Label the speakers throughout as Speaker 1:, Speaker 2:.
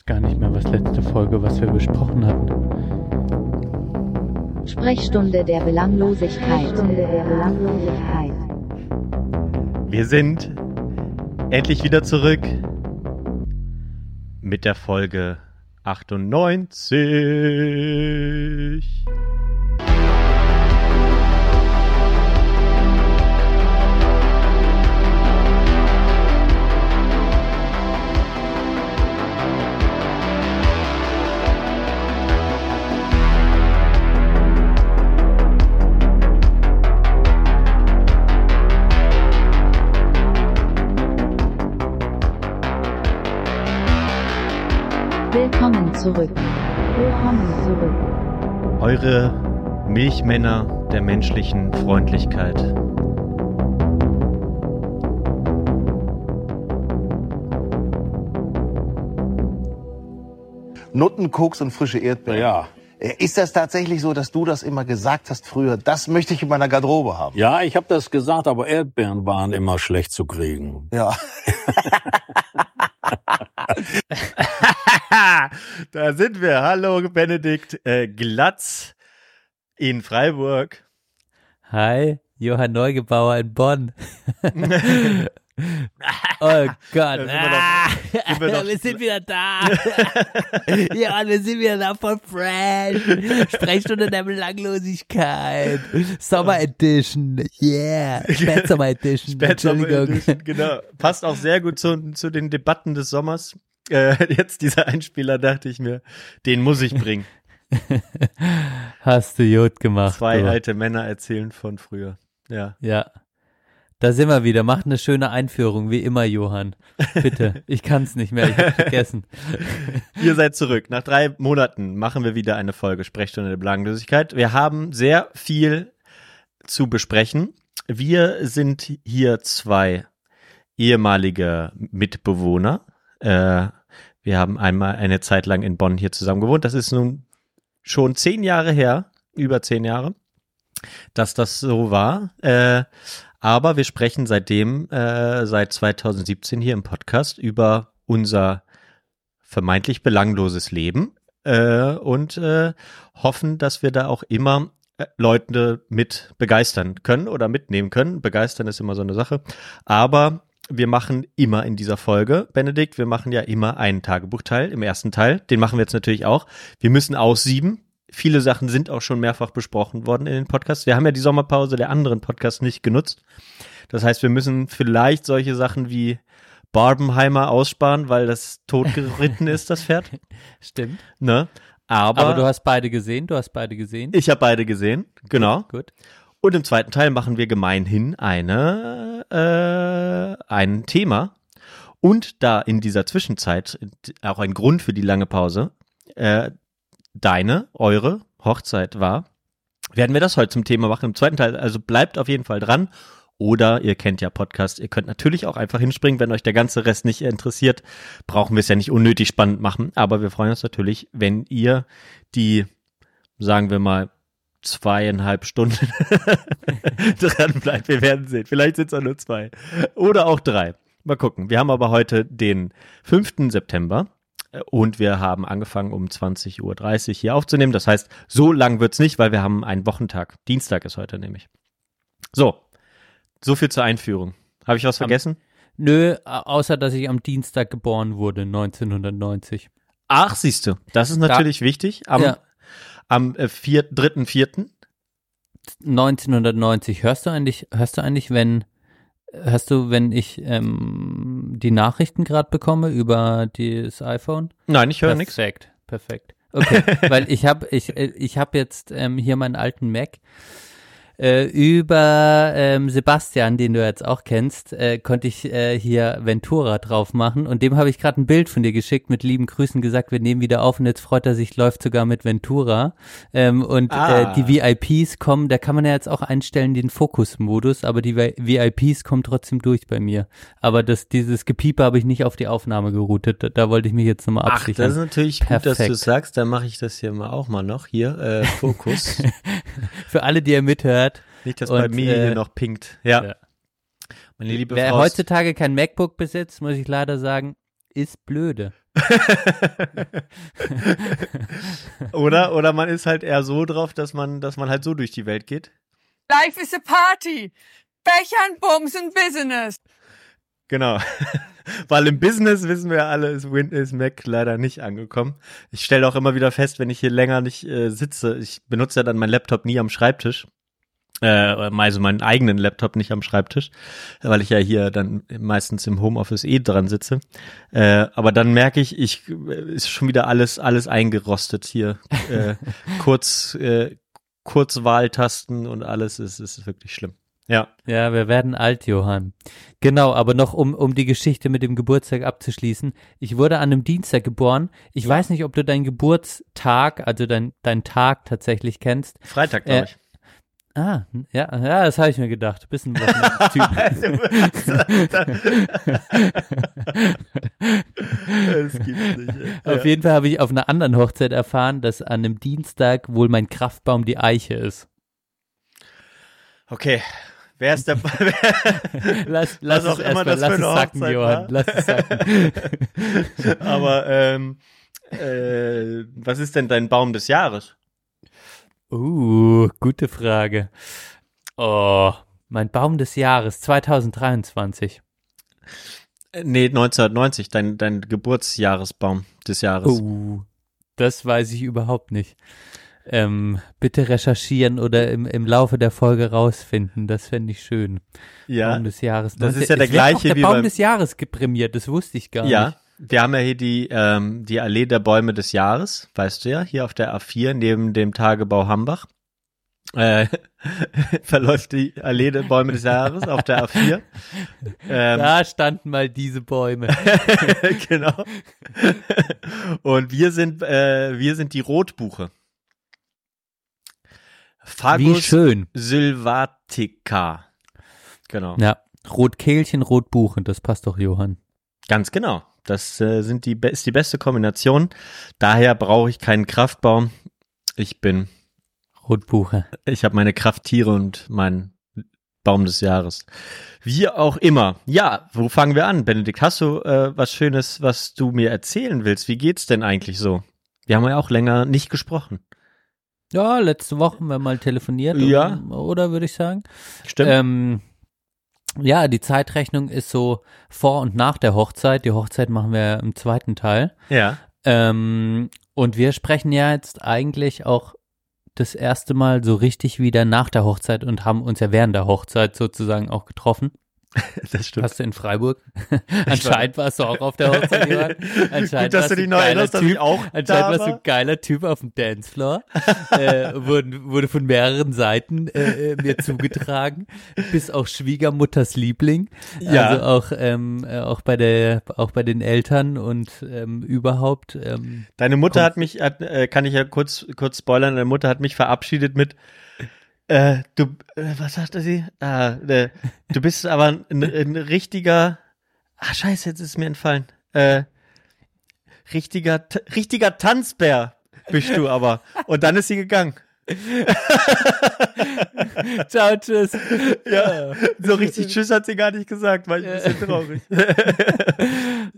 Speaker 1: weiß gar nicht mehr, was letzte Folge, was wir besprochen hatten.
Speaker 2: Sprechstunde der Belanglosigkeit. Sprechstunde der Belanglosigkeit.
Speaker 3: Wir sind endlich wieder zurück mit der Folge 98.
Speaker 2: zurück. Willkommen zurück.
Speaker 3: Eure Milchmänner der menschlichen Freundlichkeit.
Speaker 4: Nutten, Koks und frische Erdbeeren.
Speaker 5: Ja.
Speaker 4: Äh, Ist das tatsächlich so, dass du das immer gesagt hast früher? Das möchte ich in meiner Garderobe haben.
Speaker 5: Ja, ich habe das gesagt, aber Erdbeeren waren immer schlecht zu kriegen.
Speaker 4: Ja.
Speaker 3: da sind wir. Hallo Benedikt äh, Glatz in Freiburg.
Speaker 1: Hi, Johann Neugebauer in Bonn. oh Gott.
Speaker 3: Sind wir doch-
Speaker 1: Ah,
Speaker 3: sind wir
Speaker 1: wir sind wieder da. ja, wir sind wieder da voll fresh. Sprechstunde der Belanglosigkeit. Sommer Edition. Yeah. Spätsommer Edition.
Speaker 3: Spätsommer. Edition, genau. Passt auch sehr gut zu, zu den Debatten des Sommers. Äh, jetzt dieser Einspieler dachte ich mir, den muss ich bringen.
Speaker 1: Hast du Jod gemacht.
Speaker 3: Zwei
Speaker 1: du.
Speaker 3: alte Männer erzählen von früher. Ja.
Speaker 1: Ja. Da sind wir wieder. Mach eine schöne Einführung, wie immer, Johann. Bitte. Ich kann's nicht mehr. Ich hab's vergessen.
Speaker 3: Ihr seid zurück. Nach drei Monaten machen wir wieder eine Folge Sprechstunde der Belanglosigkeit. Wir haben sehr viel zu besprechen. Wir sind hier zwei ehemalige Mitbewohner. Äh, wir haben einmal eine Zeit lang in Bonn hier zusammen gewohnt. Das ist nun schon zehn Jahre her, über zehn Jahre, dass das so war. Äh, aber wir sprechen seitdem, äh, seit 2017 hier im Podcast über unser vermeintlich belangloses Leben äh, und äh, hoffen, dass wir da auch immer äh, Leute mit begeistern können oder mitnehmen können. Begeistern ist immer so eine Sache. Aber wir machen immer in dieser Folge, Benedikt, wir machen ja immer einen Tagebuchteil im ersten Teil. Den machen wir jetzt natürlich auch. Wir müssen aussieben. Viele Sachen sind auch schon mehrfach besprochen worden in den Podcasts. Wir haben ja die Sommerpause der anderen Podcasts nicht genutzt. Das heißt, wir müssen vielleicht solche Sachen wie Barbenheimer aussparen, weil das totgeritten ist, das Pferd.
Speaker 1: Stimmt.
Speaker 3: Ne? Aber,
Speaker 1: Aber du hast beide gesehen. Du hast beide gesehen.
Speaker 3: ich habe beide gesehen, genau.
Speaker 1: Gut.
Speaker 3: Und im zweiten Teil machen wir gemeinhin eine, äh, ein Thema. Und da in dieser Zwischenzeit auch ein Grund für die lange Pause äh, deine, eure Hochzeit war, werden wir das heute zum Thema machen im zweiten Teil. Also bleibt auf jeden Fall dran. Oder ihr kennt ja Podcast, ihr könnt natürlich auch einfach hinspringen, wenn euch der ganze Rest nicht interessiert. Brauchen wir es ja nicht unnötig spannend machen. Aber wir freuen uns natürlich, wenn ihr die, sagen wir mal, zweieinhalb Stunden dran bleibt. Wir werden sehen. Vielleicht sind es auch nur zwei. Oder auch drei. Mal gucken. Wir haben aber heute den 5. September äh, und wir haben angefangen um 20.30 Uhr hier aufzunehmen. Das heißt, so lang wird's nicht, weil wir haben einen Wochentag. Dienstag ist heute nämlich. So, so viel zur Einführung. Habe ich was vergessen?
Speaker 1: Nö, au- außer dass ich am Dienstag geboren wurde, 1990.
Speaker 3: Ach, siehst du, das ist natürlich wichtig. Am,
Speaker 1: Ja.
Speaker 3: Am äh, vier, 3.4.
Speaker 1: 1990. Hörst du eigentlich, hörst du eigentlich, wenn, hörst du, wenn ich ähm, die Nachrichten gerade bekomme über das iPhone?
Speaker 3: Nein, ich höre nichts.
Speaker 1: Perfekt, perfekt. Okay, weil ich habe ich, äh, ich hab jetzt ähm, hier meinen alten Mac äh, über ähm, Sebastian, den du jetzt auch kennst, äh, konnte ich äh, hier Ventura drauf machen und dem habe ich gerade ein Bild von dir geschickt mit lieben Grüßen gesagt, wir nehmen wieder auf und jetzt freut er sich, läuft sogar mit Ventura ähm, und
Speaker 3: Ah.
Speaker 1: äh, die VIPs kommen, da kann man ja jetzt auch einstellen den Fokus-Modus, aber die Vi- VIPs kommen trotzdem durch bei mir. Aber das dieses Gepiepe habe ich nicht auf die Aufnahme geroutet, da, da wollte ich mich jetzt nochmal
Speaker 3: Ach,
Speaker 1: absichern.
Speaker 3: das ist natürlich gut, dass du
Speaker 1: Perfekt.
Speaker 3: es sagst. Dann mache ich das hier mal auch mal noch. Hier, äh, Fokus.
Speaker 1: Für alle, die ihr mithört,
Speaker 3: Nicht, dass
Speaker 1: Und,
Speaker 3: bei mir
Speaker 1: äh,
Speaker 3: hier noch pinkt. Ja.
Speaker 1: ja.
Speaker 3: Meine liebe
Speaker 1: wer
Speaker 3: Frau.
Speaker 1: heutzutage kein MacBook besitzt, muss ich leider sagen, ist blöde.
Speaker 3: oder, oder man ist halt eher so drauf, dass man, dass man halt so durch die Welt geht.
Speaker 6: Life is a party. Bechern, Bums und Business.
Speaker 3: Genau. Weil im Business wissen wir ja alle, ist Windows Mac leider nicht angekommen. Ich stelle auch immer wieder fest, wenn ich hier länger nicht äh, sitze, ich benutze ja dann meinen Laptop nie am Schreibtisch. Äh, also meinen eigenen Laptop nicht am Schreibtisch, weil ich ja hier dann meistens im Homeoffice eh dran sitze. Äh, aber dann merke ich, ich äh, ist schon wieder alles alles eingerostet hier. Äh, kurz äh, Kurzwahltasten und alles ist ist wirklich schlimm. Ja.
Speaker 1: Ja, wir werden alt, Johann. Genau, aber noch um, um die Geschichte mit dem Geburtstag abzuschließen. Ich wurde an einem Dienstag geboren. Ich weiß nicht, ob du deinen Geburtstag, also dein, dein Tag tatsächlich kennst.
Speaker 3: Freitag, glaube
Speaker 1: Äh,
Speaker 3: ich.
Speaker 1: Ah, ja, ja, das habe ich mir gedacht. Ein Wochenendtyp.
Speaker 3: das gibt's nicht. ey.
Speaker 1: Auf jeden Fall habe ich auf einer anderen Hochzeit erfahren, dass an einem Dienstag wohl mein Kraftbaum die Eiche ist.
Speaker 3: Okay. Wer ist der
Speaker 1: Lass, lass es
Speaker 3: immer das
Speaker 1: lass
Speaker 3: für
Speaker 1: es sacken,
Speaker 3: Hochzeit
Speaker 1: Johann. Lass es sacken.
Speaker 3: Aber ähm, äh, was ist denn dein Baum des Jahres?
Speaker 1: Uh, gute Frage. Oh, mein Baum des Jahres 2023.
Speaker 3: Äh, Nee, 1990, dein, dein Geburtsjahresbaum des Jahres.
Speaker 1: Uh, das weiß ich überhaupt nicht. Ähm, bitte recherchieren oder im, im Laufe der Folge rausfinden. Das fände ich schön.
Speaker 3: ja,
Speaker 1: Baum des Jahres.
Speaker 3: Das ist
Speaker 1: 19
Speaker 3: ja der
Speaker 1: wird auch
Speaker 3: gleiche
Speaker 1: der
Speaker 3: wie
Speaker 1: Baum des Jahres geprämiert. Das wusste ich gar
Speaker 3: ja.
Speaker 1: nicht.
Speaker 3: Wir haben ja hier die, ähm, die Allee der Bäume des Jahres, weißt du ja, hier auf der A4 neben dem Tagebau Hambach. Äh, verläuft die Allee der Bäume des Jahres auf der A4. Ähm,
Speaker 1: Da standen mal diese Bäume.
Speaker 3: genau. Und wir sind, äh, wir sind die Rotbuche.
Speaker 1: Wie
Speaker 3: Fagus
Speaker 1: schön.
Speaker 3: sylvatica. Genau.
Speaker 1: Ja, Rotkehlchen, Rotbuchen, das passt doch, Johann.
Speaker 3: Ganz genau. Das äh, sind die, ist die beste Kombination. Daher brauche ich keinen Kraftbaum. Ich bin,
Speaker 1: Rotbuche.
Speaker 3: ich habe meine Krafttiere und meinen Baum des Jahres. Wie auch immer. Ja, wo fangen wir an? Benedikt, hast du äh, was Schönes, was du mir erzählen willst? Wie geht's denn eigentlich so? Wir haben ja auch länger nicht gesprochen.
Speaker 1: Ja, letzte Woche haben wir mal telefoniert.
Speaker 3: Ja.
Speaker 1: um- Oder würde ich sagen.
Speaker 3: Stimmt.
Speaker 1: Ähm, ja, die Zeitrechnung ist so vor und nach der Hochzeit. Die Hochzeit machen wir im zweiten Teil.
Speaker 3: ja.
Speaker 1: Ähm, und wir sprechen ja jetzt eigentlich auch das erste Mal so richtig wieder nach der Hochzeit und haben uns ja während der Hochzeit sozusagen auch getroffen.
Speaker 3: Das stimmt.
Speaker 1: Warst du in Freiburg? Anscheinend warst du auch auf der Hochzeit, Johann. Anscheinend
Speaker 3: Gut, dass
Speaker 1: warst
Speaker 3: du dich
Speaker 1: ein
Speaker 3: noch
Speaker 1: geiler
Speaker 3: erinnerst, dass
Speaker 1: Typ.
Speaker 3: ich auch
Speaker 1: Anscheinend warst du ein geiler Typ auf dem Dancefloor. äh, wurde, wurde von mehreren Seiten äh, äh, mir zugetragen. Bis auch Schwiegermutters Liebling.
Speaker 3: Ja.
Speaker 1: Also auch, ähm, äh, auch bei der, auch bei den Eltern und ähm, überhaupt. Ähm,
Speaker 3: Deine Mutter hat mich, hat, äh, kann ich ja kurz, kurz spoilern, deine Mutter hat mich verabschiedet mit, äh, du, äh, was sagte sie? Ah, äh, du bist aber ein, ein richtiger, ah, scheiße, jetzt ist es mir entfallen, äh, richtiger, richtiger Tanzbär bist du aber. Und dann ist sie gegangen.
Speaker 1: Ciao, tschüss.
Speaker 3: Ja, so richtig Tschüss hat sie gar nicht gesagt, war ich ein bisschen traurig.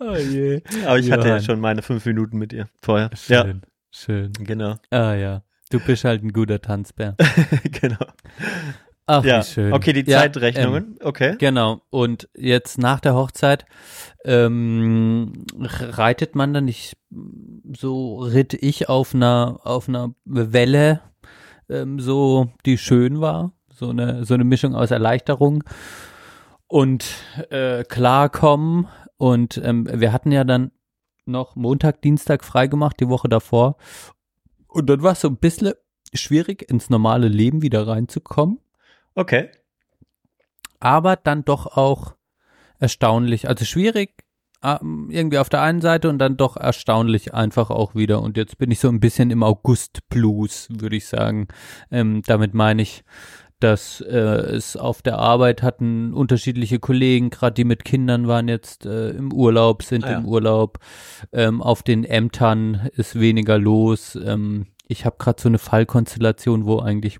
Speaker 1: Oh je.
Speaker 3: Aber ich hatte ja schon meine fünf Minuten mit ihr vorher. Ja,
Speaker 1: Schön, schön.
Speaker 3: genau,
Speaker 1: Ah ja, du bist halt ein guter Tanzbär.
Speaker 3: genau.
Speaker 1: Ach,
Speaker 3: Ja,
Speaker 1: wie schön.
Speaker 3: okay, die
Speaker 1: Ja,
Speaker 3: Zeitrechnungen, okay.
Speaker 1: Ähm, genau. Und jetzt nach der Hochzeit ähm, reitet man dann nicht so ritt ich auf einer auf einer Welle ähm, so die schön war so eine so eine Mischung aus Erleichterung und äh, klarkommen und ähm, wir hatten ja dann noch Montag Dienstag freigemacht die Woche davor und dann war es so ein bisschen schwierig ins normale Leben wieder reinzukommen
Speaker 3: Okay.
Speaker 1: aber dann doch auch erstaunlich, also schwierig ähm, irgendwie auf der einen Seite und dann doch erstaunlich einfach auch wieder. Und jetzt bin ich so ein bisschen im August-Blues, würde ich sagen. Ähm, damit meine ich, dass äh, es auf der Arbeit hatten unterschiedliche Kollegen, gerade die mit Kindern waren jetzt äh, im Urlaub, sind
Speaker 3: Ah ja.
Speaker 1: im Urlaub. Ähm, auf den Ämtern ist weniger los. Ähm, ich habe gerade so eine Fallkonstellation, wo eigentlich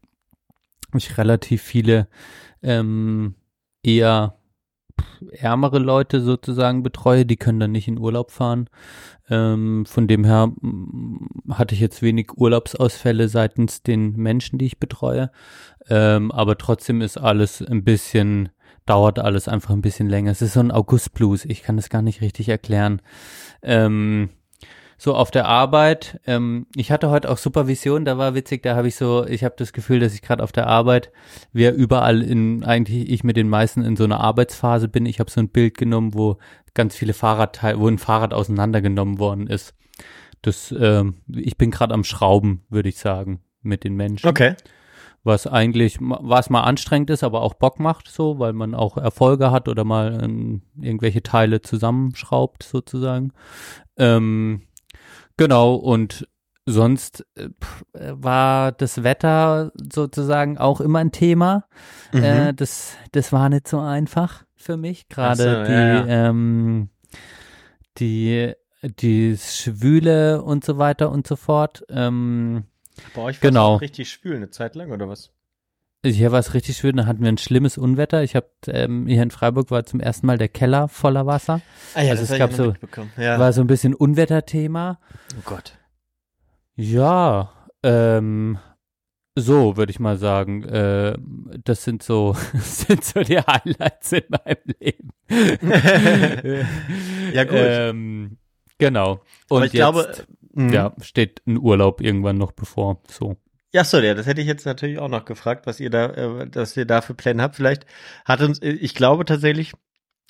Speaker 1: ich relativ viele ähm, eher ärmere Leute sozusagen betreue, die können dann nicht in Urlaub fahren. Ähm, von dem her mm, hatte ich jetzt wenig Urlaubsausfälle seitens den Menschen, die ich betreue. Ähm, aber trotzdem ist alles ein bisschen, dauert alles einfach ein bisschen länger. Es ist so ein August-Blues. Ich kann das gar nicht richtig erklären. Ähm, so auf der Arbeit. Ähm, ich hatte heute auch Supervision, da war witzig, da habe ich so, ich habe das Gefühl, dass ich gerade auf der Arbeit, wir überall in, eigentlich ich mit den meisten in so einer Arbeitsphase bin. Ich habe so ein Bild genommen, wo ganz viele Fahrradteile, wo ein Fahrrad auseinandergenommen worden ist. Das, ähm, ich bin gerade am Schrauben, würde ich sagen, mit den Menschen.
Speaker 3: Okay.
Speaker 1: Was eigentlich, was mal anstrengend ist, aber auch Bock macht, so, weil man auch Erfolge hat oder mal ähm, irgendwelche Teile zusammenschraubt, sozusagen. Ähm, Genau, und sonst äh, pff, äh, war das Wetter sozusagen auch immer ein Thema.
Speaker 3: Mhm.
Speaker 1: Äh, das, das war nicht so einfach für mich. Gerade
Speaker 3: so,
Speaker 1: die,
Speaker 3: ja,
Speaker 1: ähm, die, die Schwüle und so weiter und so fort. Ähm,
Speaker 3: Bei euch war
Speaker 1: Genau.
Speaker 3: es richtig schwül eine Zeit lang, oder was?
Speaker 1: Hier war es richtig schön, da hatten wir ein schlimmes Unwetter. Ich habe ähm, hier in Freiburg war zum ersten Mal der Keller voller Wasser.
Speaker 3: Ah ja,
Speaker 1: Also es
Speaker 3: hab ich
Speaker 1: gab so-.
Speaker 3: Ja.
Speaker 1: War so ein bisschen Unwetterthema.
Speaker 3: oh Gott.
Speaker 1: Ja, ähm, so würde ich mal sagen. Äh, das sind so, sind so die Highlights in meinem Leben.
Speaker 3: Ja, gut.
Speaker 1: Ähm, genau. Und
Speaker 3: Aber ich
Speaker 1: jetzt,
Speaker 3: glaube, mh.
Speaker 1: ja, steht ein Urlaub irgendwann noch bevor. So.
Speaker 3: Ja, so, ja, das hätte ich jetzt natürlich auch noch gefragt, was ihr da, äh, dass ihr da für Pläne habt. Vielleicht hat uns, äh, ich glaube tatsächlich,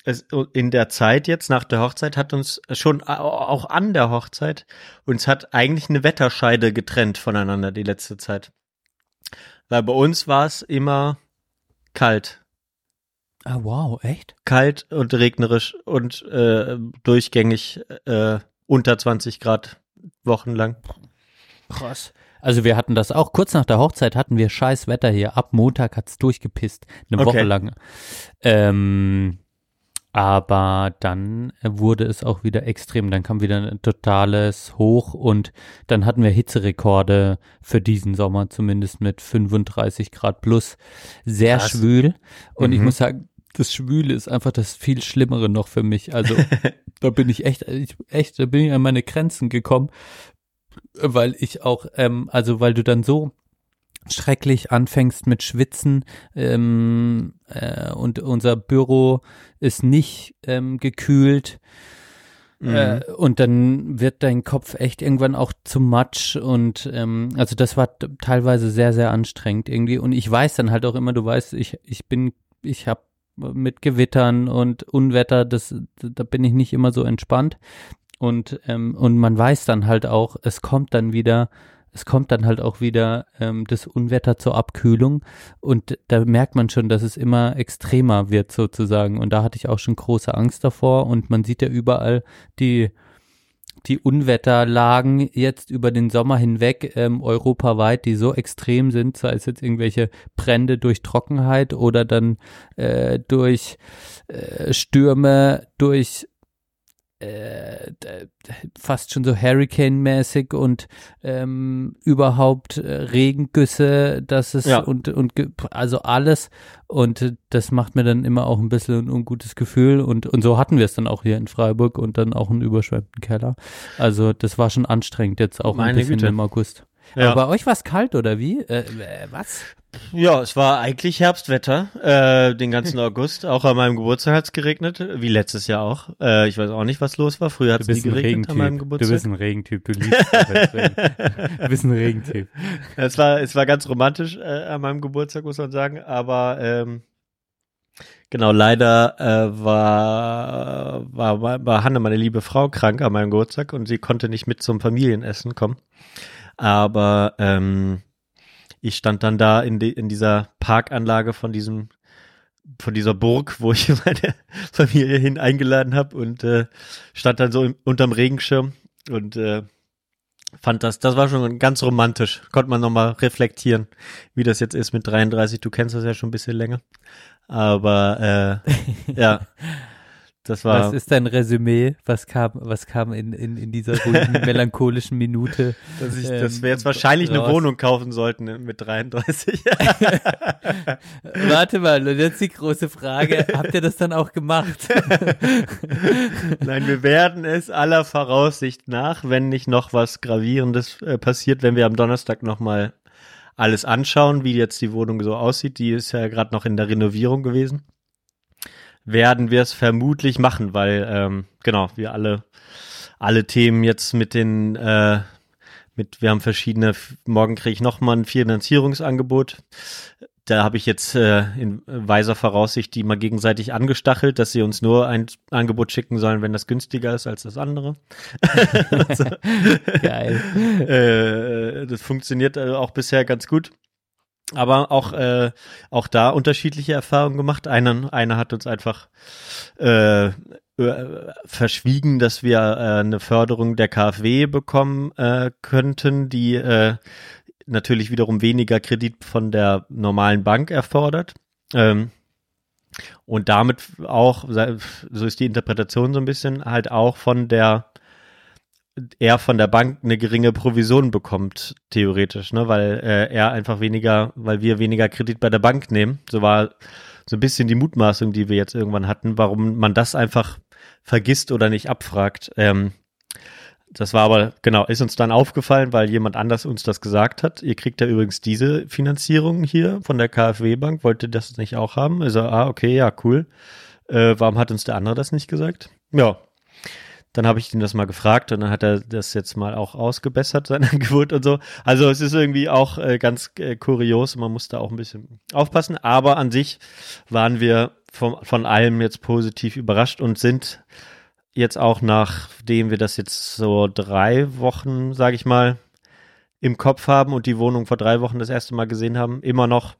Speaker 3: es, in der Zeit jetzt, nach der Hochzeit, hat uns schon au- auch an der Hochzeit, uns hat eigentlich eine Wetterscheide getrennt voneinander die letzte Zeit. Weil bei uns war es immer kalt.
Speaker 1: Ah, wow, echt?
Speaker 3: Kalt und regnerisch und äh, durchgängig äh, unter 20 Grad wochenlang.
Speaker 1: Krass. Also wir hatten das auch, kurz nach der Hochzeit hatten wir scheiß Wetter hier. Ab Montag hat's durchgepisst. Eine
Speaker 3: Okay.
Speaker 1: Woche lang. Ähm, aber dann wurde es auch wieder extrem. Dann kam wieder ein totales Hoch und dann hatten wir Hitzerekorde für diesen Sommer zumindest mit 35 Grad plus. Sehr
Speaker 3: Krass.
Speaker 1: schwül. Und ich
Speaker 3: Mhm.
Speaker 1: muss sagen, das Schwüle ist einfach das viel Schlimmere noch für mich. Also da bin ich echt, ich, echt, da bin ich an meine Grenzen gekommen, weil ich auch, ähm, also weil du dann so schrecklich anfängst mit Schwitzen ähm, äh, und unser Büro ist nicht ähm, gekühlt
Speaker 3: Mhm.
Speaker 1: äh, und dann wird dein Kopf echt irgendwann auch zu Matsch und ähm, also das war teilweise sehr, sehr anstrengend irgendwie und ich weiß dann halt auch immer, du weißt, ich, ich bin, ich habe mit Gewittern und Unwetter, das, da bin ich nicht immer so entspannt und ähm, und man weiß dann halt auch, es kommt dann wieder, es kommt dann halt auch wieder ähm, das Unwetter zur Abkühlung. Und da merkt man schon, dass es immer extremer wird sozusagen. Und da hatte ich auch schon große Angst davor. Und man sieht ja überall die die Unwetterlagen jetzt über den Sommer hinweg ähm, europaweit, die so extrem sind, sei es jetzt irgendwelche Brände durch Trockenheit oder dann äh, durch äh, Stürme, durch äh, fast schon so Hurricane-mäßig und ähm, überhaupt äh, Regengüsse, das ist
Speaker 3: Ja.
Speaker 1: und und also alles und äh, das macht mir dann immer auch ein bisschen ein ungutes Gefühl und und so hatten wir es dann auch hier in Freiburg und dann auch einen überschwemmten Keller. Also das war schon anstrengend jetzt auch
Speaker 3: Meine
Speaker 1: ein bisschen
Speaker 3: Güte.
Speaker 1: im August.
Speaker 3: Ja.
Speaker 1: Aber bei euch war es kalt oder wie? Äh, äh, was?
Speaker 3: Ja, es war eigentlich Herbstwetter, äh, den ganzen August. Auch an meinem Geburtstag hat's geregnet, wie letztes Jahr auch. Äh, ich weiß auch nicht, was los war. Früher hat's nie geregnet an meinem
Speaker 1: Du
Speaker 3: Geburtstag.
Speaker 1: bist ein Regentyp. Du liebst. Du bist ein Regentyp.
Speaker 3: Es war, es war ganz romantisch äh, an meinem Geburtstag, muss man sagen. Aber ähm, genau, leider äh, war, war, war Hanne, meine liebe Frau, krank an meinem Geburtstag und sie konnte nicht mit zum Familienessen kommen. Aber ähm, ich stand dann da in, die, in dieser Parkanlage von diesem von dieser Burg, wo ich meine Familie hin eingeladen habe und äh, stand dann so im, unterm Regenschirm und äh, fand das, das war schon ganz romantisch. Konnte man nochmal reflektieren, wie das jetzt ist mit 33. Du kennst das ja schon ein bisschen länger. Aber äh, ja, das war.
Speaker 1: Was ist dein Resümee? Was kam, was kam in, in, in dieser ruhigen, melancholischen Minute?
Speaker 3: dass, ich,
Speaker 1: ähm,
Speaker 3: dass wir jetzt wahrscheinlich eine
Speaker 1: raus?
Speaker 3: Wohnung kaufen sollten mit 33.
Speaker 1: Warte mal, und jetzt die große Frage, habt ihr das dann auch gemacht?
Speaker 3: Nein, wir werden es aller Voraussicht nach, wenn nicht noch was Gravierendes äh, passiert, wenn wir am Donnerstag nochmal alles anschauen, wie jetzt die Wohnung so aussieht. Die ist ja gerade noch in der Renovierung gewesen. Werden wir es vermutlich machen, weil ähm, genau wir alle alle Themen jetzt mit den äh, mit wir haben verschiedene. Morgen kriege ich nochmal ein Finanzierungsangebot. Da habe ich jetzt äh, in weiser Voraussicht die mal gegenseitig angestachelt, dass sie uns nur ein Angebot schicken sollen, wenn das günstiger ist als das andere. also,
Speaker 1: Geil.
Speaker 3: äh, das funktioniert äh, auch bisher ganz gut. Aber auch, äh, auch da unterschiedliche Erfahrungen gemacht. Einer, einer hat uns einfach äh, äh, verschwiegen, dass wir äh, eine Förderung der KfW bekommen äh, könnten, die äh, natürlich wiederum weniger Kredit von der normalen Bank erfordert. Ähm, und damit auch, so ist die Interpretation so ein bisschen, halt auch von der er von der Bank eine geringe Provision bekommt, theoretisch, ne, weil äh, er einfach weniger, weil wir weniger Kredit bei der Bank nehmen. So war so ein bisschen die Mutmaßung, die wir jetzt irgendwann hatten, warum man das einfach vergisst oder nicht abfragt. Ähm, das war aber, genau, ist uns dann aufgefallen, weil jemand anders uns das gesagt hat. Ihr kriegt ja übrigens diese Finanzierung hier von der KfW Bank. Wollt ihr das nicht auch haben? Also, ah, okay, ja, cool. Äh, warum hat uns der andere das nicht gesagt? Ja. Dann habe ich ihn das mal gefragt und dann hat er das jetzt mal auch ausgebessert, sein Angebot und so. Also es ist irgendwie auch äh, ganz äh, kurios, man muss da auch ein bisschen aufpassen. Aber an sich waren wir vom, von allem jetzt positiv überrascht und sind jetzt auch nachdem wir das jetzt so drei Wochen, sage ich mal, im Kopf haben und die Wohnung vor drei Wochen das erste Mal gesehen haben, immer noch.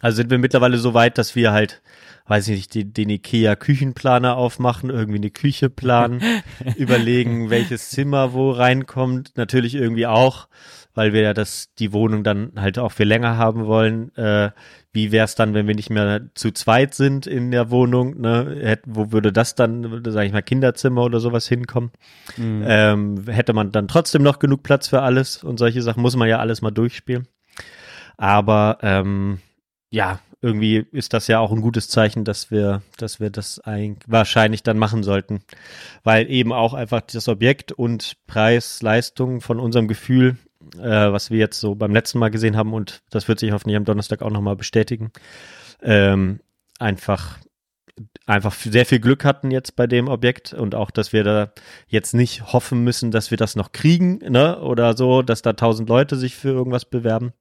Speaker 3: Also sind wir mittlerweile so weit, dass wir halt, weiß ich nicht, die, den IKEA Küchenplaner aufmachen, irgendwie eine Küche planen, überlegen, welches Zimmer wo reinkommt. Natürlich irgendwie auch, weil wir ja das, die Wohnung dann halt auch für länger haben wollen. Äh, wie wäre es dann, wenn wir nicht mehr zu zweit sind in der Wohnung? Ne? Hätt, wo würde das dann, sage ich mal, Kinderzimmer oder sowas hinkommen?
Speaker 1: Mhm.
Speaker 3: Ähm, hätte man dann trotzdem noch genug Platz für alles und solche Sachen muss man ja alles mal durchspielen. Aber ähm, ja, irgendwie ist das ja auch ein gutes Zeichen, dass wir, dass wir das eigentlich wahrscheinlich dann machen sollten. Weil eben auch einfach das Objekt und Preis, Leistung von unserem Gefühl, äh, was wir jetzt so beim letzten Mal gesehen haben und das wird sich hoffentlich am Donnerstag auch nochmal bestätigen, ähm, einfach einfach sehr viel Glück hatten jetzt bei dem Objekt und auch, dass wir da jetzt nicht hoffen müssen, dass wir das noch kriegen, ne, oder so, dass da tausend Leute sich für irgendwas bewerben,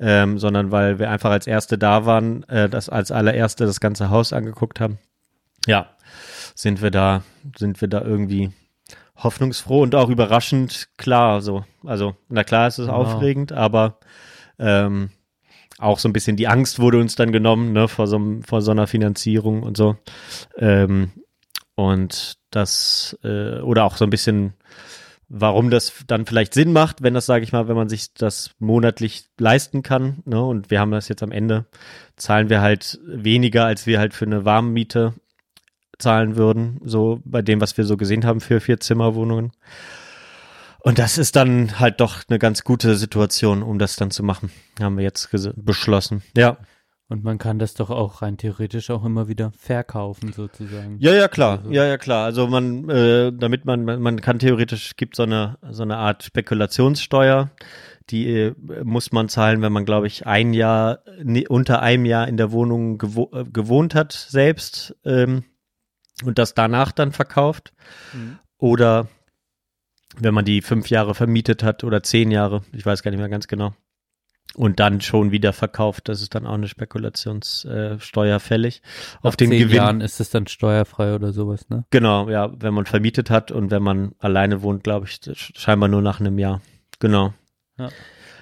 Speaker 3: ähm, sondern weil wir einfach als Erste da waren, äh, das als allererste das ganze Haus angeguckt haben. Ja, sind wir da, sind wir da irgendwie hoffnungsfroh und auch überraschend klar, so. Also, na klar, ist es
Speaker 1: Genau.
Speaker 3: aufregend, aber ähm, auch so ein bisschen die Angst wurde uns dann genommen, ne, vor so, vor so einer Finanzierung und so. Ähm, und das, äh, oder auch so ein bisschen, warum das dann vielleicht Sinn macht, wenn das, sage ich mal, wenn man sich das monatlich leisten kann, ne, und wir haben das jetzt am Ende, zahlen wir halt weniger, als wir halt für eine Warmmiete zahlen würden, so bei dem, was wir so gesehen haben für Vier-Zimmer-Wohnungen. Und das ist dann halt doch eine ganz gute Situation, um das dann zu machen. Haben wir jetzt beschlossen. Ja.
Speaker 1: Und man kann das doch auch rein theoretisch auch immer wieder verkaufen, sozusagen.
Speaker 3: Ja, ja, klar.
Speaker 1: Also-
Speaker 3: Ja, ja, klar. Also man, äh, damit man, man, kann theoretisch, gibt so eine, so eine Art Spekulationssteuer. Die äh, muss man zahlen, wenn man, glaube ich, ein Jahr, ne, unter einem Jahr in der Wohnung gewo äh, gewohnt hat selbst ähm, und das danach dann verkauft. Oder wenn man die fünf Jahre vermietet hat oder zehn Jahre, ich weiß gar nicht mehr ganz genau. Und dann schon wieder verkauft, das ist dann auch eine Spekulationssteuer äh, fällig.
Speaker 1: Nach
Speaker 3: Auf den
Speaker 1: zehn
Speaker 3: Gewinn.
Speaker 1: Jahren ist es dann steuerfrei oder sowas, ne?
Speaker 3: Genau, ja, wenn man vermietet hat und wenn man alleine wohnt, glaube ich, scheinbar nur nach einem Jahr. Genau.
Speaker 1: Ja.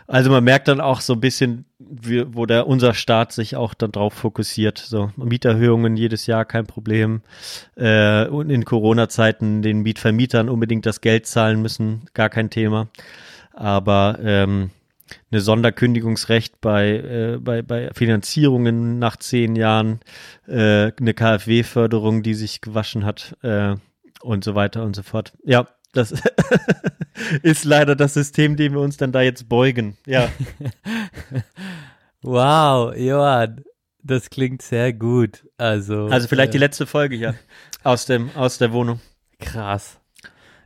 Speaker 3: Also man merkt dann auch so ein bisschen, wie, wo der unser Staat sich auch dann drauf fokussiert. So Mieterhöhungen jedes Jahr kein Problem. Äh, und in Corona-Zeiten den Mietvermietern unbedingt das Geld zahlen müssen, gar kein Thema. Aber ähm, eine Sonderkündigungsrecht bei, äh, bei, bei Finanzierungen nach zehn Jahren, äh, eine KfW-Förderung, die sich gewaschen hat äh, und so weiter und so fort. Ja, das ist leider das System, dem wir uns dann da jetzt beugen. Ja,
Speaker 1: Wow, Johann, das klingt sehr gut. Also,
Speaker 3: also vielleicht die
Speaker 1: äh,
Speaker 3: letzte Folge hier aus dem aus der Wohnung.
Speaker 1: krass.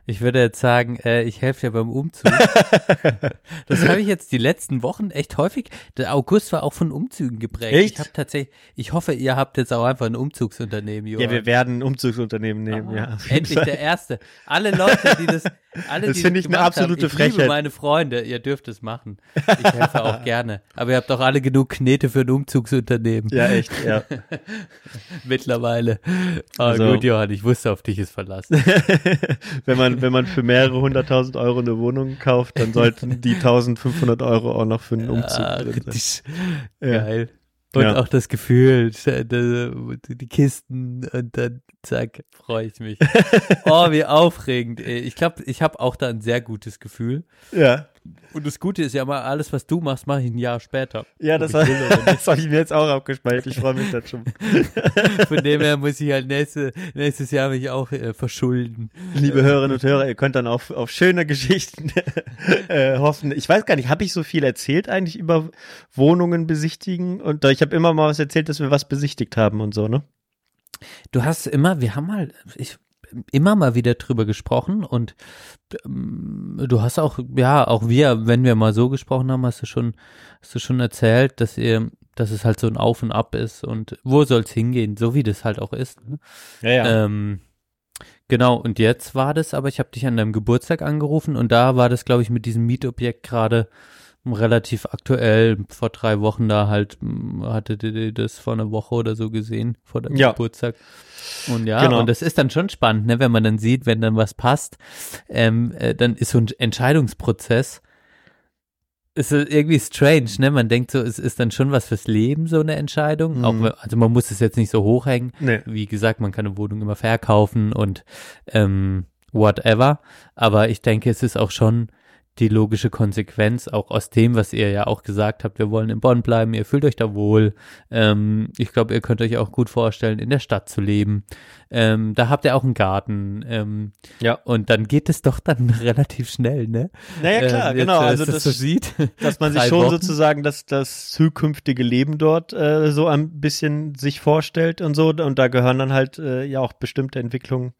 Speaker 1: Ich würde jetzt sagen, äh, ich helfe dir beim Umzug. das habe ich jetzt die letzten Wochen echt häufig. Der August war auch von Umzügen geprägt.
Speaker 3: Echt?
Speaker 1: Ich habe tatsächlich, ich hoffe, ihr habt jetzt auch einfach ein Umzugsunternehmen, Johann.
Speaker 3: Ja, wir werden ein Umzugsunternehmen nehmen. Ja, auf jeden
Speaker 1: Endlich
Speaker 3: Fall.
Speaker 1: der Erste. Alle Leute, die das, alle,
Speaker 3: Das
Speaker 1: die
Speaker 3: finde ich eine absolute
Speaker 1: haben, ich
Speaker 3: Frechheit.
Speaker 1: Liebe meine Freunde, ihr dürft es machen. Ich helfe auch gerne. Aber ihr habt doch alle genug Knete für ein Umzugsunternehmen.
Speaker 3: Ja, echt, ja.
Speaker 1: Mittlerweile. Aber
Speaker 3: Also-
Speaker 1: gut, Johann, ich wusste, auf dich ist verlassen.
Speaker 3: wenn man, wenn man für mehrere hunderttausend Euro eine Wohnung kauft, dann sollten die 1500 Euro auch noch für einen Umzug
Speaker 1: Ah,
Speaker 3: drin sein. Ja.
Speaker 1: Geil. Und
Speaker 3: Ja.
Speaker 1: auch das Gefühl, die die Kisten und dann zack, freue ich mich. Oh, wie aufregend. ey. Ich glaube, ich habe auch da ein sehr gutes Gefühl.
Speaker 3: Ja,
Speaker 1: Und das Gute ist ja mal, alles, was du machst, mache ich ein Jahr später.
Speaker 3: ja das, war, das habe ich mir jetzt auch abgespeichert. Ich freue mich dann schon.
Speaker 1: Von dem her muss ich halt nächste, nächstes Jahr mich auch äh, verschulden.
Speaker 3: Liebe Hörerinnen und Hörer, ihr könnt dann auf, auf schöne Geschichten äh, hoffen. Ich weiß gar nicht, habe ich so viel erzählt eigentlich über Wohnungen besichtigen? Und ich habe immer mal was erzählt, dass wir was besichtigt haben und so, ne?
Speaker 1: Du hast immer, wir haben mal, ich, immer mal wieder drüber gesprochen und ähm, du hast auch, ja, auch wir, wenn wir mal so gesprochen haben, hast du schon, hast du schon erzählt, dass ihr, dass es halt so ein Auf und Ab ist und wo soll's hingehen, so wie das halt auch ist. Ne?
Speaker 3: Ja,
Speaker 1: Ähm, genau, und jetzt war das, aber ich habe dich an deinem Geburtstag angerufen und da war das, glaube ich, mit diesem Mietobjekt gerade relativ aktuell. Vor drei Wochen da halt, m, hattet ihr das vor einer Woche oder so gesehen, vor deinem
Speaker 3: Ja.
Speaker 1: Geburtstag. Und ja,
Speaker 3: Genau.
Speaker 1: und das ist dann schon spannend, ne, wenn man dann sieht, wenn dann was passt, ähm, äh, dann ist so ein Entscheidungsprozess, ist irgendwie strange, ne? Man denkt so, es ist dann schon was fürs Leben, so eine Entscheidung.
Speaker 3: Mhm.
Speaker 1: Auch, also man muss es jetzt nicht so hochhängen.
Speaker 3: Nee.
Speaker 1: Wie gesagt, man kann eine Wohnung immer verkaufen und ähm, whatever. Aber ich denke, es ist auch schon die logische Konsequenz, auch aus dem, was ihr ja auch gesagt habt, wir wollen in Bonn bleiben, ihr fühlt euch da wohl. Ähm, ich glaube, ihr könnt euch auch gut vorstellen, in der Stadt zu leben. Ähm, da habt ihr auch einen Garten. Ähm,
Speaker 3: Ja.
Speaker 1: Und dann geht es doch dann relativ schnell, ne?
Speaker 3: Naja, klar,
Speaker 1: Ähm,
Speaker 3: genau.
Speaker 1: Jetzt, äh,
Speaker 3: Also
Speaker 1: das,
Speaker 3: das,
Speaker 1: so sieht.
Speaker 3: dass man sich schon
Speaker 1: Wochen.
Speaker 3: sozusagen das, das zukünftige Leben dort äh, so ein bisschen sich vorstellt und so. Und da gehören dann halt äh, ja auch bestimmte Entwicklungen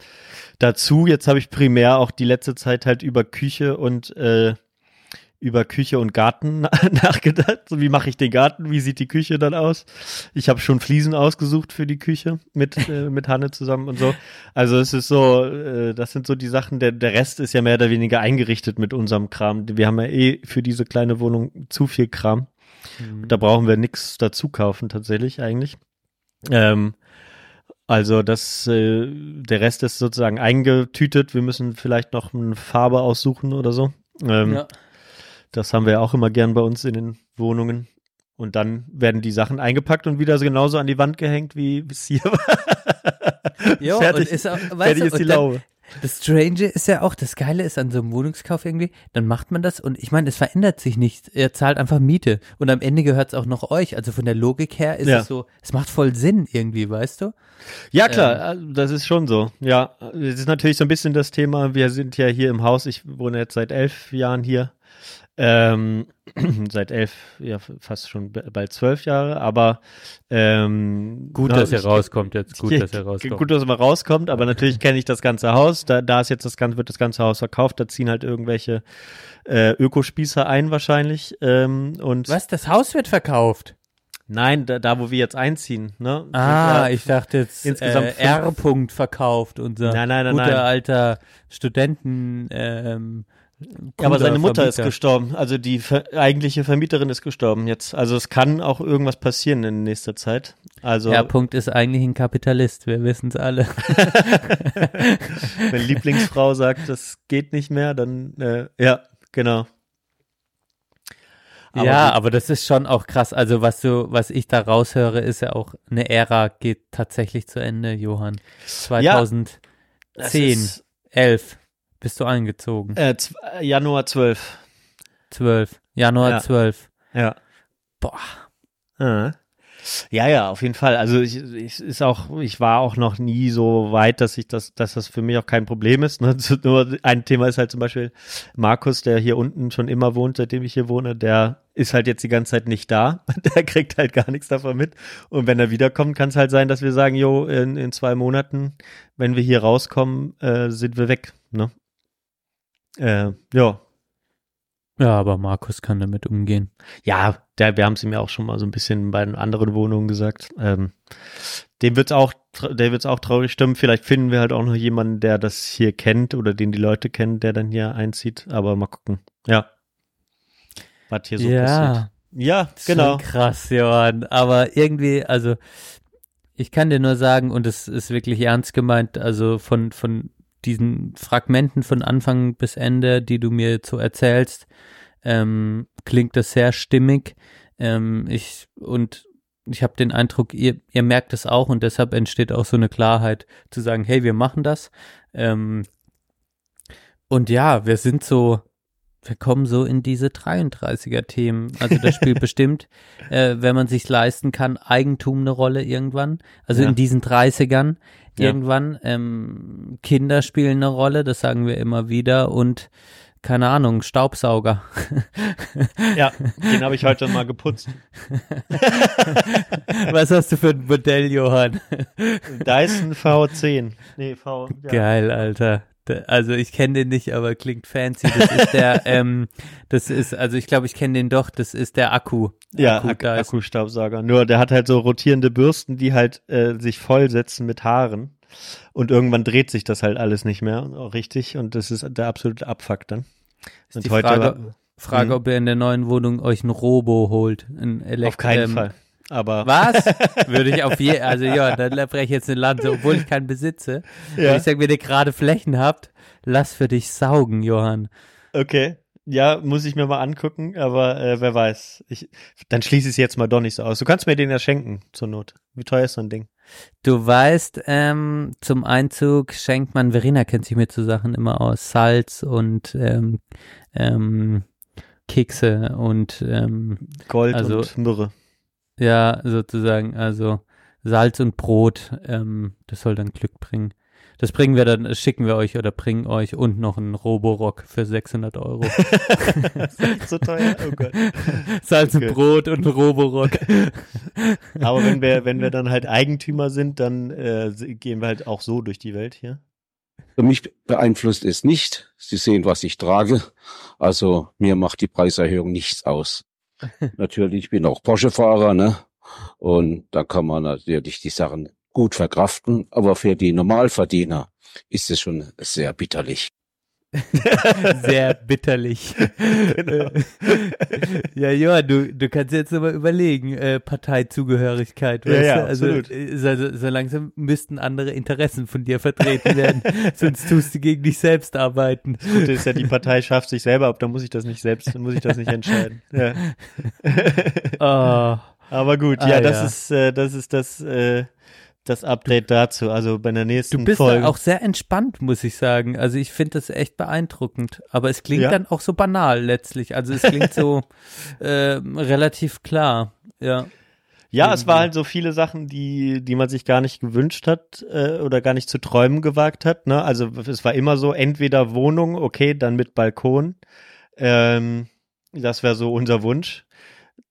Speaker 3: dazu. Jetzt habe ich primär auch die letzte Zeit halt über Küche und äh, über Küche und Garten na- nachgedacht. So, wie mache ich den Garten? Wie sieht die Küche dann aus? Ich habe schon Fliesen ausgesucht für die Küche mit, äh, mit Hanne zusammen und so. Also es ist so, äh, das sind so die Sachen, der, der Rest ist ja mehr oder weniger eingerichtet mit unserem Kram. Wir haben ja eh für diese kleine Wohnung zu viel Kram. Da brauchen wir nichts dazu kaufen tatsächlich eigentlich. Ähm, also das, äh, der Rest ist sozusagen eingetütet. Wir müssen vielleicht noch eine Farbe aussuchen oder so. Ähm,
Speaker 1: Ja.
Speaker 3: Das haben wir ja auch immer gern bei uns in den Wohnungen. Und dann werden die Sachen eingepackt und wieder so genauso an die Wand gehängt, wie es hier war.
Speaker 1: Jo,
Speaker 3: fertig
Speaker 1: und ist auch, weißt
Speaker 3: fertig
Speaker 1: du,
Speaker 3: ist die Laube.
Speaker 1: Das Strange ist ja auch, das Geile ist an so einem Wohnungskauf irgendwie, dann macht man das und ich meine, es verändert sich nichts. Er zahlt einfach Miete und am Ende gehört es auch noch euch. Also von der Logik her ist
Speaker 3: Ja.
Speaker 1: es so, es macht voll Sinn irgendwie, weißt du?
Speaker 3: Ja, klar, äh, das ist schon so. Ja, es ist natürlich so ein bisschen das Thema, wir sind ja hier im Haus, ich wohne jetzt seit elf Jahren hier. Ähm, seit elf, ja, fast schon bald zwölf Jahre, aber ähm,
Speaker 1: Gut,
Speaker 3: na,
Speaker 1: dass er rauskommt jetzt. Gut, dass er rauskommt.
Speaker 3: Gut, dass er mal rauskommt, aber natürlich kenne ich das ganze Haus. Da, da ist jetzt das ganze, wird das ganze Haus verkauft, da ziehen halt irgendwelche äh, Ökospießer ein wahrscheinlich. Ähm, und
Speaker 1: Was? Das Haus wird verkauft?
Speaker 3: nein, da, da wo wir jetzt einziehen, ne?
Speaker 1: Ah, ich dachte jetzt
Speaker 3: insgesamt
Speaker 1: äh, R-Punkt verkauft, unser
Speaker 3: Nein, nein, nein,
Speaker 1: guter
Speaker 3: nein.
Speaker 1: alter Studenten. Ähm,
Speaker 3: Ja, aber seine Mutter ist
Speaker 1: Vermieter.
Speaker 3: gestorben. Also die ver eigentliche Vermieterin ist gestorben jetzt. Also es kann auch irgendwas passieren in nächster Zeit. Also
Speaker 1: R-Punkt ist eigentlich ein Kapitalist, wir wissen es alle.
Speaker 3: wenn Lieblingsfrau sagt, das geht nicht mehr, dann äh, ja, genau. Aber
Speaker 1: ja, aber das ist schon auch krass. Also was du, was ich da raushöre, ist ja auch eine Ära geht tatsächlich zu Ende, Johann. 2010,
Speaker 3: Das ist,
Speaker 1: 11 bist du eingezogen.
Speaker 3: äh, zw- Januar 12.
Speaker 1: 12. Januar
Speaker 3: Ja.
Speaker 1: 12.
Speaker 3: Ja.
Speaker 1: Boah.
Speaker 3: Ja. Ja, ja, auf jeden Fall. Also ich, ich ist auch, ich war auch noch nie so weit, dass ich das, dass das für mich auch kein Problem ist. Ne? Nur ein Thema ist halt zum Beispiel Markus, der hier unten schon immer wohnt, seitdem ich hier wohne, der ist halt jetzt die ganze Zeit nicht da. Der kriegt halt gar nichts davon mit. Und wenn er wiederkommt, kann es halt sein, dass wir sagen, jo, in, in zwei Monaten, wenn wir hier rauskommen, äh, sind wir weg. Ne? Äh, ja,
Speaker 1: Ja, aber Markus kann damit umgehen.
Speaker 3: Ja, der, wir haben es ihm ja auch schon mal so ein bisschen bei den anderen Wohnungen gesagt. Ähm, dem wird's auch, tr- der wird's auch traurig stimmen. Vielleicht finden wir halt auch noch jemanden, der das hier kennt oder den die Leute kennen, der dann hier einzieht. Aber mal gucken. Ja. Was hier so passiert. Ja, genau.
Speaker 1: Krass, Johann. Aber irgendwie, also ich kann dir nur sagen, und es ist wirklich ernst gemeint, also von, von diesen Fragmenten von Anfang bis Ende, die du mir jetzt so erzählst, ähm, klingt das sehr stimmig. Ähm, ich und ich habe den Eindruck, ihr, ihr merkt es auch und deshalb entsteht auch so eine Klarheit zu sagen, hey, wir machen das. Ähm, und ja, wir sind so, wir kommen so in diese 33er-Themen. Also das spielt bestimmt, äh, wenn man sich leisten kann, Eigentum eine Rolle irgendwann. Also
Speaker 3: Ja.
Speaker 1: in diesen 30ern
Speaker 3: Ja.
Speaker 1: irgendwann. Ähm, Kinder spielen eine Rolle, das sagen wir immer wieder. Und keine Ahnung, Staubsauger.
Speaker 3: Ja, den habe ich heute mal geputzt.
Speaker 1: Was hast du für ein Modell, Johann?
Speaker 3: Dyson V10. Nee, V. Ja.
Speaker 1: Geil, Alter. Also ich kenne den nicht, aber klingt fancy. Das ist der, ähm, das ist, also ich glaube, ich kenne den doch, das ist der Akku.
Speaker 3: Ja,
Speaker 1: Akku
Speaker 3: Ak. Akkustaubsauger. Nur der hat halt so rotierende Bürsten, die halt äh, sich vollsetzen mit Haaren. Und irgendwann dreht sich das halt alles nicht mehr richtig. Und das ist der absolute Abfuck dann. und
Speaker 1: die Frage,
Speaker 3: war-
Speaker 1: Frage
Speaker 3: Mhm.
Speaker 1: ob ihr in der neuen Wohnung euch ein Robo holt. Ein Elekt
Speaker 3: auf keinen
Speaker 1: ähm,
Speaker 3: Fall. Aber
Speaker 1: Was? Würde ich auf je, also ja, dann breche ich jetzt eine Lanze, obwohl ich keinen besitze.
Speaker 3: Ja.
Speaker 1: Wenn ich sage, wenn ihr gerade Flächen habt, lass für dich saugen, Johann.
Speaker 3: okay. Ja, muss ich mir mal angucken, aber äh, wer weiß. Ich, dann schließe ich es jetzt mal doch nicht so aus. Du kannst mir den ja schenken, zur Not. Wie teuer ist so ein Ding?
Speaker 1: Du weißt, ähm, zum Einzug schenkt man, Verena kennt sich mit so Sachen immer aus, Salz und ähm, ähm, Kekse und ähm,
Speaker 3: Gold
Speaker 1: Also-
Speaker 3: und Myrrhe.
Speaker 1: Ja, sozusagen, also Salz und Brot, ähm, das soll dann Glück bringen. Das bringen wir dann, schicken wir euch oder bringen euch und noch einen Roborock für 600 Euro.
Speaker 3: das ist echt so teuer. Oh Gott.
Speaker 1: Salz
Speaker 3: Okay.
Speaker 1: und Brot und Roborock.
Speaker 3: Aber wenn wir, wenn wir dann halt Eigentümer sind, dann äh, gehen wir halt auch so durch die Welt hier.
Speaker 5: Für mich beeinflusst es nicht. Sie sehen, was ich trage. Also mir macht die Preiserhöhung nichts aus. Natürlich, ich bin auch Porsche-Fahrer, ne? Und da kann man natürlich die Sachen gut verkraften. Aber für die Normalverdiener ist es schon sehr bitterlich.
Speaker 1: Sehr bitterlich.
Speaker 3: Genau.
Speaker 1: ja, Johann, du, du kannst jetzt aber überlegen, äh, Parteizugehörigkeit.
Speaker 3: Ja,
Speaker 1: weißt
Speaker 3: ja,
Speaker 1: du? also,
Speaker 3: absolut.
Speaker 1: äh, so, so langsam müssten andere Interessen von dir vertreten werden, sonst tust du gegen dich selbst arbeiten.
Speaker 3: Das Gute ist ja, die Partei schafft sich selber ab, da muss ich das nicht selbst, muss ich das nicht entscheiden. Ja.
Speaker 1: Oh,
Speaker 3: Aber gut,
Speaker 1: Ah,
Speaker 3: ja, das
Speaker 1: ja.
Speaker 3: ist, äh, das ist das, äh, das Update dazu. Also bei der nächsten
Speaker 1: du bist
Speaker 3: Folge.
Speaker 1: auch sehr entspannt, muss ich sagen. Also ich finde das echt beeindruckend. Aber es klingt
Speaker 3: Ja.
Speaker 1: dann auch so banal letztlich. Also es klingt so äh, relativ klar. Ja.
Speaker 3: Ja, es war halt so viele Sachen, die, die man sich gar nicht gewünscht hat äh, oder gar nicht zu träumen gewagt hat. Ne? Also es war immer so, entweder Wohnung, okay, dann mit Balkon. Ähm, das wäre so unser Wunsch.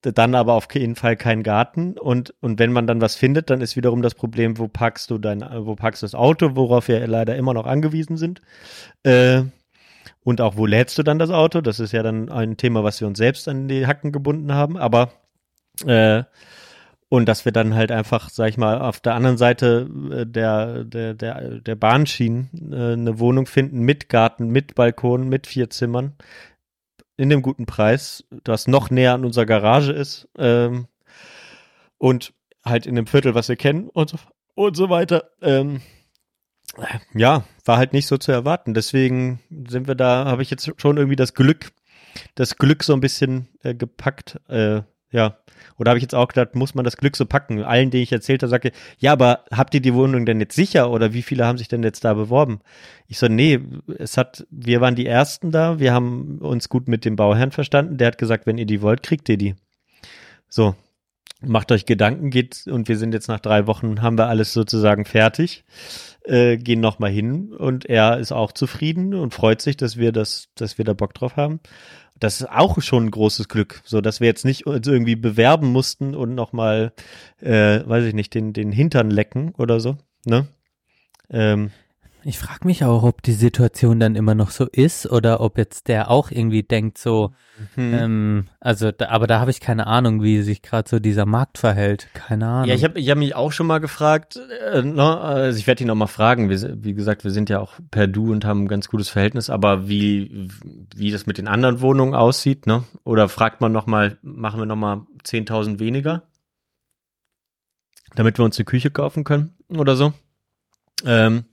Speaker 3: Dann aber auf jeden Fall kein Garten. Und, und wenn man dann was findet, dann ist wiederum das Problem, wo packst du dein, wo packst du das Auto, worauf wir leider immer noch angewiesen sind. Äh, und auch, wo lädst du dann das Auto? Das ist ja dann ein Thema, was wir uns selbst an die Hacken gebunden haben. Aber äh, und dass wir dann halt einfach, sag ich mal, auf der anderen Seite äh, der, der, der, der Bahnschienen äh, eine Wohnung finden mit Garten, mit Balkon, mit vier Zimmern in dem guten Preis, das noch näher an unserer Garage ist ähm, und halt in dem Viertel, was wir kennen und so, und so weiter. Ähm, ja, war halt nicht so zu erwarten. Deswegen sind wir da, habe ich jetzt schon irgendwie das Glück, das Glück so ein bisschen äh, gepackt. Äh, Ja. Oder habe ich jetzt auch gedacht, muss man das Glück so packen? Allen, denen ich erzählt habe, sagte, ja, aber habt ihr die Wohnung denn jetzt sicher oder wie viele haben sich denn jetzt da beworben? Ich so, nee, es hat, wir waren die Ersten da, wir haben uns gut mit dem Bauherrn verstanden, der hat gesagt, wenn ihr die wollt, kriegt ihr die. So, macht euch Gedanken, geht, und wir sind jetzt nach drei Wochen, haben wir alles sozusagen fertig, äh, gehen nochmal hin und er ist auch zufrieden und freut sich, dass wir das, dass wir da Bock drauf haben. Das ist auch schon ein großes Glück, so dass wir jetzt nicht uns irgendwie bewerben mussten und nochmal, äh, weiß ich nicht, den, den Hintern lecken oder so, ne? Ähm,
Speaker 1: Ich frage mich auch, ob die Situation dann immer noch so ist oder ob jetzt der auch irgendwie denkt so,
Speaker 3: hm.
Speaker 1: ähm, also, da, aber da habe ich keine Ahnung, wie sich gerade so dieser Markt verhält. Keine Ahnung.
Speaker 3: Ja, ich habe ich hab mich auch schon mal gefragt, äh, ne, also ich werde ihn noch mal fragen. Wir, wie gesagt, wir sind ja auch per Du und haben ein ganz gutes Verhältnis, aber wie, wie das mit den anderen Wohnungen aussieht, ne? Oder fragt man noch mal, machen wir noch mal 10.000 weniger, damit wir uns eine Küche kaufen können oder so? Ähm,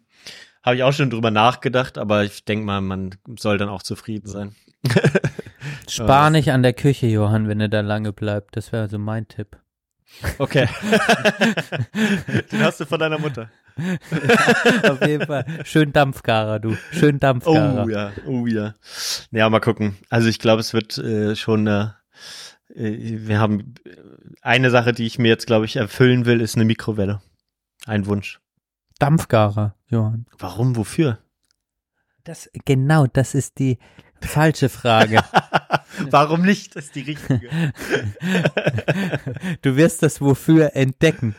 Speaker 3: habe ich auch schon drüber nachgedacht, aber ich denke mal, man soll dann auch zufrieden sein.
Speaker 1: Spar nicht an der Küche, Johann, wenn er da lange bleibt. Das wäre so mein Tipp.
Speaker 3: Okay. Den hast du von deiner Mutter.
Speaker 1: Auf jeden Fall. Schön Dampfgarer, du. Schön Dampfgarer.
Speaker 3: Oh ja, oh ja. Ja, mal gucken. Also ich glaube, es wird äh, schon äh, äh, wir haben äh, eine Sache, die ich mir jetzt, glaube ich, erfüllen will, ist eine Mikrowelle. Ein Wunsch.
Speaker 1: Dampfgarer, Johann.
Speaker 3: Warum, wofür?
Speaker 1: Das, genau, das ist die falsche Frage.
Speaker 3: Warum nicht? Das ist die richtige.
Speaker 1: Du wirst das wofür entdecken.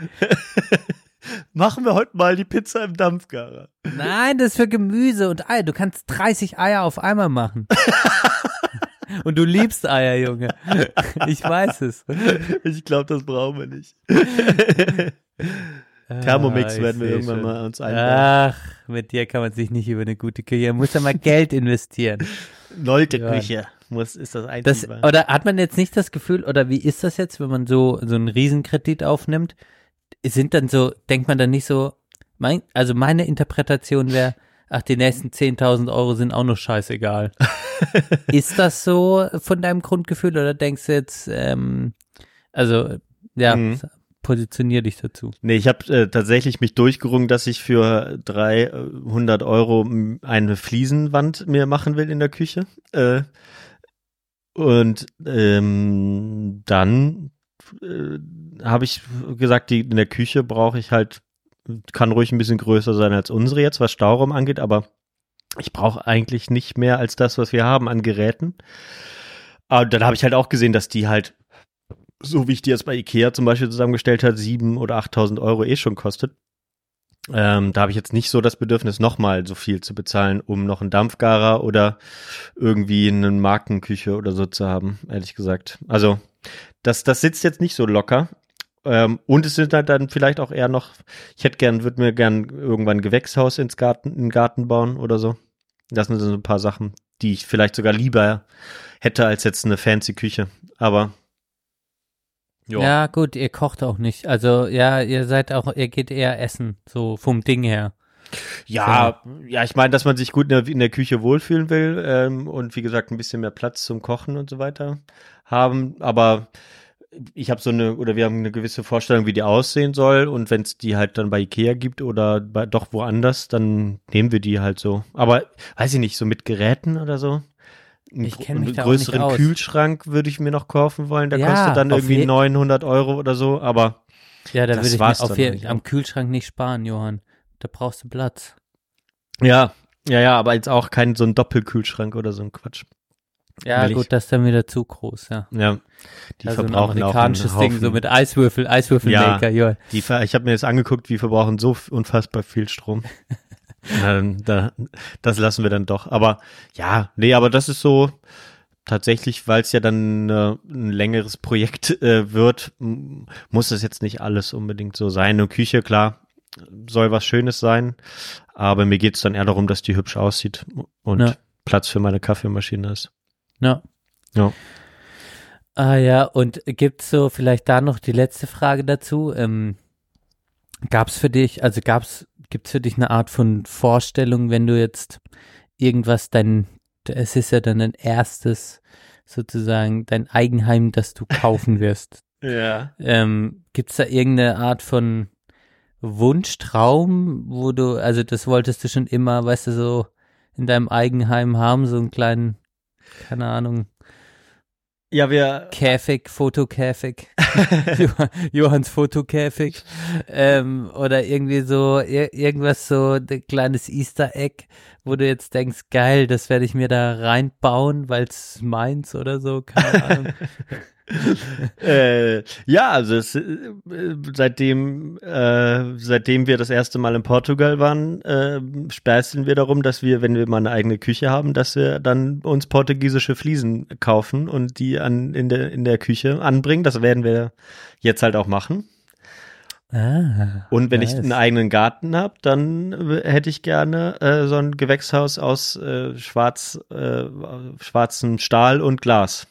Speaker 3: Machen wir heute mal die Pizza im Dampfgarer.
Speaker 1: Nein, das ist für Gemüse und Eier. Du kannst 30 Eier auf einmal machen. Und du liebst Eier, Junge. Ich weiß es.
Speaker 3: Ich glaube, das brauchen wir nicht. Thermomix
Speaker 1: Ah,
Speaker 3: werden wir irgendwann
Speaker 1: schon.
Speaker 3: mal uns einbauen.
Speaker 1: Ach, mit dir kann man sich nicht über eine gute Küche. Man muss ja mal Geld investieren.
Speaker 3: Leute. Küche muss, ist das
Speaker 1: Das,
Speaker 3: einzige.
Speaker 1: oder hat man jetzt nicht das Gefühl, oder wie ist das jetzt, wenn man so, so einen Riesenkredit aufnimmt? Sind dann so, denkt man dann nicht so, mein, also meine Interpretation wäre, ach, die nächsten 10.000 Euro sind auch noch scheißegal. ist das so von deinem Grundgefühl oder denkst du jetzt, ähm, also, ja,
Speaker 3: Mhm.
Speaker 1: Positionier dich dazu.
Speaker 3: Nee, ich habe äh, tatsächlich mich durchgerungen, dass ich für 300 Euro eine Fliesenwand mir machen will in der Küche. Äh, und ähm, dann äh, habe ich gesagt, die in der Küche brauche ich halt, kann ruhig ein bisschen größer sein als unsere jetzt, was Stauraum angeht, aber ich brauche eigentlich nicht mehr als das, was wir haben an Geräten. Aber dann habe ich halt auch gesehen, dass die halt so wie ich die jetzt bei Ikea zum Beispiel zusammengestellt hat, sieben oder 8.000 Euro eh schon kostet. Ähm, da habe ich jetzt nicht so das Bedürfnis, nochmal so viel zu bezahlen, um noch einen Dampfgarer oder irgendwie eine Markenküche oder so zu haben, ehrlich gesagt. Also das, das sitzt jetzt nicht so locker. Ähm, und es sind halt dann vielleicht auch eher noch, ich hätte gern, würde mir gern irgendwann ein Gewächshaus ins Garten, in den Garten bauen oder so. Das sind so ein paar Sachen, die ich vielleicht sogar lieber hätte als jetzt eine fancy Küche. Aber ja.
Speaker 1: Ja, gut, ihr kocht auch nicht. Also, ja, ihr seid auch, ihr geht eher essen, so vom Ding her.
Speaker 3: Ja, ja, ich meine, dass man sich gut in der, in der Küche wohlfühlen will ähm, und wie gesagt ein bisschen mehr Platz zum Kochen und so weiter haben. Aber ich habe so eine, oder wir haben eine gewisse Vorstellung, wie die aussehen soll. Und wenn es die halt dann bei Ikea gibt oder bei, doch woanders, dann nehmen wir die halt so. Aber weiß ich nicht, so mit Geräten oder so. Einen
Speaker 1: Ich
Speaker 3: gro-
Speaker 1: kenn mich
Speaker 3: einen
Speaker 1: da
Speaker 3: größeren. Kühlschrank würde ich mir noch kaufen wollen. Der
Speaker 1: Ja,
Speaker 3: kostet dann irgendwie
Speaker 1: je-
Speaker 3: 900 Euro oder so. Aber
Speaker 1: Ja, da
Speaker 3: Das
Speaker 1: würde ich mir auf je, am. Kühlschrank nicht sparen, Johann. Da brauchst du Platz.
Speaker 3: ja, ja, ja, aber jetzt auch kein so ein Doppelkühlschrank oder so ein Quatsch.
Speaker 1: Ja,
Speaker 3: Will ich-
Speaker 1: gut, das ist dann wieder zu groß, ja.
Speaker 3: Ja, die
Speaker 1: also ein
Speaker 3: verbrauchen auch einen
Speaker 1: amerikanisches Ding,
Speaker 3: Haufen.
Speaker 1: so mit Eiswürfel, Eiswürfelmaker, ja.
Speaker 3: die, ver- ich habe mir jetzt angeguckt, die verbrauchen so unfassbar viel Strom. Na, dann, da, das lassen wir dann doch. Aber ja, nee, aber das ist so tatsächlich, weil es ja dann äh, ein längeres Projekt äh, wird, muss das jetzt nicht alles unbedingt so sein. Eine Küche, klar, soll was Schönes sein, aber mir geht's dann eher darum, dass die hübsch aussieht und
Speaker 1: Ja.
Speaker 3: Platz für meine Kaffeemaschine ist.
Speaker 1: Ja.
Speaker 3: Ja.
Speaker 1: Ah ja, und gibt's so vielleicht da noch die letzte Frage dazu? Ähm, gab's für dich, also gab's, gibt's für dich eine Art von Vorstellung, wenn du jetzt irgendwas dein, es ist ja dann ein erstes sozusagen dein Eigenheim, das du kaufen wirst.
Speaker 3: Ja.
Speaker 1: Ähm, gibt's da irgendeine Art von Wunschtraum, wo du, also das wolltest du schon immer, weißt du, so in deinem Eigenheim haben, so einen kleinen, keine Ahnung,
Speaker 3: Ja, wir,
Speaker 1: Käfig, Fotokäfig, Joh- Johanns Fotokäfig, ähm, oder irgendwie so, ir irgendwas so, ein kleines Easter Egg, wo du jetzt denkst, geil, das werde ich mir da reinbauen, weil es meins oder so, keine Ahnung.
Speaker 3: äh, ja, also es, äh, seitdem, äh, seitdem wir das erste Mal in Portugal waren, äh, späßeln wir darum, dass wir, wenn wir mal eine eigene Küche haben, dass wir dann uns portugiesische Fliesen kaufen und die an, in der, in der Küche anbringen. Das werden wir jetzt halt auch machen.
Speaker 1: ah,
Speaker 3: Und wenn ich
Speaker 1: nice.
Speaker 3: einen eigenen Garten habe, dann äh, hätte ich gerne äh, so ein Gewächshaus aus äh, schwarz, äh, schwarzem Stahl und Glas.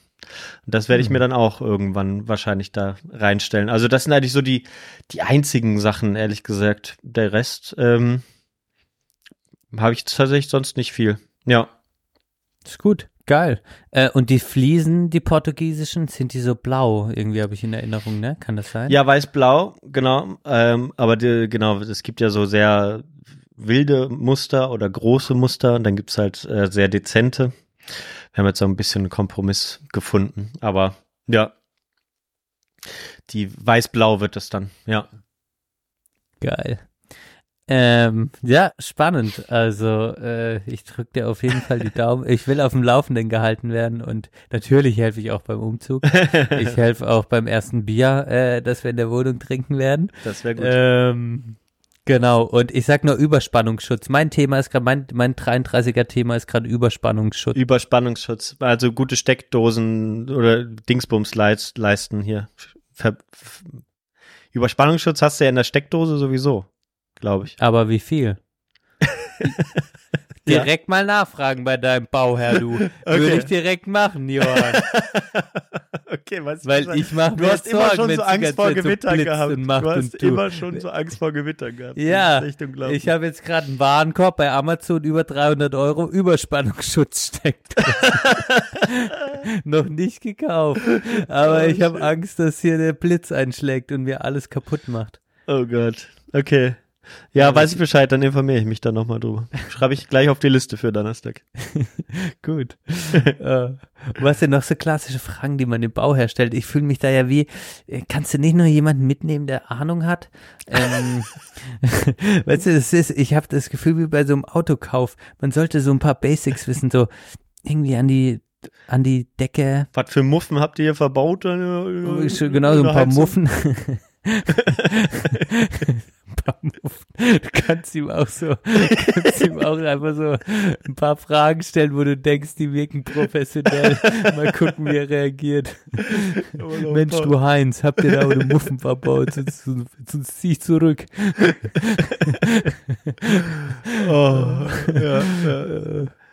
Speaker 3: Und das werde ich mir dann auch irgendwann wahrscheinlich da reinstellen. Also das sind eigentlich so die, die einzigen Sachen, ehrlich gesagt. Der Rest ähm, habe ich tatsächlich sonst nicht viel. Ja.
Speaker 1: Ist gut, geil. Äh, und die Fliesen, die portugiesischen, sind die so blau? Irgendwie habe ich in Erinnerung, ne? Kann das sein?
Speaker 3: Ja, weiß-blau, genau. Ähm, aber die, genau, es gibt ja so sehr wilde Muster oder große Muster und dann gibt's halt äh, sehr dezente. Wir haben jetzt so ein bisschen einen Kompromiss gefunden, aber ja. Die weiß-blau wird es dann, ja.
Speaker 1: Geil. Ähm, ja, spannend. Also äh, ich drücke dir auf jeden Fall die Daumen. Ich will auf dem Laufenden gehalten werden und natürlich helfe ich auch beim Umzug. Ich helfe auch beim ersten Bier, äh, das wir in der Wohnung trinken werden.
Speaker 3: Das wäre gut.
Speaker 1: Ähm, genau, und ich sag nur Überspannungsschutz. Mein Thema ist gerade, mein, mein 33er Thema ist gerade Überspannungsschutz.
Speaker 3: Überspannungsschutz, also gute Steckdosen oder Dingsbums-Leisten hier. Ver Überspannungsschutz hast du ja in der Steckdose sowieso, glaube ich.
Speaker 1: Aber wie viel?
Speaker 3: Ja.
Speaker 1: Direkt mal nachfragen bei deinem Bauherr, du. Würde
Speaker 3: Okay.
Speaker 1: ich direkt machen, Johann.
Speaker 3: okay, was
Speaker 1: Weil ich mache
Speaker 3: Du
Speaker 1: mir
Speaker 3: hast immer
Speaker 1: Sorgen,
Speaker 3: schon so Angst vor
Speaker 1: Zeit so
Speaker 3: gehabt. du hast immer schon so Angst vor Gewittern gehabt.
Speaker 1: Ja, ich habe jetzt gerade einen Warenkorb bei Amazon über 300 Euro Überspannungsschutz steckt. Noch nicht gekauft. Aber
Speaker 3: Oh,
Speaker 1: ich habe. Angst, dass hier der Blitz einschlägt und mir alles kaputt macht.
Speaker 3: oh Gott. Okay. Ja, weiß ich Bescheid, dann informiere ich mich dann nochmal drüber. Schreibe ich gleich auf die Liste für Donnerstag.
Speaker 1: Gut. äh, was sind noch so klassische Fragen, die man im Bauherr stellt? Ich fühle mich da ja wie, äh, kannst du nicht nur jemanden mitnehmen, der Ahnung hat? Ähm, weißt du, das ist, ich habe das Gefühl wie bei so einem Autokauf. Man sollte so ein paar Basics wissen, so irgendwie an die an die Decke,
Speaker 3: Was für Muffen habt ihr hier verbaut? Äh,
Speaker 1: genau so ein paar
Speaker 3: Heizung?
Speaker 1: Muffen. Muffen. Du kannst ihm auch so, kannst ihm auch einfach so ein paar Fragen stellen, wo du denkst, die wirken professionell. Mal gucken, wie er reagiert. Mensch, du Heinz, habt ihr da eure Muffen verbaut? Sonst, sonst zieh ich zurück.
Speaker 3: Oh, ja, ja.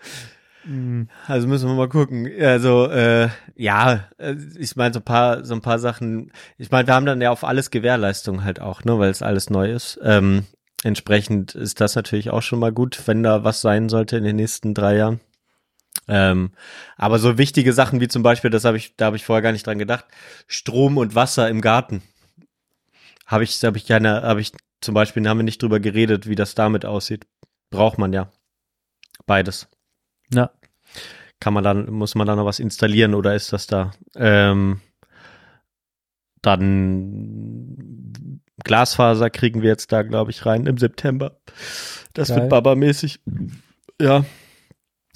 Speaker 3: Also müssen wir mal gucken. Also äh, ja, äh, ich meine so ein paar so ein paar Sachen. Ich meine, wir haben dann ja auf alles Gewährleistung halt auch, ne, weil es alles neu ist. Ähm, entsprechend ist das natürlich auch schon mal gut, wenn da was sein sollte in den nächsten drei Jahren. Ähm, aber so wichtige Sachen wie zum Beispiel, das habe ich, da habe ich vorher gar nicht dran gedacht, Strom und Wasser im Garten. Habe ich, habe ich keine, habe ich zum Beispiel, haben wir nicht drüber geredet, wie das damit aussieht. Braucht man ja beides.
Speaker 1: Ja.
Speaker 3: Kann man dann, muss man da noch was installieren oder ist das da? Ähm, dann Glasfaser kriegen wir jetzt da, glaube ich, rein im September. Das
Speaker 1: Geil.
Speaker 3: wird Baba-mäßig. Ja.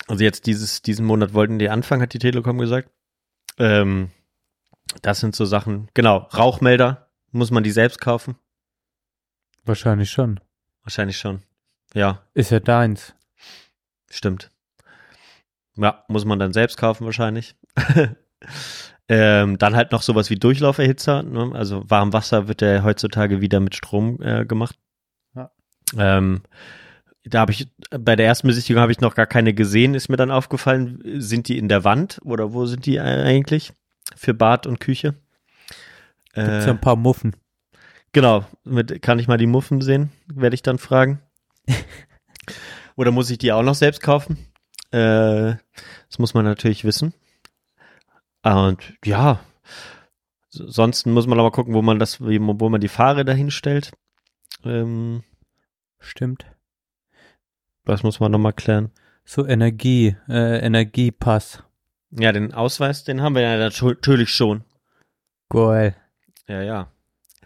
Speaker 3: Also jetzt dieses, diesen Monat wollten die anfangen, hat die Telekom gesagt. Ähm, das sind so Sachen. Genau, Rauchmelder. Muss man die selbst kaufen?
Speaker 1: Wahrscheinlich schon.
Speaker 3: Wahrscheinlich schon. Ja,
Speaker 1: Ist ja deins.
Speaker 3: Stimmt. Ja, muss man dann selbst kaufen wahrscheinlich. ähm, dann halt noch sowas wie Durchlauferhitzer. Ne? Also Warmwasser wird ja heutzutage wieder mit Strom äh, gemacht.
Speaker 1: Ja.
Speaker 3: Ähm, da habe ich bei der ersten Besichtigung habe ich noch gar keine gesehen. Ist mir dann aufgefallen, sind die in der Wand oder wo sind die eigentlich für Bad und Küche?
Speaker 1: Gibt's ja
Speaker 3: Äh,
Speaker 1: ein paar Muffen.
Speaker 3: Genau, mit, kann ich mal die Muffen sehen, werde ich dann fragen. Oder muss ich die auch noch selbst kaufen? Äh, das muss man natürlich wissen. Und ja, sonst muss man aber gucken, wo man das, wo man die Fahrräder hinstellt. Ähm,
Speaker 1: Stimmt.
Speaker 3: das muss man nochmal klären.
Speaker 1: So Energie, äh, Energiepass.
Speaker 3: Ja, den Ausweis, den haben wir ja natürlich schon.
Speaker 1: Geil.
Speaker 3: Ja, ja.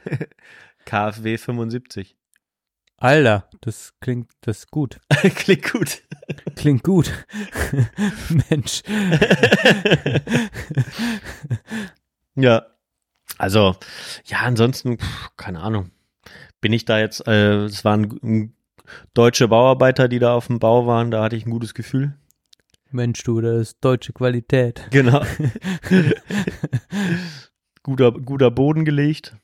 Speaker 3: KfW 75.
Speaker 1: Alter, das klingt, das gut.
Speaker 3: Klingt gut.
Speaker 1: Klingt gut. Mensch.
Speaker 3: ja. Also, ja, ansonsten, pff, keine Ahnung. Bin ich da jetzt, äh, es waren deutsche Bauarbeiter, die da auf dem Bau waren, da hatte ich ein gutes Gefühl.
Speaker 1: Mensch, du, das ist deutsche Qualität.
Speaker 3: Genau. guter, guter Boden gelegt.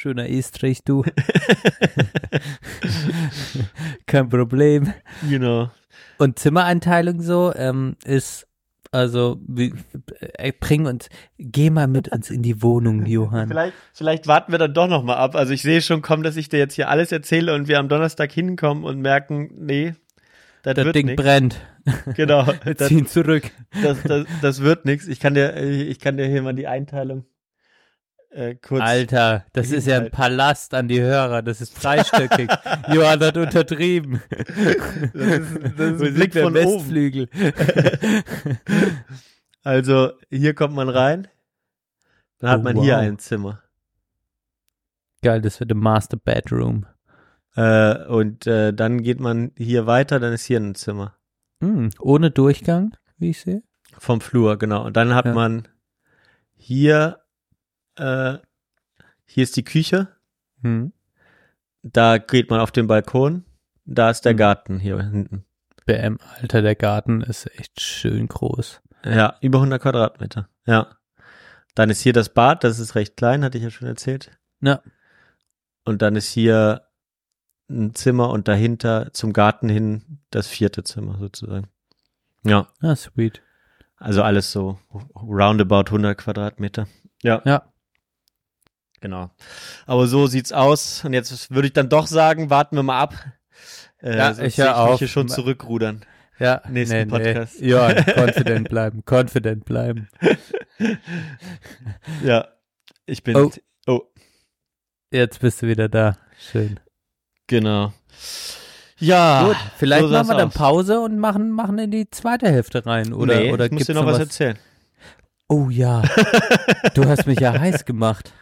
Speaker 1: Schöner Estrich, du. Kein Problem.
Speaker 3: Genau.
Speaker 1: Und Zimmereinteilung so ähm, ist, also, wie, äh, bring uns, geh mal mit uns in die Wohnung, Johann.
Speaker 3: Vielleicht, vielleicht warten wir dann doch noch mal ab. Also ich sehe schon kommen, dass ich dir jetzt hier alles erzähle und wir am Donnerstag hinkommen und merken, nee, das,
Speaker 1: Das Ding
Speaker 3: nix.
Speaker 1: brennt.
Speaker 3: Genau.
Speaker 1: Wir ziehen zurück.
Speaker 3: das, das, das wird nichts. Ich kann dir, ich kann dir hier mal die Einteilung äh, kurz.
Speaker 1: Alter, das ist ja ein. Palast an die Hörer. Das ist dreistöckig. Johann hat untertrieben.
Speaker 3: Das ist, das ist ein Blick
Speaker 1: wir?
Speaker 3: von.
Speaker 1: Westflügel.
Speaker 3: Also hier kommt man rein. Dann hat
Speaker 1: Oh,
Speaker 3: man hier
Speaker 1: wow.
Speaker 3: ein Zimmer.
Speaker 1: Geil, das wird ein Master Bedroom.
Speaker 3: Äh, und äh, dann geht man hier weiter, dann ist hier ein Zimmer.
Speaker 1: Hm, ohne Durchgang, wie ich sehe.
Speaker 3: Vom Flur, genau. Und dann hat
Speaker 1: Ja.
Speaker 3: man hier, äh, hier ist die Küche.
Speaker 1: Hm.
Speaker 3: Da geht man auf den Balkon. Da ist der
Speaker 1: Hm.
Speaker 3: Garten hier hinten.
Speaker 1: BM, Alter, der Garten ist echt schön groß.
Speaker 3: Ja, über 100 Quadratmeter. Ja. Dann ist hier das Bad, das ist recht klein, hatte ich ja schon erzählt.
Speaker 1: Ja.
Speaker 3: Und dann ist hier ein Zimmer und dahinter zum Garten hin das vierte Zimmer sozusagen. Ja,
Speaker 1: Ah, sweet.
Speaker 3: also alles so roundabout 100 Quadratmeter. Ja,
Speaker 1: Ja.
Speaker 3: Genau. Aber so sieht's aus. Und jetzt würde ich dann doch sagen, warten wir mal ab. Äh,
Speaker 1: Ja, ich
Speaker 3: mich
Speaker 1: auf.
Speaker 3: hier schon zurückrudern.
Speaker 1: Ja,
Speaker 3: Nächsten Podcast.
Speaker 1: Ja, confident bleiben, confident bleiben.
Speaker 3: Ja, ich bin.
Speaker 1: Oh.
Speaker 3: oh
Speaker 1: Jetzt bist du wieder da. Schön.
Speaker 3: genau. Ja,
Speaker 1: Gut, vielleicht
Speaker 3: so
Speaker 1: machen wir dann
Speaker 3: aus.
Speaker 1: Pause und machen, machen in die zweite Hälfte rein. Oder,
Speaker 3: nee,
Speaker 1: oder
Speaker 3: ich muss dir noch was? erzählen.
Speaker 1: Oh ja. du hast mich ja heiß gemacht.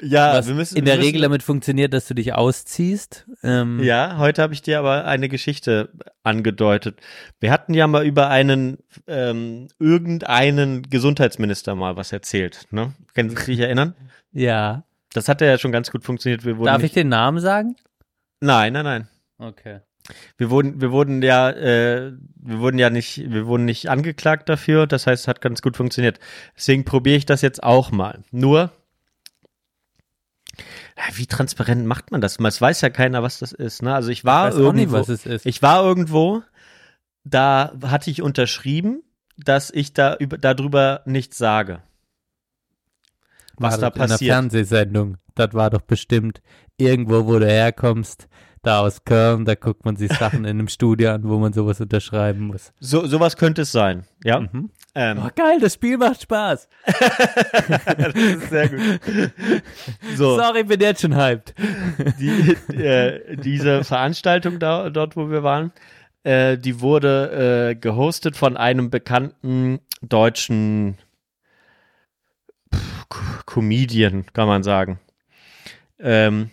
Speaker 3: Ja,
Speaker 1: was
Speaker 3: wir müssen
Speaker 1: in der
Speaker 3: müssen,
Speaker 1: Regel damit funktioniert, dass du dich ausziehst. Ähm,
Speaker 3: Ja, heute habe ich dir aber eine Geschichte angedeutet. Wir hatten ja mal über einen ähm, irgendeinen Gesundheitsminister mal was erzählt. Ne? Können Sie sich erinnern?
Speaker 1: ja.
Speaker 3: Das hat ja schon ganz gut funktioniert.
Speaker 1: Darf ich den Namen sagen?
Speaker 3: Nein, nein, nein.
Speaker 1: Okay.
Speaker 3: Wir wurden, wir wurden ja, äh, wir wurden ja nicht, wir wurden nicht angeklagt dafür. Das heißt, es hat ganz gut funktioniert. Deswegen probiere ich das jetzt auch mal. Nur, wie transparent macht man das? Es weiß ja keiner, was das ist. Ne? Also ich war
Speaker 1: Ich weiß auch
Speaker 3: irgendwo,
Speaker 1: nicht, was es ist.
Speaker 3: ich war irgendwo, da hatte ich unterschrieben, dass ich da über, darüber nichts sage. Was
Speaker 1: War
Speaker 3: da
Speaker 1: das In
Speaker 3: passiert.
Speaker 1: Fernsehsendung. Das war doch bestimmt irgendwo, wo du herkommst. Da aus Köln, da guckt man sich Sachen in einem Studio an, wo man sowas unterschreiben muss.
Speaker 3: So, sowas könnte es sein. Ja.
Speaker 1: Mhm.
Speaker 3: Ähm,
Speaker 1: Oh, geil, das Spiel macht Spaß.
Speaker 3: das ist sehr gut. So.
Speaker 1: Sorry, bin jetzt schon hyped.
Speaker 3: die, äh, diese Veranstaltung da, dort, wo wir waren, äh, die wurde äh, gehostet von einem bekannten deutschen pff, Comedian, kann man sagen. Ähm,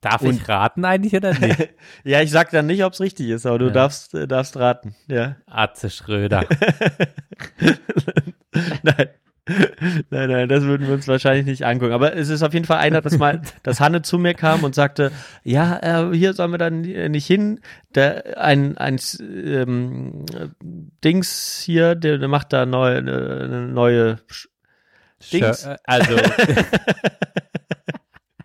Speaker 1: Darf
Speaker 3: Und-
Speaker 1: ich raten eigentlich oder nicht?
Speaker 3: ja, ich sag dann nicht, ob es richtig ist, aber du
Speaker 1: Ja.
Speaker 3: darfst, äh, darfst raten. Ja.
Speaker 1: Atze Schröder.
Speaker 3: nein. Nein, nein, das würden wir uns wahrscheinlich nicht angucken. Aber es ist auf jeden Fall einer, dass mal, dass Hanne zu mir kam und sagte, ja, äh, hier sollen wir dann nicht hin. Der, ein, ein ähm, Dings hier, der, der macht da neu, eine, eine neue Sch- Dings.
Speaker 1: Schö- Also.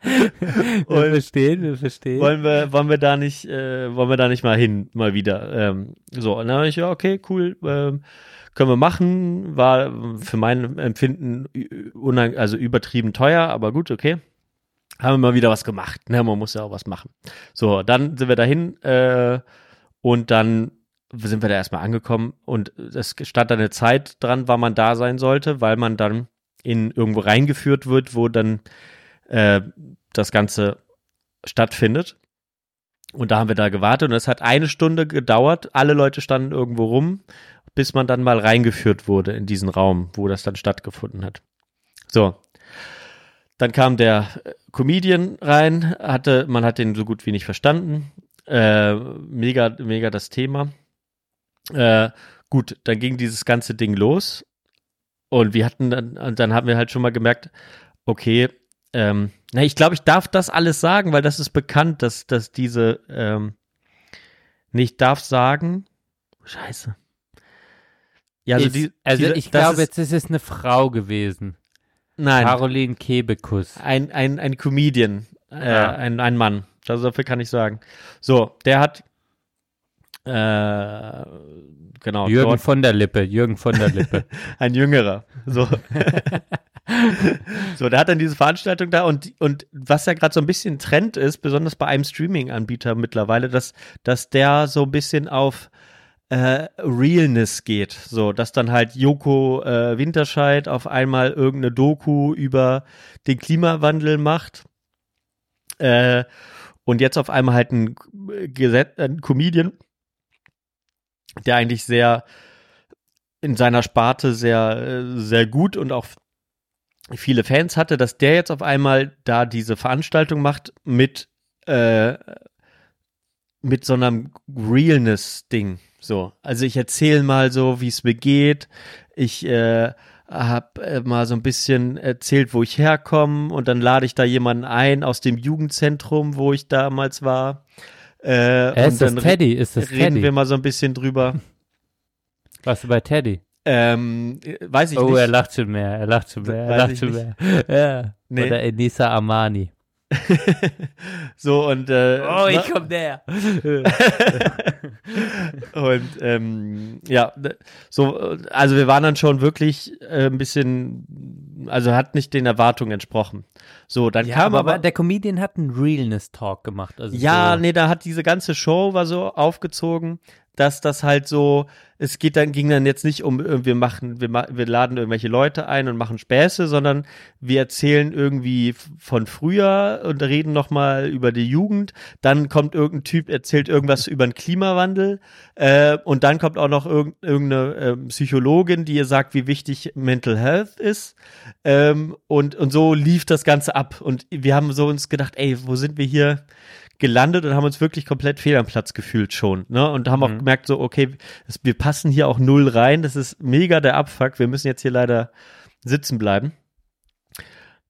Speaker 1: wir verstehen, wir verstehen.
Speaker 3: wollen wir, wollen wir da nicht, äh, wollen wir da nicht mal hin, mal wieder. Ähm, so, und dann habe ich, ja, okay, cool, ähm, können wir machen. War für mein Empfinden also übertrieben teuer, aber gut, okay. Haben wir mal wieder was gemacht. Ne, man muss ja auch was machen. So, dann sind wir dahin äh, und dann sind wir da erstmal angekommen und es stand da eine Zeit dran, wann man da sein sollte, weil man dann in irgendwo reingeführt wird, wo dann äh, das Ganze stattfindet. Und da haben wir da gewartet und es hat eine Stunde gedauert. Alle Leute standen irgendwo rum, bis man dann mal reingeführt wurde in diesen Raum, wo das dann stattgefunden hat. So. Dann kam der äh, Comedian rein, hatte, man hat den so gut wie nicht verstanden. Äh, mega, mega das Thema. Äh, gut, dann ging dieses ganze Ding los. Und wir hatten dann, und dann haben wir halt schon mal gemerkt, okay, ähm, na, ich glaube, ich darf das alles sagen, weil das ist bekannt, dass, dass diese, ähm, nee, ich darf sagen, scheiße. Ja, also,
Speaker 1: Ist-
Speaker 3: die,
Speaker 1: also
Speaker 3: diese,
Speaker 1: ich glaube, jetzt ist es eine Frau gewesen.
Speaker 3: nein,
Speaker 1: Caroline Kebekus.
Speaker 3: ein, ein, ein Comedian, äh,
Speaker 1: Ja.
Speaker 3: ein, ein Mann. Das dafür kann ich sagen. So, der hat, äh, genau,
Speaker 1: Jürgen
Speaker 3: dort
Speaker 1: von der Lippe, Jürgen von der Lippe.
Speaker 3: ein Jüngerer. So. so, der hat dann diese Veranstaltung da und, und was ja gerade so ein bisschen Trend ist, besonders bei einem Streaming-Anbieter mittlerweile, dass, dass der so ein bisschen auf äh, Realness geht. So, dass dann halt Joko äh, Winterscheid auf einmal irgendeine Doku über den Klimawandel macht. Äh, und jetzt auf einmal halt ein, Geset ein Comedian, der eigentlich sehr in seiner Sparte sehr, äh, sehr gut und auch viele Fans hatte, dass der jetzt auf einmal da diese Veranstaltung macht mit, äh, mit so einem Realness-Ding. So, also ich erzähle mal so, wie es mir geht. Ich äh, habe äh, mal so ein bisschen erzählt, wo ich herkomme und dann lade ich da jemanden ein aus dem Jugendzentrum, wo ich damals war. Äh,
Speaker 1: Äh,
Speaker 3: und
Speaker 1: ist das Teddy? Ist das
Speaker 3: reden
Speaker 1: Teddy?
Speaker 3: wir mal so ein bisschen drüber.
Speaker 1: Warst du bei Teddy?
Speaker 3: Ähm, äh, weiß ich
Speaker 1: oh,
Speaker 3: nicht.
Speaker 1: er lacht schon mehr, er lacht schon mehr, er lacht schon
Speaker 3: nicht.
Speaker 1: mehr. Ja.
Speaker 3: Nee.
Speaker 1: Oder Enisa Armani.
Speaker 3: so und äh,
Speaker 1: Oh, ich komm näher.
Speaker 3: und ähm, ja, so, also wir waren dann schon wirklich äh, ein bisschen, also hat nicht den Erwartungen entsprochen. So, dann
Speaker 1: Ja,
Speaker 3: kam
Speaker 1: aber,
Speaker 3: aber,
Speaker 1: der Comedian hat einen Realness-Talk gemacht. Also
Speaker 3: ja,
Speaker 1: so,
Speaker 3: nee, da hat diese ganze Show war so aufgezogen, dass das halt so, es geht dann, ging dann jetzt nicht um, äh, wir machen, wir, wir laden irgendwelche Leute ein und machen Späße, sondern wir erzählen irgendwie von früher und reden nochmal über die Jugend. Dann kommt irgendein Typ, erzählt irgendwas über den Klimawandel. Äh, und dann kommt auch noch irgend, irgendeine ähm, Psychologin, die ihr sagt, wie wichtig Mental Health ist. Ähm, und, und so lief das Ganze ab. Und wir haben so uns gedacht, ey, wo sind wir hier? Gelandet und haben uns wirklich komplett fehl am Platz gefühlt schon, ne? Und haben auch
Speaker 1: Mhm.
Speaker 3: gemerkt, so, okay, das, wir passen hier auch null rein. Das ist mega der Abfuck. Wir müssen jetzt hier leider sitzen bleiben.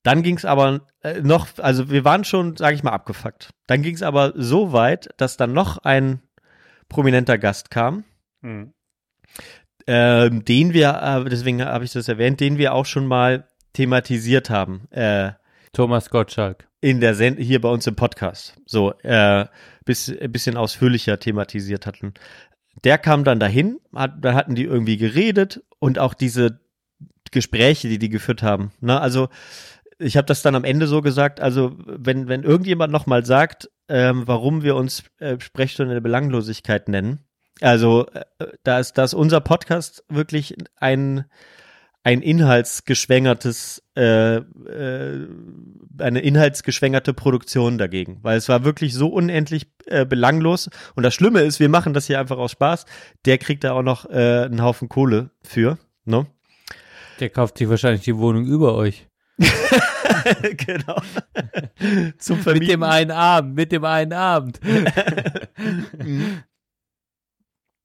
Speaker 3: Dann ging es aber äh, noch, also wir waren schon, sage ich mal, abgefuckt. Dann ging es aber so weit, dass dann noch ein prominenter Gast kam,
Speaker 1: Mhm.
Speaker 3: ähm, den wir, äh, deswegen habe ich das erwähnt, den wir auch schon mal thematisiert haben. Äh,
Speaker 1: Thomas Gottschalk.
Speaker 3: in der Send hier bei uns im Podcast so äh, bis, ein bisschen ausführlicher thematisiert hatten. Der kam dann dahin, hat, dann hatten die irgendwie geredet und auch diese Gespräche, die die geführt haben. Ne? Also ich habe das dann am Ende so gesagt, also wenn, wenn irgendjemand nochmal sagt, ähm, warum wir uns äh, Sprechstunde der Belanglosigkeit nennen, also äh, da ist, da ist unser Podcast wirklich ein, ein inhaltsgeschwängertes, äh, äh, eine inhaltsgeschwängerte Produktion dagegen, weil es war wirklich so unendlich äh, belanglos. Und das Schlimme ist, wir machen das hier einfach aus Spaß. Der kriegt da auch noch äh, einen Haufen Kohle für, ne?
Speaker 1: Der kauft sich wahrscheinlich die Wohnung über euch.
Speaker 3: genau. Zum
Speaker 1: Mit
Speaker 3: Vermieten.
Speaker 1: dem einen Abend, mit dem einen Abend.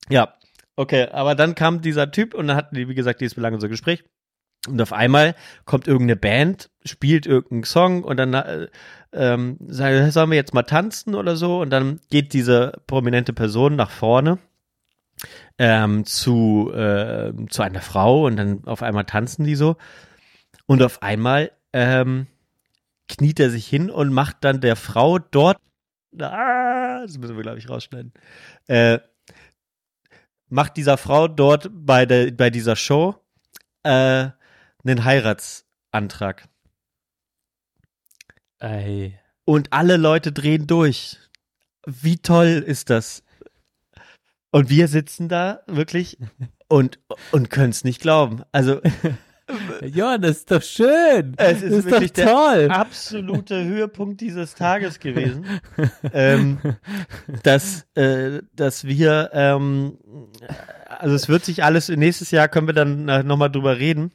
Speaker 3: Ja, okay, aber dann kam dieser Typ und dann hatten die, wie gesagt, dieses belanglose Gespräch. Und auf einmal kommt irgendeine Band, spielt irgendeinen Song und dann äh, ähm, sagen, sollen wir jetzt mal tanzen oder so? Und dann geht diese prominente Person nach vorne ähm, zu, äh, zu einer Frau und dann auf einmal tanzen die so. Und auf einmal ähm, kniet er sich hin und macht dann der Frau dort, ah, das müssen wir, glaube ich, rausschneiden, äh, macht dieser Frau dort bei, der, bei dieser Show äh, einen Heiratsantrag.
Speaker 1: Ey.
Speaker 3: Und alle Leute drehen durch. Wie toll ist das? Und wir sitzen da wirklich und, und können es nicht glauben. Also
Speaker 1: Ja, das ist doch schön.
Speaker 3: Es ist
Speaker 1: das ist
Speaker 3: wirklich
Speaker 1: doch
Speaker 3: der
Speaker 1: toll.
Speaker 3: absolute Höhepunkt dieses Tages gewesen, ähm, dass, äh, dass wir, ähm, also es wird sich alles, nächstes Jahr können wir dann äh, nochmal drüber reden.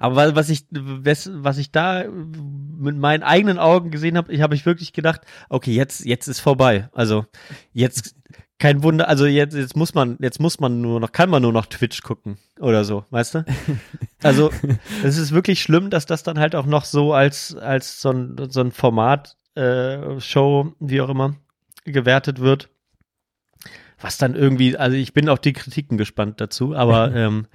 Speaker 3: Aber wa- was ich, was ich da mit meinen eigenen Augen gesehen habe, ich habe ich wirklich gedacht, okay, jetzt, jetzt ist vorbei. Also jetzt kein Wunder, also jetzt, jetzt muss man, jetzt muss man nur noch, kann man nur noch Twitch gucken oder so, weißt du? Also es ist wirklich schlimm, dass das dann halt auch noch so als, als so ein, so ein Format, äh, Show, wie auch immer, gewertet wird. Was dann irgendwie, also ich bin auf die Kritiken gespannt dazu, aber ähm,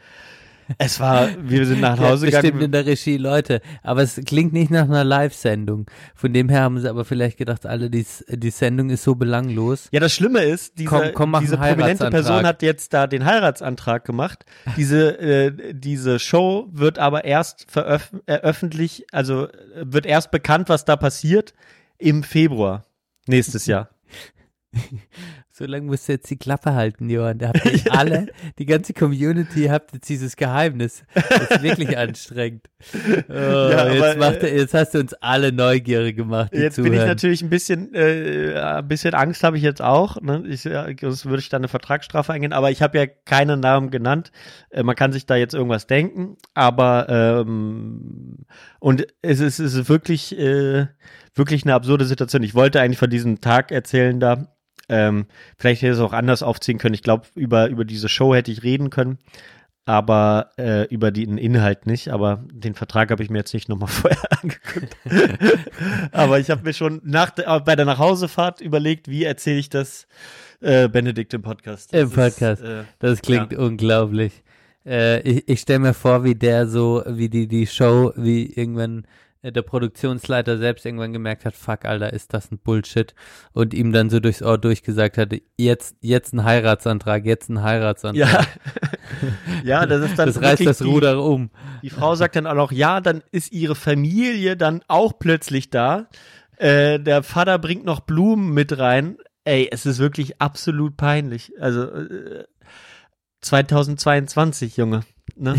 Speaker 3: es war, wir sind nach Hause
Speaker 1: bestimmt
Speaker 3: gegangen.
Speaker 1: in der Regie Leute. Aber es klingt nicht nach einer Live-Sendung. Von dem her haben sie aber vielleicht gedacht, alle, die, die Sendung ist so belanglos.
Speaker 3: Ja, das Schlimme ist, diese,
Speaker 1: Komm, komm,
Speaker 3: diese prominente. Person hat jetzt da den Heiratsantrag gemacht. Diese, äh, diese Show wird aber erst veröf öffentlich, also äh, wird erst bekannt, was da passiert im Februar nächstes Jahr.
Speaker 1: So lange musst du jetzt die Klappe halten, Johann. Da habt ihr alle, die ganze Community habt jetzt dieses Geheimnis. Das ist wirklich anstrengend. Oh,
Speaker 3: aber,
Speaker 1: jetzt,
Speaker 3: äh,
Speaker 1: er- jetzt hast du uns alle neugierig gemacht.
Speaker 3: Jetzt
Speaker 1: zuhören.
Speaker 3: bin ich natürlich ein bisschen, äh, ein bisschen Angst habe ich jetzt auch. Ne? Ich, ja, sonst würde ich da eine Vertragsstrafe eingehen, aber ich habe ja keinen Namen genannt. Äh, man kann sich da jetzt irgendwas denken, aber ähm, und es ist, es ist wirklich, äh, wirklich eine absurde Situation. Ich wollte eigentlich von diesem Tag erzählen da. Ähm, vielleicht hätte es auch anders aufziehen können. Ich glaube, über, über diese Show hätte ich reden können, aber äh, über den Inhalt nicht. Aber den Vertrag habe ich mir jetzt nicht nochmal vorher angeguckt. aber ich habe mir schon nach äh, bei der Nachhausefahrt überlegt, wie erzähle ich das äh, Benedikt im Podcast.
Speaker 1: Im
Speaker 3: Das ist,
Speaker 1: Podcast.
Speaker 3: äh,
Speaker 1: Das klingt unglaublich. Äh, ich ich stelle mir vor, wie der so, wie die, die Show, wie irgendwann der Produktionsleiter selbst irgendwann gemerkt hat, fuck, Alter, ist das ein Bullshit. Und ihm dann so durchs Ohr durchgesagt hatte, jetzt, jetzt ein Heiratsantrag, jetzt ein Heiratsantrag.
Speaker 3: ja. ja, das ist dann
Speaker 1: das reißt das
Speaker 3: die-
Speaker 1: Ruder um.
Speaker 3: Die Frau sagt dann auch noch, ja, dann ist ihre Familie dann auch plötzlich da. Äh, der Vater bringt noch Blumen mit rein. Ey, es ist wirklich absolut peinlich. Also äh, 2022, Junge. Ne?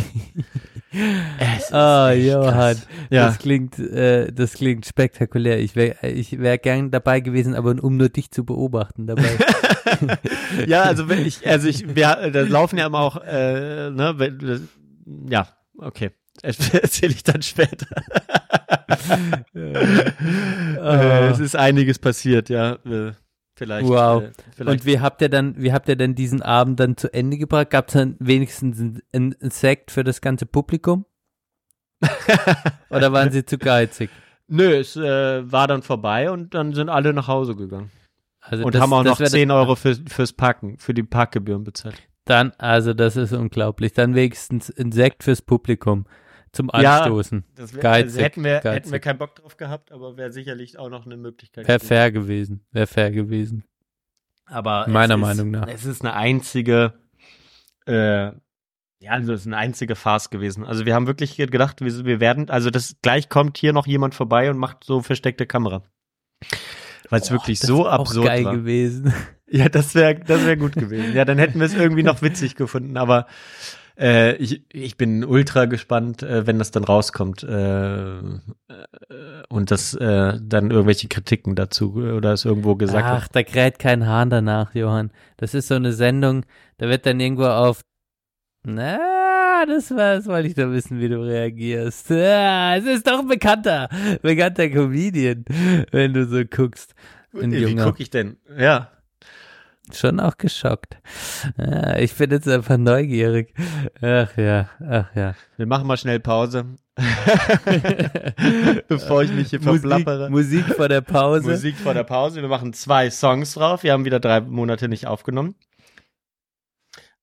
Speaker 3: es
Speaker 1: Ah,
Speaker 3: echt
Speaker 1: Johann.
Speaker 3: Ja.
Speaker 1: das klingt, äh, das klingt spektakulär. Ich wäre, ich wäre gern dabei gewesen, aber um nur dich zu beobachten dabei.
Speaker 3: ja, also wenn ich, also ich, wir, da laufen ja immer auch, äh, ne, wenn, ja, okay. Erzähle ich dann später. äh, es ist einiges passiert, ja. Vielleicht.
Speaker 1: Wow.
Speaker 3: Äh, vielleicht.
Speaker 1: Und wie habt ihr dann, wie habt ihr denn diesen Abend dann zu Ende gebracht? Gab es dann wenigstens ein, ein, Sekt für das ganze Publikum? Oder waren sie zu geizig?
Speaker 3: Nö, es äh, war dann vorbei und dann sind alle nach Hause gegangen.
Speaker 1: Also
Speaker 3: Und
Speaker 1: das-
Speaker 3: haben auch noch
Speaker 1: wär
Speaker 3: 10
Speaker 1: das,
Speaker 3: Euro für, fürs Parken, für die Parkgebühren bezahlt.
Speaker 1: Dann, also das ist unglaublich. Dann wenigstens ein Sekt fürs Publikum zum
Speaker 3: Ja,
Speaker 1: Anstoßen.
Speaker 3: Das wär,
Speaker 1: Geizig,
Speaker 3: also hätten, wir, hätten wir keinen Bock drauf gehabt, aber wäre sicherlich auch noch eine Möglichkeit.
Speaker 1: Wäre
Speaker 3: gewesen.
Speaker 1: fair gewesen. Wäre fair gewesen.
Speaker 3: Aber
Speaker 1: Meiner
Speaker 3: es ist,
Speaker 1: Meinung nach.
Speaker 3: Es ist eine einzige, äh, ja, also es ist eine einzige Farce gewesen. Also wir haben wirklich gedacht, wir, wir werden, also das gleich kommt hier noch jemand vorbei und macht so versteckte Kamera. Weil es wirklich
Speaker 1: Das
Speaker 3: so
Speaker 1: wär auch
Speaker 3: absurd
Speaker 1: geil
Speaker 3: war.
Speaker 1: gewesen.
Speaker 3: Ja, das wäre das wär gut gewesen. Ja, dann hätten wir es irgendwie noch witzig gefunden, aber äh, ich, ich bin ultra gespannt, äh, wenn das dann rauskommt äh, äh, und das äh, dann irgendwelche Kritiken dazu oder es irgendwo gesagt
Speaker 1: Ach, da kräht kein Hahn danach, Johann. Das ist so eine Sendung, da wird dann irgendwo auf, na, das war, das wollte ich doch wissen, wie du reagierst. Ja, es ist doch ein bekannter, bekannter Comedian, wenn du so guckst.
Speaker 3: Wie gucke ich denn? Ja.
Speaker 1: Schon auch geschockt. Ja, ich bin jetzt einfach neugierig. Ach ja, ach ja.
Speaker 3: Wir machen mal schnell Pause. Bevor ich mich hier
Speaker 1: Musik,
Speaker 3: verplappere.
Speaker 1: Musik vor der Pause.
Speaker 3: Musik vor der Pause. Wir machen zwei Songs drauf. Wir haben wieder drei Monate nicht aufgenommen.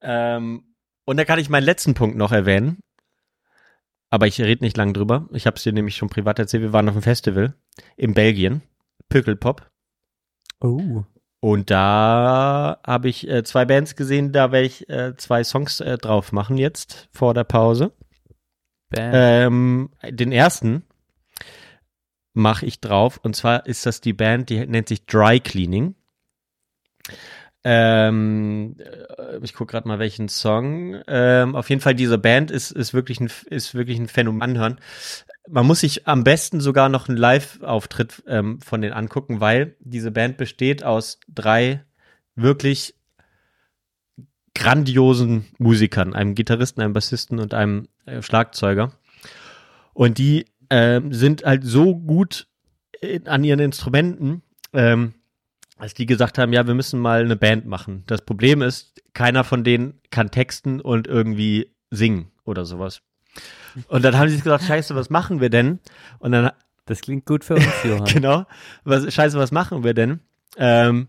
Speaker 3: Ähm, und da kann ich meinen letzten Punkt noch erwähnen. Aber ich rede nicht lang drüber. Ich habe es dir nämlich schon privat erzählt. Wir waren auf einem Festival in Belgien. Pückelpop.
Speaker 1: Oh.
Speaker 3: Und da habe ich äh, zwei Bands gesehen. Da werde ich äh, zwei Songs äh, drauf machen jetzt vor der Pause. Ähm, den ersten mache ich drauf und zwar ist das die Band, die nennt sich Dry Cleaning. Ähm, äh, ich gucke gerade mal welchen Song. Ähm, auf jeden Fall diese Band ist ist wirklich ein ist wirklich ein Phänomen anhören. Man muss sich am besten sogar noch einen Live-Auftritt ähm, von denen angucken, weil diese Band besteht aus drei wirklich grandiosen Musikern, einem Gitarristen, einem Bassisten und einem äh, Schlagzeuger. Und die ähm, sind halt so gut in, an ihren Instrumenten, ähm, als die gesagt haben, ja, wir müssen mal eine Band machen. Das Problem ist, keiner von denen kann texten und irgendwie singen oder sowas. Und dann haben sie sich gesagt, scheiße, was machen wir denn? Und dann,
Speaker 1: Das klingt gut für uns, Johann.
Speaker 3: genau, was, scheiße, was machen wir denn? Ähm,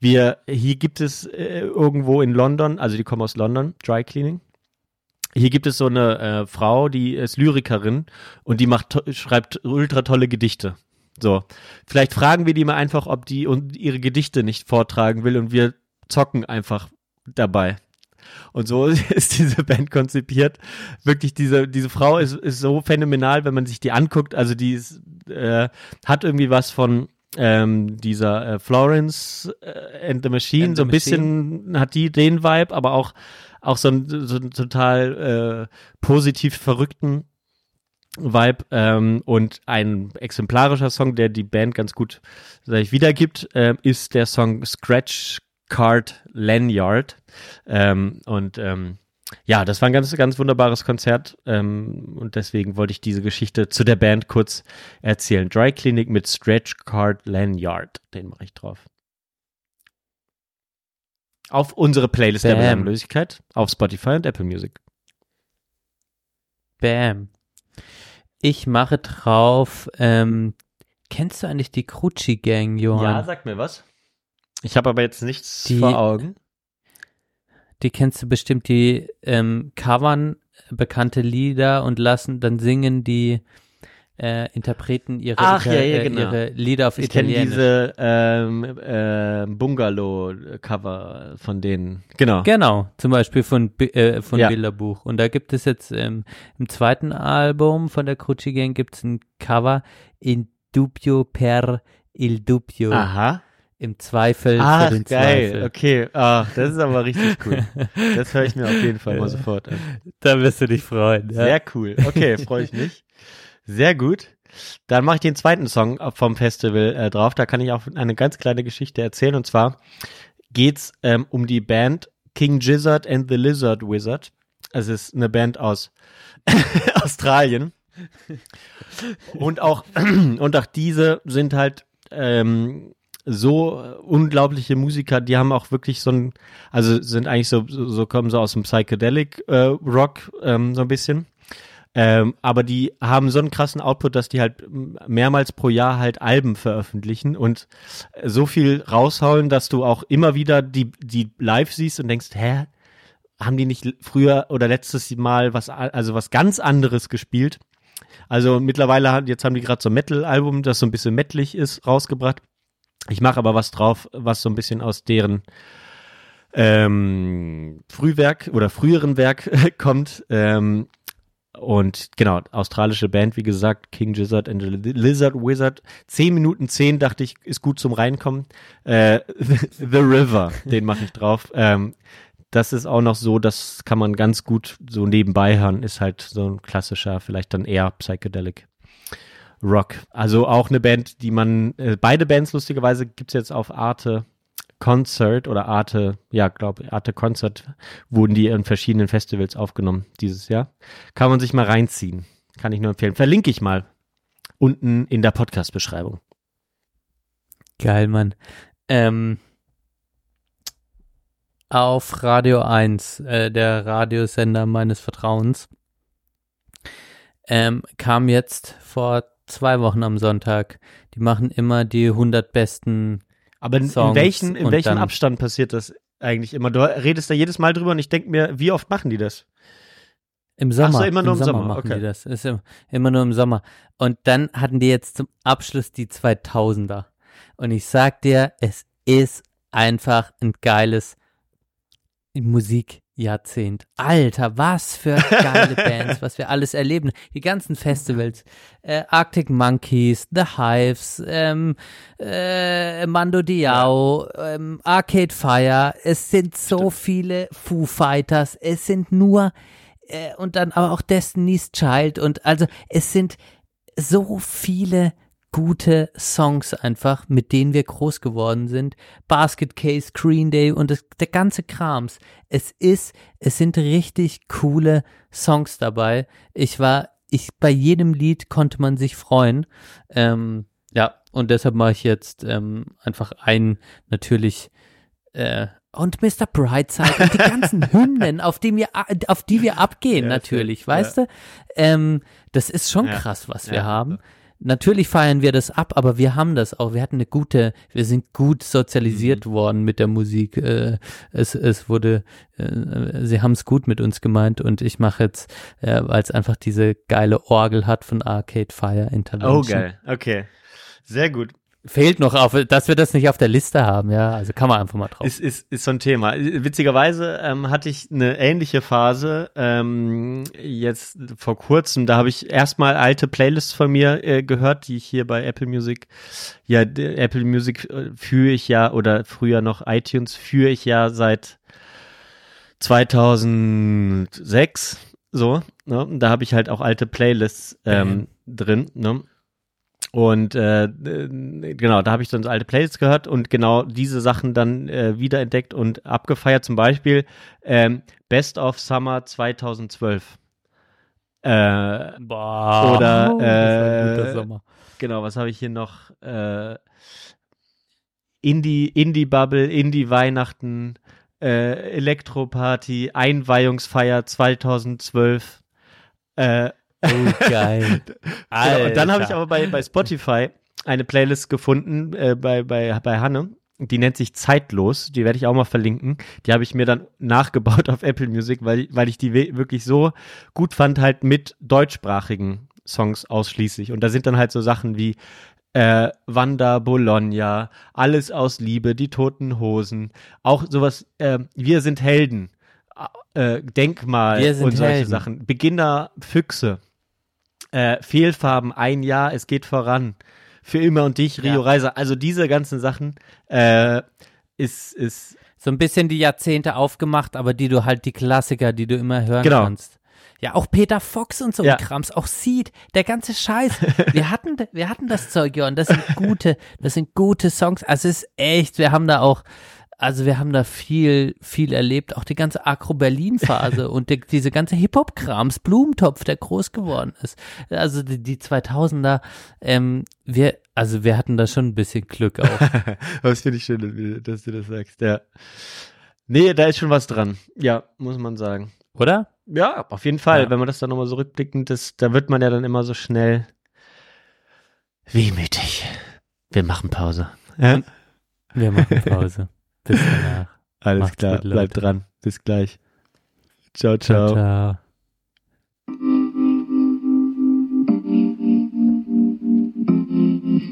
Speaker 3: wir, hier gibt es äh, irgendwo in London, also die kommen aus London, Dry Cleaning. Hier gibt es so eine äh, Frau, die ist Lyrikerin und die macht, schreibt ultra tolle Gedichte. So, vielleicht fragen wir die mal einfach, ob die und ihre Gedichte nicht vortragen will und wir zocken einfach dabei. Und so ist diese Band konzipiert. Wirklich, diese, diese Frau ist, ist so phänomenal, wenn man sich die anguckt. Also die ist, äh, hat irgendwie was von ähm, dieser äh, Florence äh, and the Machine.
Speaker 1: And
Speaker 3: so ein bisschen hat die den Vibe, aber auch, auch so ein, so ein total äh, positiv verrückten Vibe ähm, und ein exemplarischer Song, der die Band ganz gut sag ich, wiedergibt, ähm, ist der Song Scratch Card Lanyard. Ähm, und ähm, ja, das war ein ganz, ganz wunderbares Konzert ähm, und deswegen wollte ich diese Geschichte zu der Band kurz erzählen. Dry Clinic mit Stretch Card Lanyard, den mache ich drauf. Auf unsere Playlist der
Speaker 1: Bam.
Speaker 3: Belanglosigkeit auf Spotify und Apple Music.
Speaker 1: Bam. Ich mache drauf, ähm, kennst du eigentlich die Crucci Gang, Johann?
Speaker 3: sag mir was. Ich habe aber jetzt nichts
Speaker 1: Die-
Speaker 3: vor Augen.
Speaker 1: Die kennst du bestimmt, die ähm, covern bekannte Lieder und lassen, dann singen die äh, Interpreten ihre,
Speaker 3: Ach, ja, ja,
Speaker 1: äh,
Speaker 3: genau.
Speaker 1: ihre Lieder auf
Speaker 3: Ich kenne
Speaker 1: Italienisch.
Speaker 3: diese ähm, äh, Bungalow-Cover von denen. Genau.
Speaker 1: Genau, zum Beispiel von, äh, von
Speaker 3: Ja.
Speaker 1: Bilderbuch. Und da gibt es jetzt ähm, im zweiten Album von der Crucci Gang gibt es ein Cover in Dubio per il Dubbio.
Speaker 3: Aha.
Speaker 1: Im Zweifel
Speaker 3: Ach,
Speaker 1: für den
Speaker 3: geil.
Speaker 1: Zweifel.
Speaker 3: Okay. Ach, das ist aber richtig cool. Das höre ich mir auf jeden Fall mal sofort an.
Speaker 1: Da wirst du dich freuen. Ja.
Speaker 3: Sehr cool. Okay, freue ich mich. Sehr gut. Dann mache ich den zweiten Song vom Festival äh, drauf. Da kann ich auch eine ganz kleine Geschichte erzählen. Und zwar geht's ähm, um die Band King Gizzard and the Lizard Wizard. Es ist eine Band aus Australien. Und auch, und auch diese sind halt ähm, so äh, unglaubliche Musiker, die haben auch wirklich so ein, also sind eigentlich so, so, so kommen so aus dem Psychedelic äh, Rock ähm, so ein bisschen. Ähm, aber die haben so einen krassen Output, dass die halt mehrmals pro Jahr halt Alben veröffentlichen und so viel raushauen, dass du auch immer wieder die, die live siehst und denkst, hä, haben die nicht früher oder letztes Mal was, also was ganz anderes gespielt? Also mittlerweile, jetzt haben die gerade so ein Metal-Album, das so ein bisschen metalig ist, rausgebracht. Ich mache aber was drauf, was so ein bisschen aus deren ähm, Frühwerk oder früheren Werk kommt. Ähm, und genau, australische Band, wie gesagt, King Gizzard and the Lizard Wizard. Zehn Minuten zehn dachte ich, ist gut zum Reinkommen. Äh, the River, den mache ich drauf. Ähm, das ist auch noch so, das kann man ganz gut so nebenbei hören. Ist halt so ein klassischer, vielleicht dann eher Psychedelic Rock. Also auch eine Band, die man, äh, beide Bands lustigerweise gibt's jetzt auf Arte Concert oder Arte, ja, glaube Arte Concert wurden die in verschiedenen Festivals aufgenommen dieses Jahr. Kann man sich mal reinziehen. Kann ich nur empfehlen. Verlinke ich mal unten in der Podcast-Beschreibung.
Speaker 1: Geil, Mann. Ähm, auf Radio 1, äh, der Radiosender meines Vertrauens, ähm, kam jetzt vor zwei Wochen am Sonntag. Die machen immer die 100 besten.
Speaker 3: Aber in, in
Speaker 1: Songs
Speaker 3: welchen, in welchem Abstand passiert das eigentlich immer? Du redest da jedes Mal drüber und ich denke mir, wie oft machen die das?
Speaker 1: Im Sommer.
Speaker 3: so, immer nur im Sommer,
Speaker 1: machen
Speaker 3: okay.
Speaker 1: die das. Ist im, immer nur im Sommer. Und dann hatten die jetzt zum Abschluss die 2000er. Und ich sag dir, es ist einfach ein geiles Jahrzehnt. Alter, was für geile Bands, was wir alles erleben. Die ganzen Festivals. Äh, Arctic Monkeys, The Hives, ähm, äh, Mando Diao, ähm, Arcade Fire. Es sind so viele Foo Fighters. Es sind nur, äh, und dann aber auch Destiny's Child. Und also, es sind so viele gute Songs einfach, mit denen wir groß geworden sind. Basket Case, Green Day und das, der ganze Krams. Es ist, es sind richtig coole Songs dabei. Ich war, ich, bei jedem Lied konnte man sich freuen. Ähm, ja, und deshalb mache ich jetzt ähm, einfach einen natürlich äh, und Mr. Brightside und die ganzen Hymnen, auf die wir, auf die wir abgehen,
Speaker 3: Ja,
Speaker 1: natürlich,
Speaker 3: stimmt,
Speaker 1: weißt du? Ähm, das ist schon
Speaker 3: Ja,
Speaker 1: krass, was wir
Speaker 3: ja.
Speaker 1: haben. Natürlich feiern wir das ab, aber wir haben das auch. Wir hatten eine gute, wir sind gut sozialisiert
Speaker 3: Mhm.
Speaker 1: worden mit der Musik. Äh, es, es wurde, äh, sie haben es gut mit uns gemeint und ich mache jetzt, äh, weil es einfach diese geile Orgel hat von Arcade Fire Intervention.
Speaker 3: Oh, geil. Okay. Sehr gut.
Speaker 1: Fehlt noch auf, dass wir das nicht auf der Liste haben, ja. Also kann man einfach mal drauf.
Speaker 3: Ist, ist, ist so ein Thema. Witzigerweise ähm, hatte ich eine ähnliche Phase ähm, jetzt vor kurzem. Da habe ich erstmal alte Playlists von mir äh, gehört, die ich hier bei Apple Music, ja, Apple Music äh, führe ich ja oder früher noch iTunes führe ich ja seit 2006 so. Ne? Da habe ich halt auch alte Playlists ähm, drin. Ne? Und äh, genau, da habe ich dann so alte Playlists gehört und genau diese Sachen dann äh, wiederentdeckt und abgefeiert. Zum Beispiel ähm, Best of Summer 2012. Äh,
Speaker 1: Boah.
Speaker 3: Oder,
Speaker 1: das war ein guter
Speaker 3: äh,
Speaker 1: Sommer.
Speaker 3: genau, was habe ich hier noch? Äh, Indie, Indie Bubble, Indie Weihnachten, äh, Elektroparty, Einweihungsfeier 2012. Äh,
Speaker 1: Oh, geil.
Speaker 3: Genau, und dann habe ich aber bei, bei Spotify eine Playlist gefunden äh, bei, bei, bei Hanne. Die nennt sich Zeitlos. Die werde ich auch mal verlinken. Die habe ich mir dann nachgebaut auf Apple Music, weil, weil ich die wirklich so gut fand, halt mit deutschsprachigen Songs ausschließlich. Und da sind dann halt so Sachen wie äh, Wanda Bologna, Alles aus Liebe, Die Toten Hosen, auch sowas, äh, Wir sind Helden, äh, Denkmal
Speaker 1: sind
Speaker 3: und solche
Speaker 1: Helden.
Speaker 3: Sachen. Beginner Füchse äh, Fehlfarben, ein Jahr, es geht voran. Für immer und dich, Rio
Speaker 1: Ja.
Speaker 3: Reiser. Also diese ganzen Sachen äh, ist, ist
Speaker 1: so ein bisschen die Jahrzehnte aufgemacht, aber die du halt die Klassiker, die du immer hören
Speaker 3: Genau.
Speaker 1: kannst. Ja, auch Peter Fox und so
Speaker 3: Ja.
Speaker 1: Krams, auch Seed, der ganze Scheiß. Wir hatten, wir hatten das Zeug, und das sind gute, das sind gute Songs. Also es ist echt, wir haben da auch, also wir haben da viel, viel erlebt, auch die ganze Agro-Berlin-Phase und die, diese ganze Hip-Hop-Krams, Blumentopf, der groß geworden ist. Also die, die 2000er, ähm, wir, also wir hatten da schon ein bisschen Glück auch.
Speaker 3: das finde ich schön, dass du das sagst, ja. Nee, da ist schon was dran. Ja, muss man sagen.
Speaker 1: Oder?
Speaker 3: Ja, auf jeden Fall.
Speaker 1: Ja.
Speaker 3: Wenn man das dann nochmal so rückblickend ist, da wird man ja dann immer so schnell wehmütig. Wir machen Pause. Ja?
Speaker 1: Wir machen Pause. Bis danach.
Speaker 3: Alles
Speaker 1: Macht's
Speaker 3: klar,
Speaker 1: gut,
Speaker 3: bleibt dran. Bis gleich. Ciao, ciao.
Speaker 1: ciao. ciao.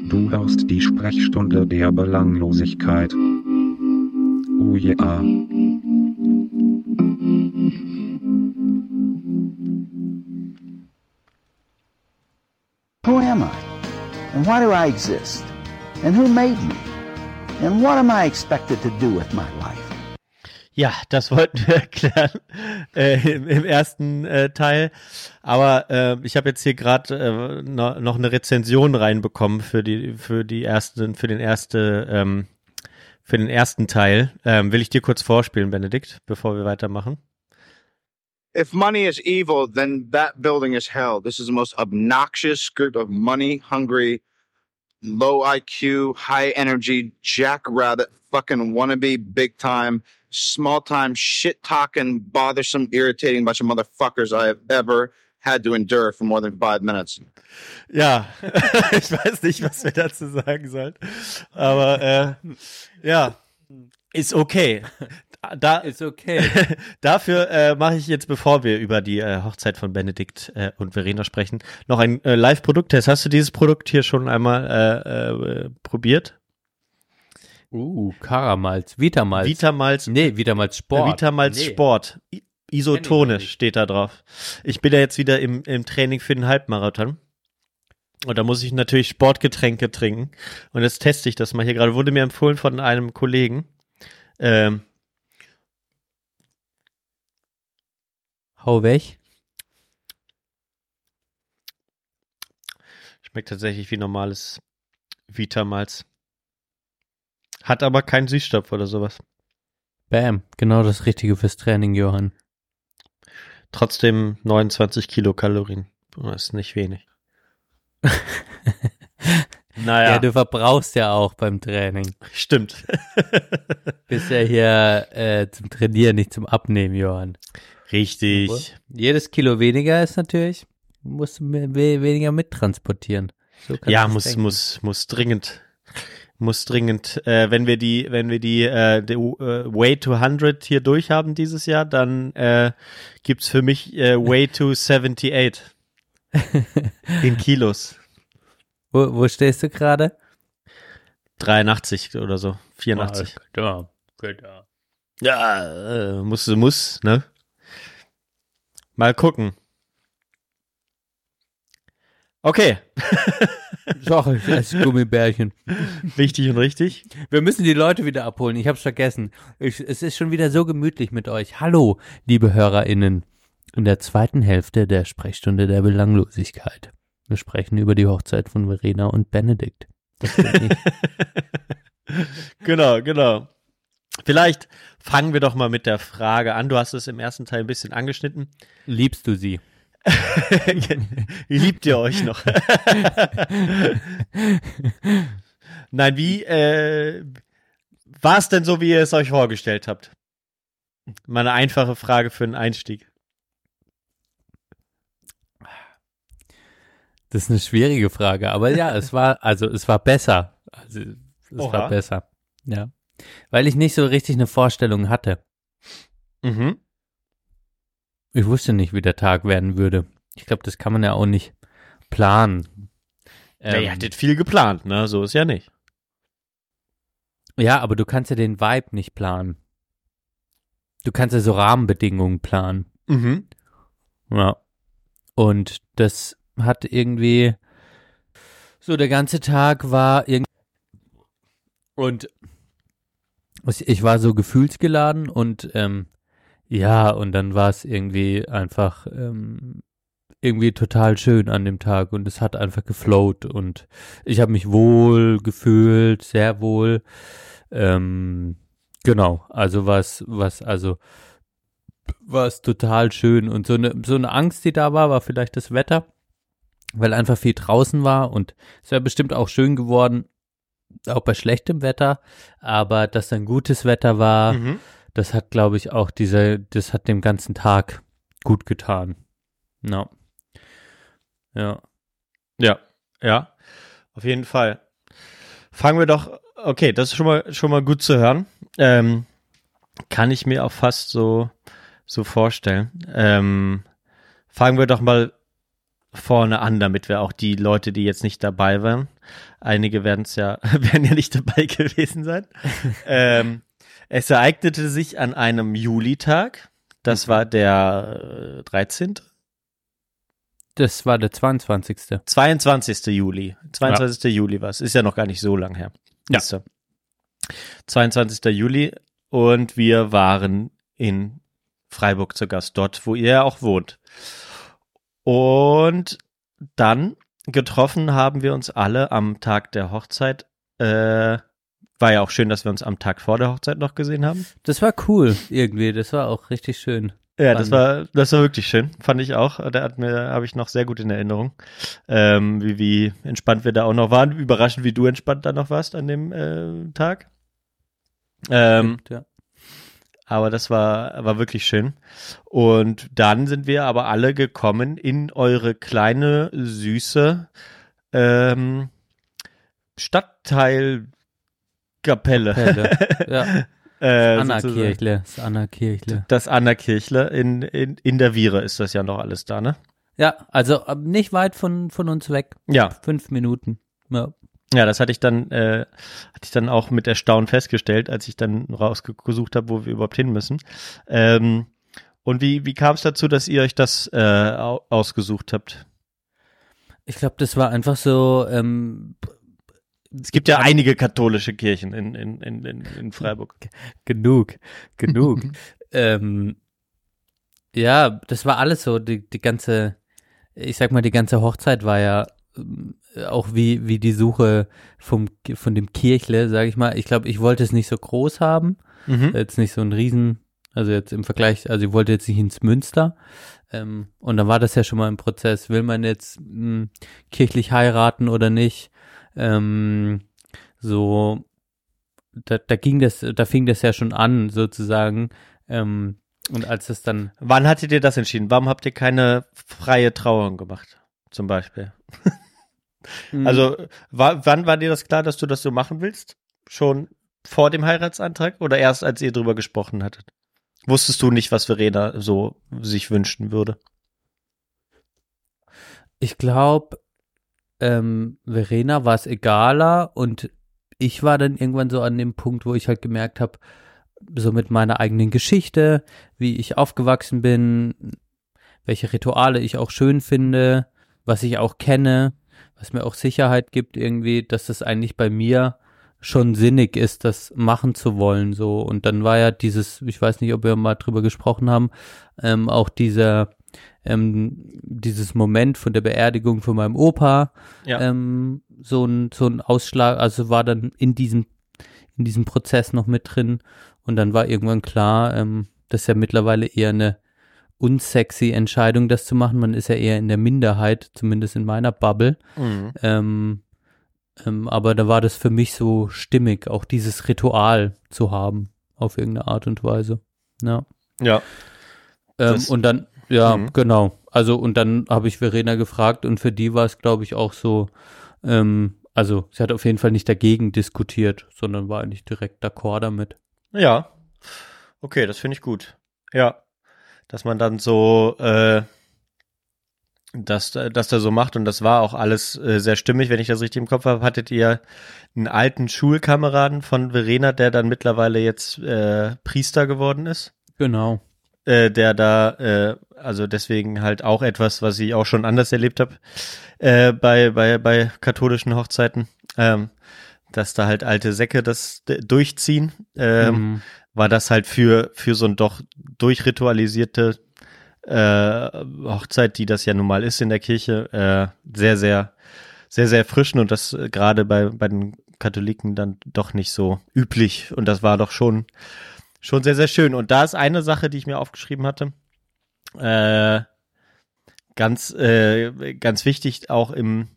Speaker 7: Du hörst die Sprechstunde der Belanglosigkeit. Oh ja.
Speaker 8: Who am I? And why do I exist? And who made me? And what am I expected to do with my life?
Speaker 3: Ja, das wollten wir erklären äh, im, im ersten äh, Teil. Aber äh, ich habe jetzt hier gerade äh, no, noch eine Rezension reinbekommen für die für die ersten für den erste ähm, für den ersten Teil. Ähm, will ich dir kurz vorspielen, Benedikt, bevor wir weitermachen?
Speaker 9: if money is evil, then that building is hell. This is the most obnoxious group of money hungry, low IQ, high energy, jackrabbit, fucking wannabe, big time, small time, shit talking, bothersome, irritating bunch of motherfuckers I have ever had to endure for more than five minutes.
Speaker 3: Ja, ich weiß nicht, was wir dazu sagen sollen. Aber äh, ja, ist okay. Da,
Speaker 1: Ist okay.
Speaker 3: Dafür äh, mache ich jetzt, bevor wir über die äh, Hochzeit von Benedikt äh, und Verena sprechen, noch ein äh, Live-Produkttest. Hast du dieses Produkt hier schon einmal äh, äh, probiert?
Speaker 1: Uh, Karamalz, Vitamalz.
Speaker 3: Vitamalz,
Speaker 1: nee, Vitamalz Sport.
Speaker 3: Vitamalz
Speaker 1: nee.
Speaker 3: Sport. I-
Speaker 1: nicht.
Speaker 3: steht da drauf. Ich bin ja jetzt wieder im, im Training für den Halbmarathon. Und da muss ich natürlich Sportgetränke trinken. Und jetzt teste ich das mal hier gerade. Wurde mir empfohlen von einem Kollegen. Ähm,
Speaker 1: Hau weg.
Speaker 3: schmeckt tatsächlich wie normales Vitamalz. Hat aber keinen Süßstoff oder sowas.
Speaker 1: Bam. Genau das Richtige fürs Training, Johann.
Speaker 3: Trotzdem 29 Kilokalorien. Das ist nicht wenig. naja,
Speaker 1: Ja, du verbrauchst ja auch beim Training.
Speaker 3: stimmt.
Speaker 1: Bist ja hier äh, zum Trainieren, nicht zum Abnehmen, Johann.
Speaker 3: Richtig.
Speaker 1: Jedes Kilo weniger ist natürlich, musst du we weniger mittransportieren. So
Speaker 3: Ja, muss,
Speaker 1: denken.
Speaker 3: muss, muss dringend, muss dringend, äh, wenn wir die, wenn wir die, äh, die äh, Way to 100 hier durchhaben dieses Jahr, dann äh, gibt's für mich äh, Way to 78 in Kilos.
Speaker 1: Wo, wo stehst du gerade?
Speaker 3: 83 oder so, 84.
Speaker 1: Ja, ja.
Speaker 3: Ja, äh, muss, muss, ne? Mal gucken. Okay,
Speaker 1: Doch, ich esse Gummibärchen.
Speaker 3: wichtig und richtig.
Speaker 1: Wir müssen die Leute wieder abholen. Ich hab's vergessen. Ich, es ist schon wieder so gemütlich mit euch. Hallo, liebe HörerInnen. In der zweiten Hälfte der Sprechstunde der Belanglosigkeit. Wir sprechen über die Hochzeit von Verena und Benedikt.
Speaker 3: Genau, genau. Vielleicht fangen wir doch mal mit der Frage an. Du hast es im ersten Teil ein bisschen angeschnitten.
Speaker 1: Liebst du sie?
Speaker 3: Liebt ihr euch noch? Nein, wie äh, war es denn so, wie ihr es euch vorgestellt habt? Mal eine einfache Frage für einen Einstieg.
Speaker 1: Das ist eine schwierige Frage, aber ja, es war, also es war besser. Also es
Speaker 3: Oha.
Speaker 1: war besser. Ja. Weil ich nicht so richtig eine Vorstellung hatte.
Speaker 3: Mhm.
Speaker 1: Ich wusste nicht, wie der Tag werden würde. Ich glaube, das kann man ja auch nicht planen.
Speaker 3: Ja,
Speaker 1: Ähm,
Speaker 3: ihr hattet viel geplant, ne? So ist ja nicht.
Speaker 1: ja, aber du kannst ja den Vibe nicht planen. Du kannst ja so Rahmenbedingungen planen.
Speaker 3: Mhm.
Speaker 1: Ja. Und das hat irgendwie so der ganze Tag war irgendwie und ich war so gefühlsgeladen und ähm, ja, und dann war es irgendwie einfach ähm, irgendwie total schön an dem Tag und es hat einfach geflowt und ich habe mich wohl gefühlt, sehr wohl. Ähm, genau, also was, was, also war es total schön und so eine, so eine Angst, die da war, war vielleicht das Wetter, weil einfach viel draußen war und es wäre bestimmt auch schön geworden, auch bei schlechtem Wetter, aber dass dann gutes Wetter war,
Speaker 3: Mhm.
Speaker 1: das hat, glaube ich, auch diese, das hat dem ganzen Tag gut getan. Ja. Ja.
Speaker 3: Ja, ja, auf jeden Fall. Fangen wir doch, okay, das ist schon mal, schon mal gut zu hören. Ähm, kann ich mir auch fast so, so vorstellen. Ähm, fangen wir doch mal vorne an, damit wir auch die Leute, die jetzt nicht dabei waren, einige werden es ja, werden ja nicht dabei gewesen sein. ähm, es ereignete sich an einem Julitag. Das war der äh, 13.
Speaker 1: Das war der 22.
Speaker 3: 22. Juli. 22. Juli war es. Ist ja noch gar nicht so lang her.
Speaker 1: Ja.
Speaker 3: Ist ja. 22. Juli und wir waren in Freiburg zu Gast, dort, wo ihr ja auch wohnt. Und dann getroffen haben wir uns alle am Tag der Hochzeit. Äh, war ja auch schön, dass wir uns am Tag vor der Hochzeit noch gesehen haben.
Speaker 1: Das war cool irgendwie, das war auch richtig schön.
Speaker 3: Ja, das war, das war wirklich schön, fand ich auch. Da hat mir, habe ich noch sehr gut in Erinnerung, ähm, wie, wie entspannt wir da auch noch waren. Überraschend, wie du entspannt da noch warst an dem äh, Tag. Ähm,
Speaker 1: ja.
Speaker 3: Aber das war, war wirklich schön. Und dann sind wir aber alle gekommen in eure kleine, süße ähm, Stadtteilkapelle.
Speaker 1: Kapelle. Ja.
Speaker 3: äh,
Speaker 1: Anna
Speaker 3: sozusagen.
Speaker 1: Kirchle, das Anna Kirchle.
Speaker 3: Das Anna Kirchle in, in, in der Viere ist das ja noch alles da, ne?
Speaker 1: Ja, also ähm, nicht weit von, von uns weg.
Speaker 3: Ja,
Speaker 1: Fünf Minuten. Ja.
Speaker 3: Ja, das hatte ich dann, äh, hatte ich dann auch mit Erstaunen festgestellt, als ich dann rausgesucht habe, wo wir überhaupt hin müssen. Ähm, und wie, wie kam es dazu, dass ihr euch das äh, au- ausgesucht habt?
Speaker 1: Ich glaube, das war einfach so, ähm,
Speaker 3: Es gibt ja einige katholische Kirchen in, in, in, in, in Freiburg.
Speaker 1: genug, genug. ähm, ja, das war alles so, die, die ganze, ich sag mal, die ganze Hochzeit war ja ähm, auch wie, wie die Suche vom, von dem Kirchle, sag ich mal. Ich glaube, ich wollte es nicht so groß haben,
Speaker 3: Mhm.
Speaker 1: jetzt nicht so ein Riesen, also jetzt im Vergleich, also ich wollte jetzt nicht ins Münster. Ähm, und dann war das ja schon mal im Prozess. Will man jetzt mh, kirchlich heiraten oder nicht? Ähm, so, da, da ging das, da fing das ja schon an, sozusagen. Ähm, und als es dann,
Speaker 3: Wann hattet ihr das entschieden? Warum habt ihr keine freie Trauung gemacht? Zum Beispiel. Also, war, wann war dir das klar, dass du das so machen willst? Schon vor dem Heiratsantrag oder erst als ihr drüber gesprochen hattet? Wusstest du nicht, was Verena so sich wünschen würde?
Speaker 1: ich glaube, ähm, Verena war es egaler und ich war dann irgendwann so an dem Punkt, wo ich halt gemerkt habe, so mit meiner eigenen Geschichte, wie ich aufgewachsen bin, welche Rituale ich auch schön finde, was ich auch kenne, was mir auch Sicherheit gibt irgendwie, dass das eigentlich bei mir schon sinnig ist, das machen zu wollen so und dann war ja dieses, ich weiß nicht, ob wir mal drüber gesprochen haben, ähm, auch dieser ähm, dieses Moment von der Beerdigung von meinem Opa
Speaker 3: Ja.
Speaker 1: ähm, so ein so ein Ausschlag, also war dann in diesem in diesem Prozess noch mit drin und dann war irgendwann klar, ähm, das ist ja mittlerweile eher eine unsexy Entscheidung, das zu machen. Man ist ja eher in der Minderheit, zumindest in meiner Bubble.
Speaker 3: Mhm.
Speaker 1: Ähm, ähm, aber da war das für mich so stimmig, auch dieses Ritual zu haben, auf irgendeine Art und Weise. Ja.
Speaker 3: Ja.
Speaker 1: Ähm, und dann, ja,
Speaker 3: Mhm.
Speaker 1: genau. Also, und dann habe ich Verena gefragt und für die war es, glaube ich, auch so, ähm, also sie hat auf jeden Fall nicht dagegen diskutiert, sondern war eigentlich direkt d'accord damit.
Speaker 3: Ja. Okay, das finde ich gut. Ja. Dass man dann so, äh, dass, dass der so macht und das war auch alles äh, sehr stimmig, wenn ich das richtig im Kopf habe. Hattet ihr einen alten Schulkameraden von Verena, der dann mittlerweile jetzt äh, Priester geworden ist?
Speaker 1: Genau.
Speaker 3: äh, der da, äh, also deswegen halt auch etwas, was ich auch schon anders erlebt habe äh, bei, bei, bei katholischen Hochzeiten, ähm, dass da halt alte Säcke das durchziehen, ähm,
Speaker 1: Mhm.
Speaker 3: War das halt für, für so ein doch durchritualisierte äh, Hochzeit, die das ja nun mal ist in der Kirche, äh, sehr, sehr, sehr, sehr erfrischend und das äh, gerade bei, bei den Katholiken dann doch nicht so üblich und das war doch schon Schon sehr, sehr schön. Und da ist eine Sache, die ich mir aufgeschrieben hatte. Äh, ganz, äh, ganz wichtig auch im,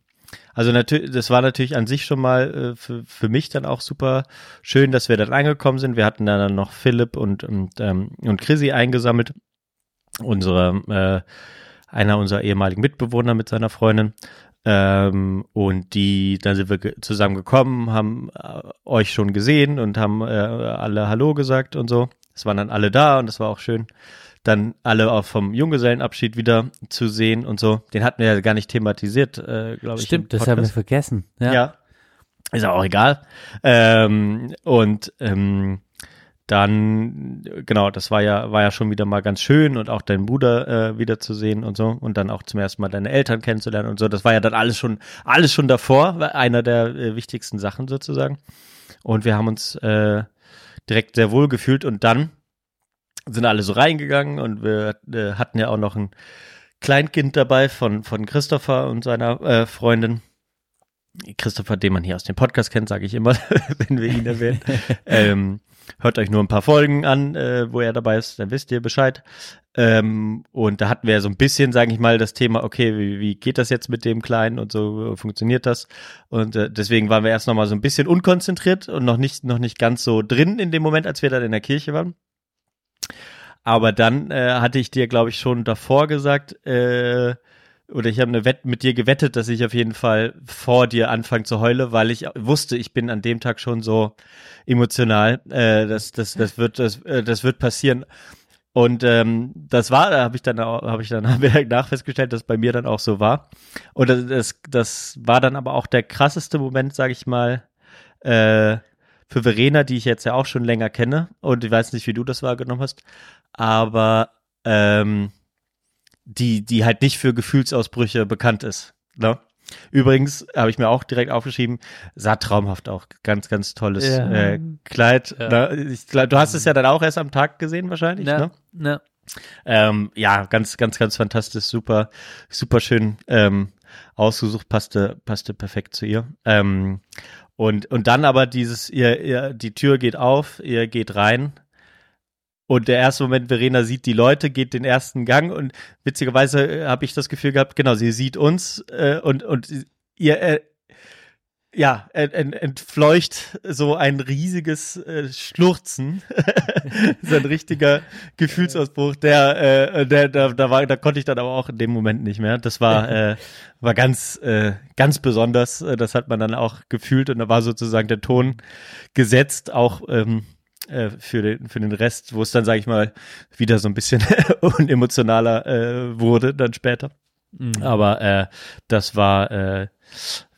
Speaker 3: also natürlich, das war natürlich an sich schon mal äh, für, für mich dann auch super schön, dass wir dann angekommen sind. Wir hatten dann noch Philipp und, und, ähm, und Chrissy eingesammelt. Unsere, äh, einer unserer ehemaligen Mitbewohner mit seiner Freundin. Ähm, und die, dann sind wir zusammen gekommen, haben äh, euch schon gesehen und haben äh, alle Hallo gesagt und so. Es waren dann alle da und es war auch schön, dann alle auch vom Junggesellenabschied wieder zu sehen und so. Den hatten wir ja gar nicht thematisiert, äh, glaube ich.
Speaker 1: Stimmt,
Speaker 3: im
Speaker 1: das haben wir vergessen. Ja.
Speaker 3: Ja. Ist auch egal. Ähm, und ähm, dann, genau, das war ja, war ja schon wieder mal ganz schön und auch deinen Bruder äh, wiederzusehen und so und dann auch zum ersten Mal deine Eltern kennenzulernen und so. Das war ja dann alles schon, alles schon davor, war einer der äh, wichtigsten Sachen sozusagen. Und wir haben uns äh, direkt sehr wohl gefühlt und dann sind alle so reingegangen und wir äh, hatten ja auch noch ein Kleinkind dabei von, von Christopher und seiner äh, Freundin. Christopher, den man hier aus dem Podcast kennt, sage ich immer, wenn wir ihn erwähnen. ähm, hört euch nur ein paar Folgen an, äh, wo er dabei ist, dann wisst ihr Bescheid. Ähm, und da hatten wir so ein bisschen, sage ich mal, das Thema, okay, wie, wie geht das jetzt mit dem Kleinen und so funktioniert das? Und äh, deswegen waren wir erst noch mal so ein bisschen unkonzentriert und noch nicht, noch nicht ganz so drin in dem Moment, als wir dann in der Kirche waren. Aber dann äh, hatte ich dir, glaube ich, schon davor gesagt, äh, oder ich habe eine Wette mit dir gewettet, dass ich auf jeden Fall vor dir anfange zu heulen, weil ich wusste, ich bin an dem Tag schon so emotional. Äh, das, das, das wird, das, äh, das wird passieren. Und ähm, das war, da habe ich dann habe ich dann nach festgestellt, dass bei mir dann auch so war. Und das, das, das war dann aber auch der krasseste Moment, sage ich mal, äh, für Verena, die ich jetzt ja auch schon länger kenne. Und ich weiß nicht, wie du das wahrgenommen hast, aber ähm, die, die halt nicht für Gefühlsausbrüche bekannt ist. Ne? Übrigens habe ich mir auch direkt aufgeschrieben, sah traumhaft auch. Ganz, ganz tolles
Speaker 1: Ja.
Speaker 3: äh, Kleid.
Speaker 1: Ja.
Speaker 3: Ne? Ich, du hast es ja dann auch erst am Tag gesehen wahrscheinlich,
Speaker 1: Ja,
Speaker 3: ne?
Speaker 1: ja.
Speaker 3: Ähm, ja, ganz, ganz, ganz fantastisch, super, super schön ähm, ausgesucht, passte, passte perfekt zu ihr. Ähm, und, und dann aber dieses, ihr, ihr, die Tür geht auf, ihr geht rein. Und der erste Moment, Verena sieht die Leute, geht den ersten Gang und witzigerweise äh, habe ich das Gefühl gehabt, genau, sie sieht uns äh, und, und ihr, äh, ja, ent, ent, entfleucht so ein riesiges äh, Schluchzen, so ein richtiger Gefühlsausbruch, der, äh, der, da, da war, da konnte ich dann aber auch in dem Moment nicht mehr. Das war, äh, war ganz, äh, ganz besonders. Äh, Das hat man dann auch gefühlt und da war sozusagen der Ton gesetzt, auch ähm, äh, für den für den Rest, wo es dann, sage ich mal, wieder so ein bisschen unemotionaler äh, wurde dann später.
Speaker 1: Mhm.
Speaker 3: Aber äh, das war äh,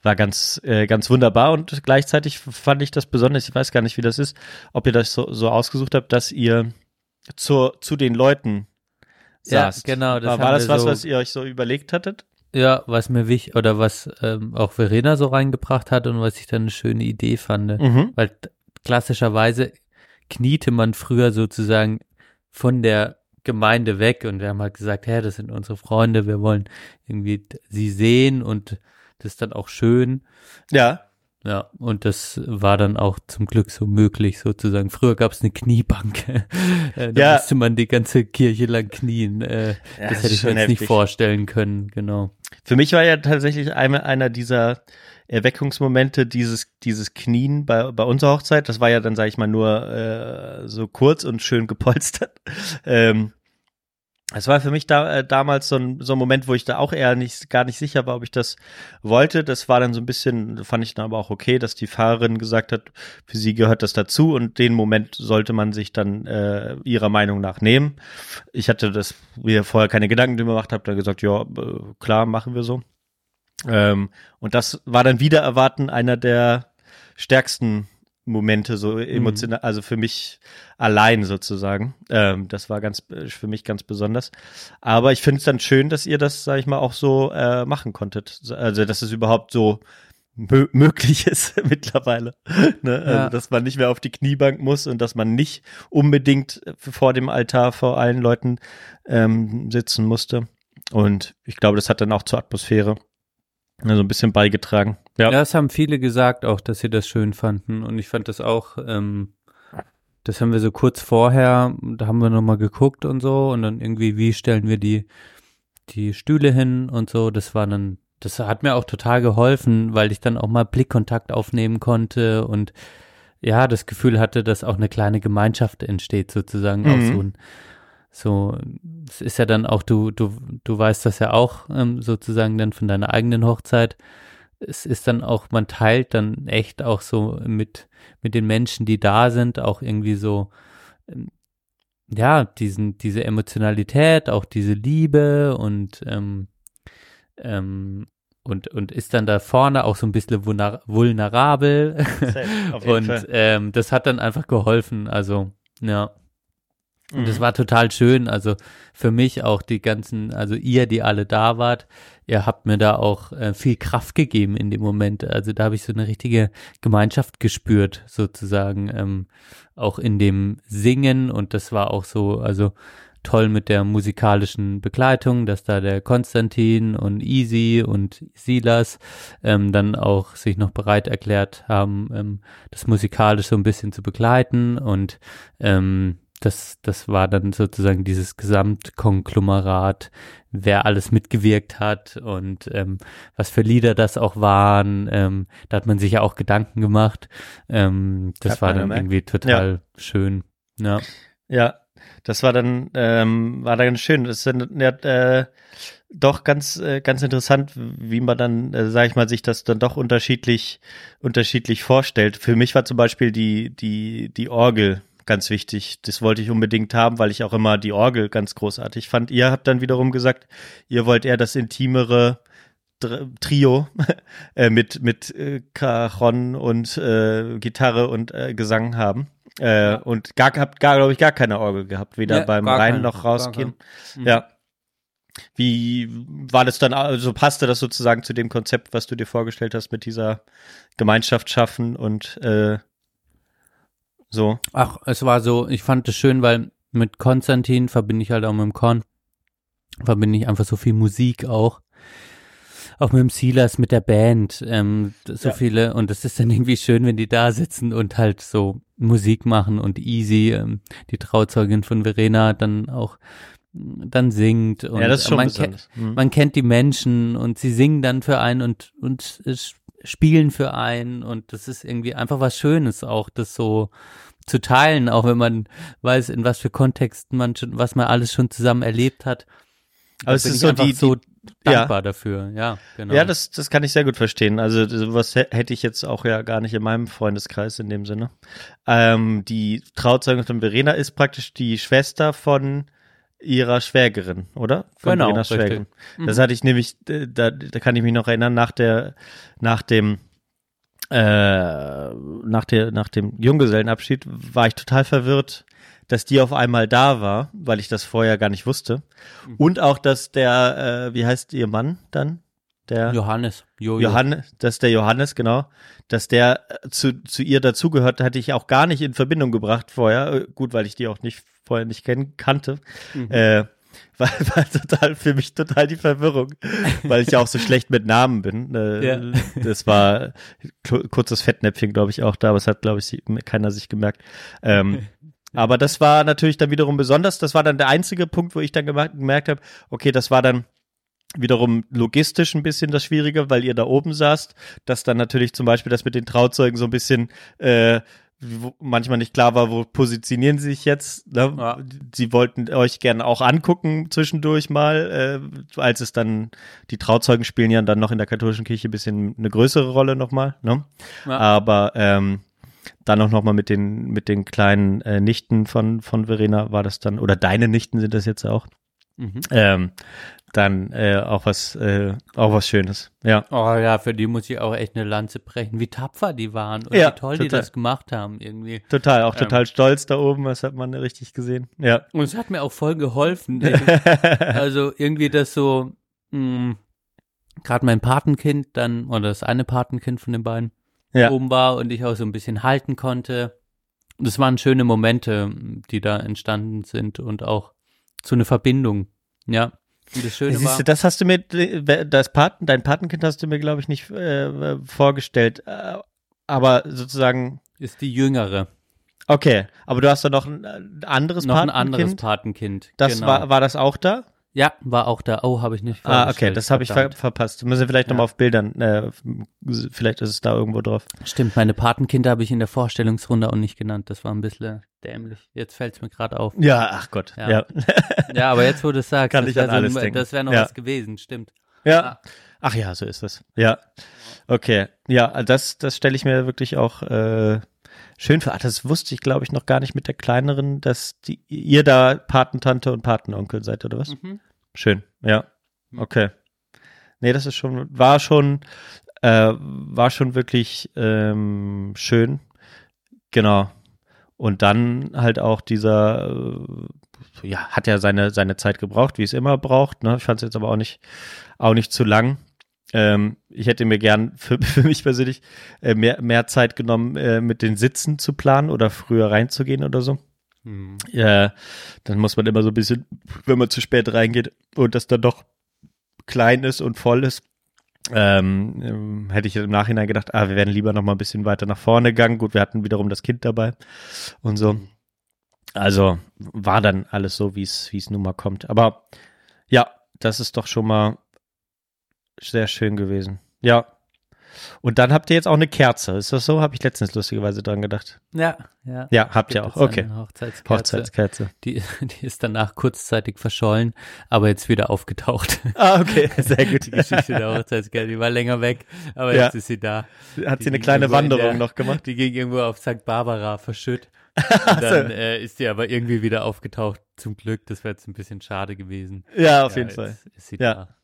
Speaker 3: war ganz äh, ganz wunderbar und gleichzeitig fand ich das besonders. Ich weiß gar nicht, wie das ist, ob ihr das so, so ausgesucht habt, dass ihr zur zu den Leuten
Speaker 1: Ja,
Speaker 3: saßt.
Speaker 1: genau, das
Speaker 3: war, war das was,
Speaker 1: so-
Speaker 3: was ihr euch so überlegt hattet?
Speaker 1: Ja, was mir wichtig oder was ähm, auch Verena so reingebracht hat und was ich dann eine schöne Idee fand.
Speaker 3: Mhm.
Speaker 1: Weil klassischerweise kniete man früher sozusagen von der Gemeinde weg und wir haben halt gesagt, hä, das sind unsere Freunde, wir wollen irgendwie sie sehen und das ist dann auch schön.
Speaker 3: Ja.
Speaker 1: Ja, und das war dann auch zum Glück so möglich sozusagen. Früher gab es eine Kniebank. Äh, da
Speaker 3: Ja.
Speaker 1: musste man die ganze Kirche lang knien. Äh,
Speaker 3: Ja,
Speaker 1: das
Speaker 3: das
Speaker 1: hätte ich mir jetzt nicht
Speaker 3: heftig.
Speaker 1: vorstellen können, genau.
Speaker 3: Für mich war ja tatsächlich einer, einer dieser Erweckungsmomente dieses, dieses Knien bei, bei unserer Hochzeit. Das war ja dann, sage ich mal, nur äh, so kurz und schön gepolstert. Ähm, es war für mich da, äh, damals so ein, so ein Moment, wo ich da auch eher nicht, gar nicht sicher war, ob ich das wollte. Das war dann so ein bisschen, fand ich dann aber auch okay, dass die Fahrerin gesagt hat, für sie gehört das dazu und den Moment sollte man sich dann äh, ihrer Meinung nach nehmen. Ich hatte das mir vorher keine Gedanken gemacht, habe dann gesagt, ja, äh, klar, machen wir so. Ähm, und das war dann wieder erwarten einer der stärksten Momente, so emotional, also für mich allein sozusagen. Ähm, das war ganz äh, für mich ganz besonders. Aber ich finde es dann schön, dass ihr das, sag ich mal, auch so äh, machen konntet. Also dass es überhaupt so mö möglich ist mittlerweile. ne?
Speaker 1: Ja.
Speaker 3: Also, dass man nicht mehr auf die Kniebank muss und dass man nicht unbedingt vor dem Altar vor allen Leuten ähm, sitzen musste. Und ich glaube, das hat dann auch zur Atmosphäre so ein bisschen beigetragen. Ja.
Speaker 1: Ja, das haben viele gesagt auch, dass sie das schön fanden. Und ich fand das auch, ähm, das haben wir so kurz vorher, da haben wir nochmal geguckt und so und dann irgendwie, wie stellen wir die, die Stühle hin und so. Das war dann, das hat mir auch total geholfen, weil ich dann auch mal Blickkontakt aufnehmen konnte und ja, das Gefühl hatte, dass auch eine kleine Gemeinschaft entsteht sozusagen. Auch
Speaker 3: Mhm.
Speaker 1: so ein, so, es ist ja dann auch, du, du, du weißt das ja auch ähm, sozusagen dann von deiner eigenen Hochzeit. Es ist dann auch, man teilt dann echt auch so mit, mit den Menschen, die da sind, auch irgendwie so, ähm, ja, diesen, diese Emotionalität, auch diese Liebe und, ähm, ähm, und, und ist dann da vorne auch so ein bisschen vulner- vulnerabel. und ähm, das hat dann einfach geholfen. Also, ja. Und es
Speaker 3: Mhm.
Speaker 1: war total schön. Also für mich auch die ganzen, also ihr, die alle da wart, ihr habt mir da auch äh, viel Kraft gegeben in dem Moment. Also da habe ich so eine richtige Gemeinschaft gespürt, sozusagen, ähm, auch in dem Singen. Und das war auch so, also toll mit der musikalischen Begleitung, dass da der Konstantin und Easy und Silas ähm, dann auch sich noch bereit erklärt haben, ähm, das musikalisch so ein bisschen zu begleiten und ähm, das, das war dann sozusagen dieses Gesamtkonglomerat, wer alles mitgewirkt hat und ähm, was für Lieder das auch waren. Ähm, da hat man sich ja auch Gedanken gemacht. Ähm, das
Speaker 3: Hat
Speaker 1: war dann
Speaker 3: gemerkt.
Speaker 1: irgendwie total schön. Ja.
Speaker 3: Ja, das war dann, ähm, war dann schön. Das ist dann ja, äh, doch ganz, äh, ganz interessant, wie man dann, äh, sag ich mal, sich das dann doch unterschiedlich, unterschiedlich vorstellt. Für mich war zum Beispiel die, die, die Orgel ganz wichtig. Das wollte ich unbedingt haben, weil ich auch immer die Orgel ganz großartig fand. Ihr habt dann wiederum gesagt, ihr wollt eher das intimere Trio äh, mit mit äh, Cajon und äh, Gitarre und äh, Gesang haben. Äh, Und gar habt gar glaube ich gar keine Orgel gehabt, weder
Speaker 1: Ja,
Speaker 3: beim Rein
Speaker 1: keine,
Speaker 3: noch rausgehen.
Speaker 1: Mhm.
Speaker 3: Ja. Wie war das dann, also passte das sozusagen zu dem Konzept, was du dir vorgestellt hast mit dieser Gemeinschaft schaffen und äh, so?
Speaker 1: Ach, es war so, ich fand es schön, weil mit Konstantin verbinde ich halt auch mit dem Con, verbinde ich einfach so viel Musik auch. Auch mit dem Silas, mit der Band, ähm, so
Speaker 3: Ja.
Speaker 1: viele, und es ist dann irgendwie schön, wenn die da sitzen und halt so Musik machen und easy, ähm, die Trauzeugin von Verena dann auch mm, dann singt und
Speaker 3: ja, das ist schon
Speaker 1: man, kennt,
Speaker 3: Mhm.
Speaker 1: man kennt die Menschen und sie singen dann für einen und, und sch- spielen für einen und das ist irgendwie einfach was Schönes auch, das so zu teilen, auch wenn man weiß, in was für Kontexten man schon, was man alles schon zusammen erlebt hat.
Speaker 3: Aber es
Speaker 1: bin
Speaker 3: ist so die-
Speaker 1: so
Speaker 3: die- ja.
Speaker 1: dankbar dafür, ja, genau.
Speaker 3: Ja, das, das kann ich sehr gut verstehen. Also sowas hä- hätte ich jetzt auch ja gar nicht in meinem Freundeskreis in dem Sinne. Ähm, die Trauzeugin von Verena ist praktisch die Schwester von ihrer Schwägerin, oder? Von
Speaker 1: Genau, richtig.
Speaker 3: Schwägerin.
Speaker 1: Mhm.
Speaker 3: Das hatte ich nämlich, äh, da, da kann ich mich noch erinnern, nach der, nach dem äh, nach der, nach dem Junggesellenabschied war ich total verwirrt, dass die auf einmal da war, weil ich das vorher gar nicht wusste.
Speaker 1: Mhm.
Speaker 3: Und auch, dass der, äh, wie heißt ihr Mann dann? Der
Speaker 1: Johannes, Jojo.
Speaker 3: Johannes, dass der Johannes, genau, dass der äh, zu, zu ihr dazugehört, hatte ich auch gar nicht in Verbindung gebracht vorher. Äh, Gut, weil ich die auch nicht vorher nicht kennen, kannte.
Speaker 1: Mhm.
Speaker 3: Äh, war, war total für mich total die Verwirrung, weil ich ja auch so schlecht mit Namen bin. Äh,
Speaker 1: Ja.
Speaker 3: Das war ku- kurzes Fettnäpfchen, glaube ich, auch da, aber es hat, glaube ich, keiner sich gemerkt. Ähm, aber das war natürlich dann wiederum besonders. Das war dann der einzige Punkt, wo ich dann gemerkt, gemerkt habe, okay, das war dann wiederum logistisch ein bisschen das Schwierige, weil ihr da oben saßt, dass dann natürlich zum Beispiel das mit den Trauzeugen so ein bisschen äh, manchmal nicht klar war, wo positionieren sie sich jetzt. Ne?
Speaker 1: Ja.
Speaker 3: Sie wollten euch gerne auch angucken zwischendurch mal, äh, als es dann, die Trauzeugen spielen ja dann noch in der katholischen Kirche ein bisschen eine größere Rolle nochmal. Ne?
Speaker 1: Ja.
Speaker 3: Aber ähm, dann auch nochmal mit den, mit den kleinen äh, Nichten von, von Verena war das dann, oder deine Nichten sind das jetzt auch.
Speaker 1: Mhm.
Speaker 3: Ähm, dann äh, auch was, äh, auch was Schönes. Ja.
Speaker 1: Oh ja, für die muss ich auch echt eine Lanze brechen, wie tapfer die waren und
Speaker 3: Ja,
Speaker 1: wie toll die
Speaker 3: total.
Speaker 1: das gemacht haben irgendwie.
Speaker 3: Total, auch
Speaker 1: Ähm.
Speaker 3: total stolz da oben, das hat man richtig gesehen. Ja.
Speaker 1: Und es hat mir auch voll geholfen. also irgendwie das so, gerade mein Patenkind dann, oder das eine Patenkind von den beiden,
Speaker 3: Ja.
Speaker 1: oben war und ich auch so ein bisschen halten konnte. Es waren schöne Momente, die da entstanden sind und auch so eine Verbindung. Ja. Und das Schöne
Speaker 3: Siehst
Speaker 1: war,
Speaker 3: du, das hast du mir, das Paten, dein Patenkind hast du mir, glaube ich, nicht äh, vorgestellt. Äh, aber sozusagen,
Speaker 1: ist die Jüngere.
Speaker 3: okay, aber du hast da noch ein, ein anderes
Speaker 1: Noch ein
Speaker 3: Patenkind.
Speaker 1: anderes Patenkind.
Speaker 3: das
Speaker 1: genau.
Speaker 3: war, war das auch da?
Speaker 1: Ja, war auch da. Oh, habe ich nicht
Speaker 3: Ah, okay, das habe ich ver verpasst. Müssen wir vielleicht
Speaker 1: Ja.
Speaker 3: nochmal auf Bildern, äh, vielleicht ist es da irgendwo drauf.
Speaker 1: Stimmt, meine Patenkinder habe ich in der Vorstellungsrunde auch nicht genannt. Das war ein bisschen dämlich. Jetzt fällt es mir gerade auf.
Speaker 3: Ja, ach Gott,
Speaker 1: Ja.
Speaker 3: ja.
Speaker 1: Ja, aber jetzt, wo du es sagst,
Speaker 3: Kann
Speaker 1: das wäre
Speaker 3: an
Speaker 1: so,
Speaker 3: alles
Speaker 1: ein-
Speaker 3: denken.
Speaker 1: das wäre noch
Speaker 3: Ja.
Speaker 1: was gewesen, stimmt.
Speaker 3: Ja. Ach ja, so ist das. Ja. Okay. Ja, das, das stelle ich mir wirklich auch äh, schön vor. Ah, das wusste ich, glaube ich, noch gar nicht mit der kleineren, dass die, ihr da Patentante und Patenonkel seid, oder was?
Speaker 1: Mhm.
Speaker 3: Schön. Ja. Okay. Nee, das ist schon, war schon, äh, war schon wirklich ähm, schön. Genau. Und dann halt auch dieser, äh, ja, hat ja seine, seine Zeit gebraucht, wie es immer braucht. Ne? Ich fand es jetzt aber auch nicht, auch nicht zu lang. Ähm, ich hätte mir gern für, für mich persönlich äh, mehr, mehr Zeit genommen, äh, mit den Sitzen zu planen oder früher reinzugehen oder so.
Speaker 1: Hm.
Speaker 3: Ja, dann muss man immer so ein bisschen, wenn man zu spät reingeht und das dann doch klein ist und voll ist, ähm, ähm, hätte ich im Nachhinein gedacht, ah, wir wären lieber noch mal ein bisschen weiter nach vorne gegangen. Gut, wir hatten wiederum das Kind dabei und so. Also war dann alles so, wie es wie es nun mal kommt. Aber ja, das ist doch schon mal sehr schön gewesen. Ja. Und dann habt ihr jetzt auch eine Kerze. Ist das so? Habe ich letztens lustigerweise dran gedacht.
Speaker 1: Ja, ja.
Speaker 3: Ja, habt ihr auch. Okay.
Speaker 1: eine Hochzeitskerze.
Speaker 3: Hochzeitskerze.
Speaker 1: Die, die ist danach kurzzeitig verschollen, aber jetzt wieder aufgetaucht.
Speaker 3: Ah, okay, sehr gut.
Speaker 1: Die Geschichte der Hochzeitskerze, die war länger weg, aber
Speaker 3: Ja.
Speaker 1: jetzt ist sie da.
Speaker 3: Hat
Speaker 1: Die
Speaker 3: sie eine kleine Wanderung
Speaker 1: der-
Speaker 3: noch gemacht?
Speaker 1: Die ging irgendwo auf St. Barbara verschütt. Und dann äh, ist die aber irgendwie wieder aufgetaucht. Zum Glück, das wäre jetzt ein bisschen schade gewesen.
Speaker 3: Ja, auf jeden
Speaker 1: jetzt
Speaker 3: Fall.
Speaker 1: Ist sie
Speaker 3: Ja.
Speaker 1: da.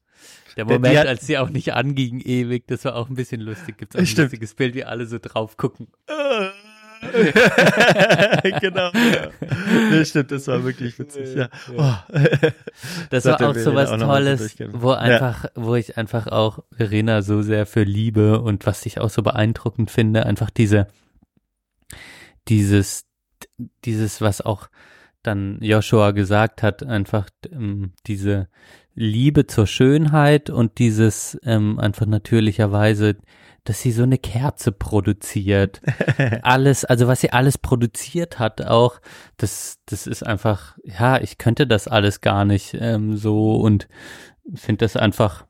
Speaker 1: Der Moment,
Speaker 3: hat-
Speaker 1: als sie auch nicht anging ewig, das war auch ein bisschen lustig. Gibt's auch ein
Speaker 3: Stimmt.
Speaker 1: lustiges Bild, wie alle so drauf gucken.
Speaker 3: genau. Ja. Nee, stimmt, das war wirklich witzig. Ja. Oh.
Speaker 1: Das
Speaker 3: Sollte
Speaker 1: war auch so was Tolles, wo
Speaker 3: Ja.
Speaker 1: einfach, wo ich einfach auch Verena so sehr für liebe und was ich auch so beeindruckend finde, einfach diese, dieses, dieses, was auch dann Joshua gesagt hat, einfach ähm, diese Liebe zur Schönheit und dieses ähm, einfach natürlicherweise, dass sie so eine Kerze produziert. alles, also was sie alles produziert hat, auch, das, das ist einfach, ja, ich könnte das alles gar nicht ähm, so und finde das einfach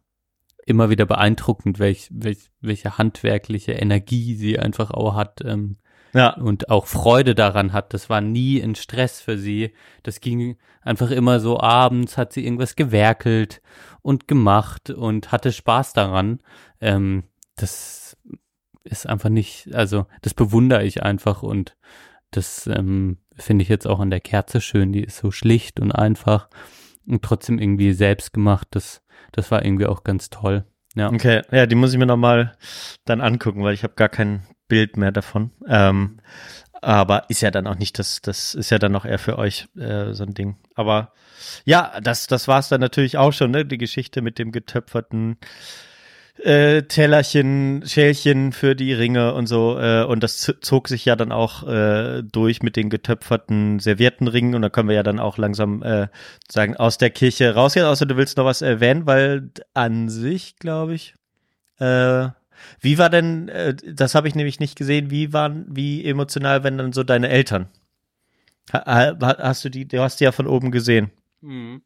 Speaker 1: immer wieder beeindruckend, welch, welch, welche handwerkliche Energie sie einfach auch hat. Ähm,
Speaker 3: Ja.
Speaker 1: und auch Freude daran hat. Das war nie ein Stress für sie. Das ging einfach immer so abends, hat sie irgendwas gewerkelt und gemacht und hatte Spaß daran. Ähm, das ist einfach nicht, also das bewundere ich einfach und das ähm, finde ich jetzt auch an der Kerze schön. Die ist so schlicht und einfach und trotzdem irgendwie selbst gemacht. Das, das war irgendwie auch ganz toll. Ja.
Speaker 3: Okay, ja, die muss ich mir nochmal dann angucken, weil ich habe gar kein Bild mehr davon. Ähm, aber ist ja dann auch nicht, das, das ist ja dann noch eher für euch äh, so ein Ding. Aber ja, das, das war es dann natürlich auch schon, ne? Die Geschichte mit dem getöpferten äh, Tellerchen, Schälchen für die Ringe und so. Äh, und das zog sich ja dann auch äh, durch mit den getöpferten Serviettenringen. Und da können wir ja dann auch langsam äh, sagen, aus der Kirche rausgehen. Außer du willst noch was erwähnen, weil an sich, glaube ich, äh, wie war denn, äh, das habe ich nämlich nicht gesehen, wie waren, wie emotional werden dann so deine Eltern? Ha, ha, hast du die, du hast die ja von oben gesehen.
Speaker 1: Mhm.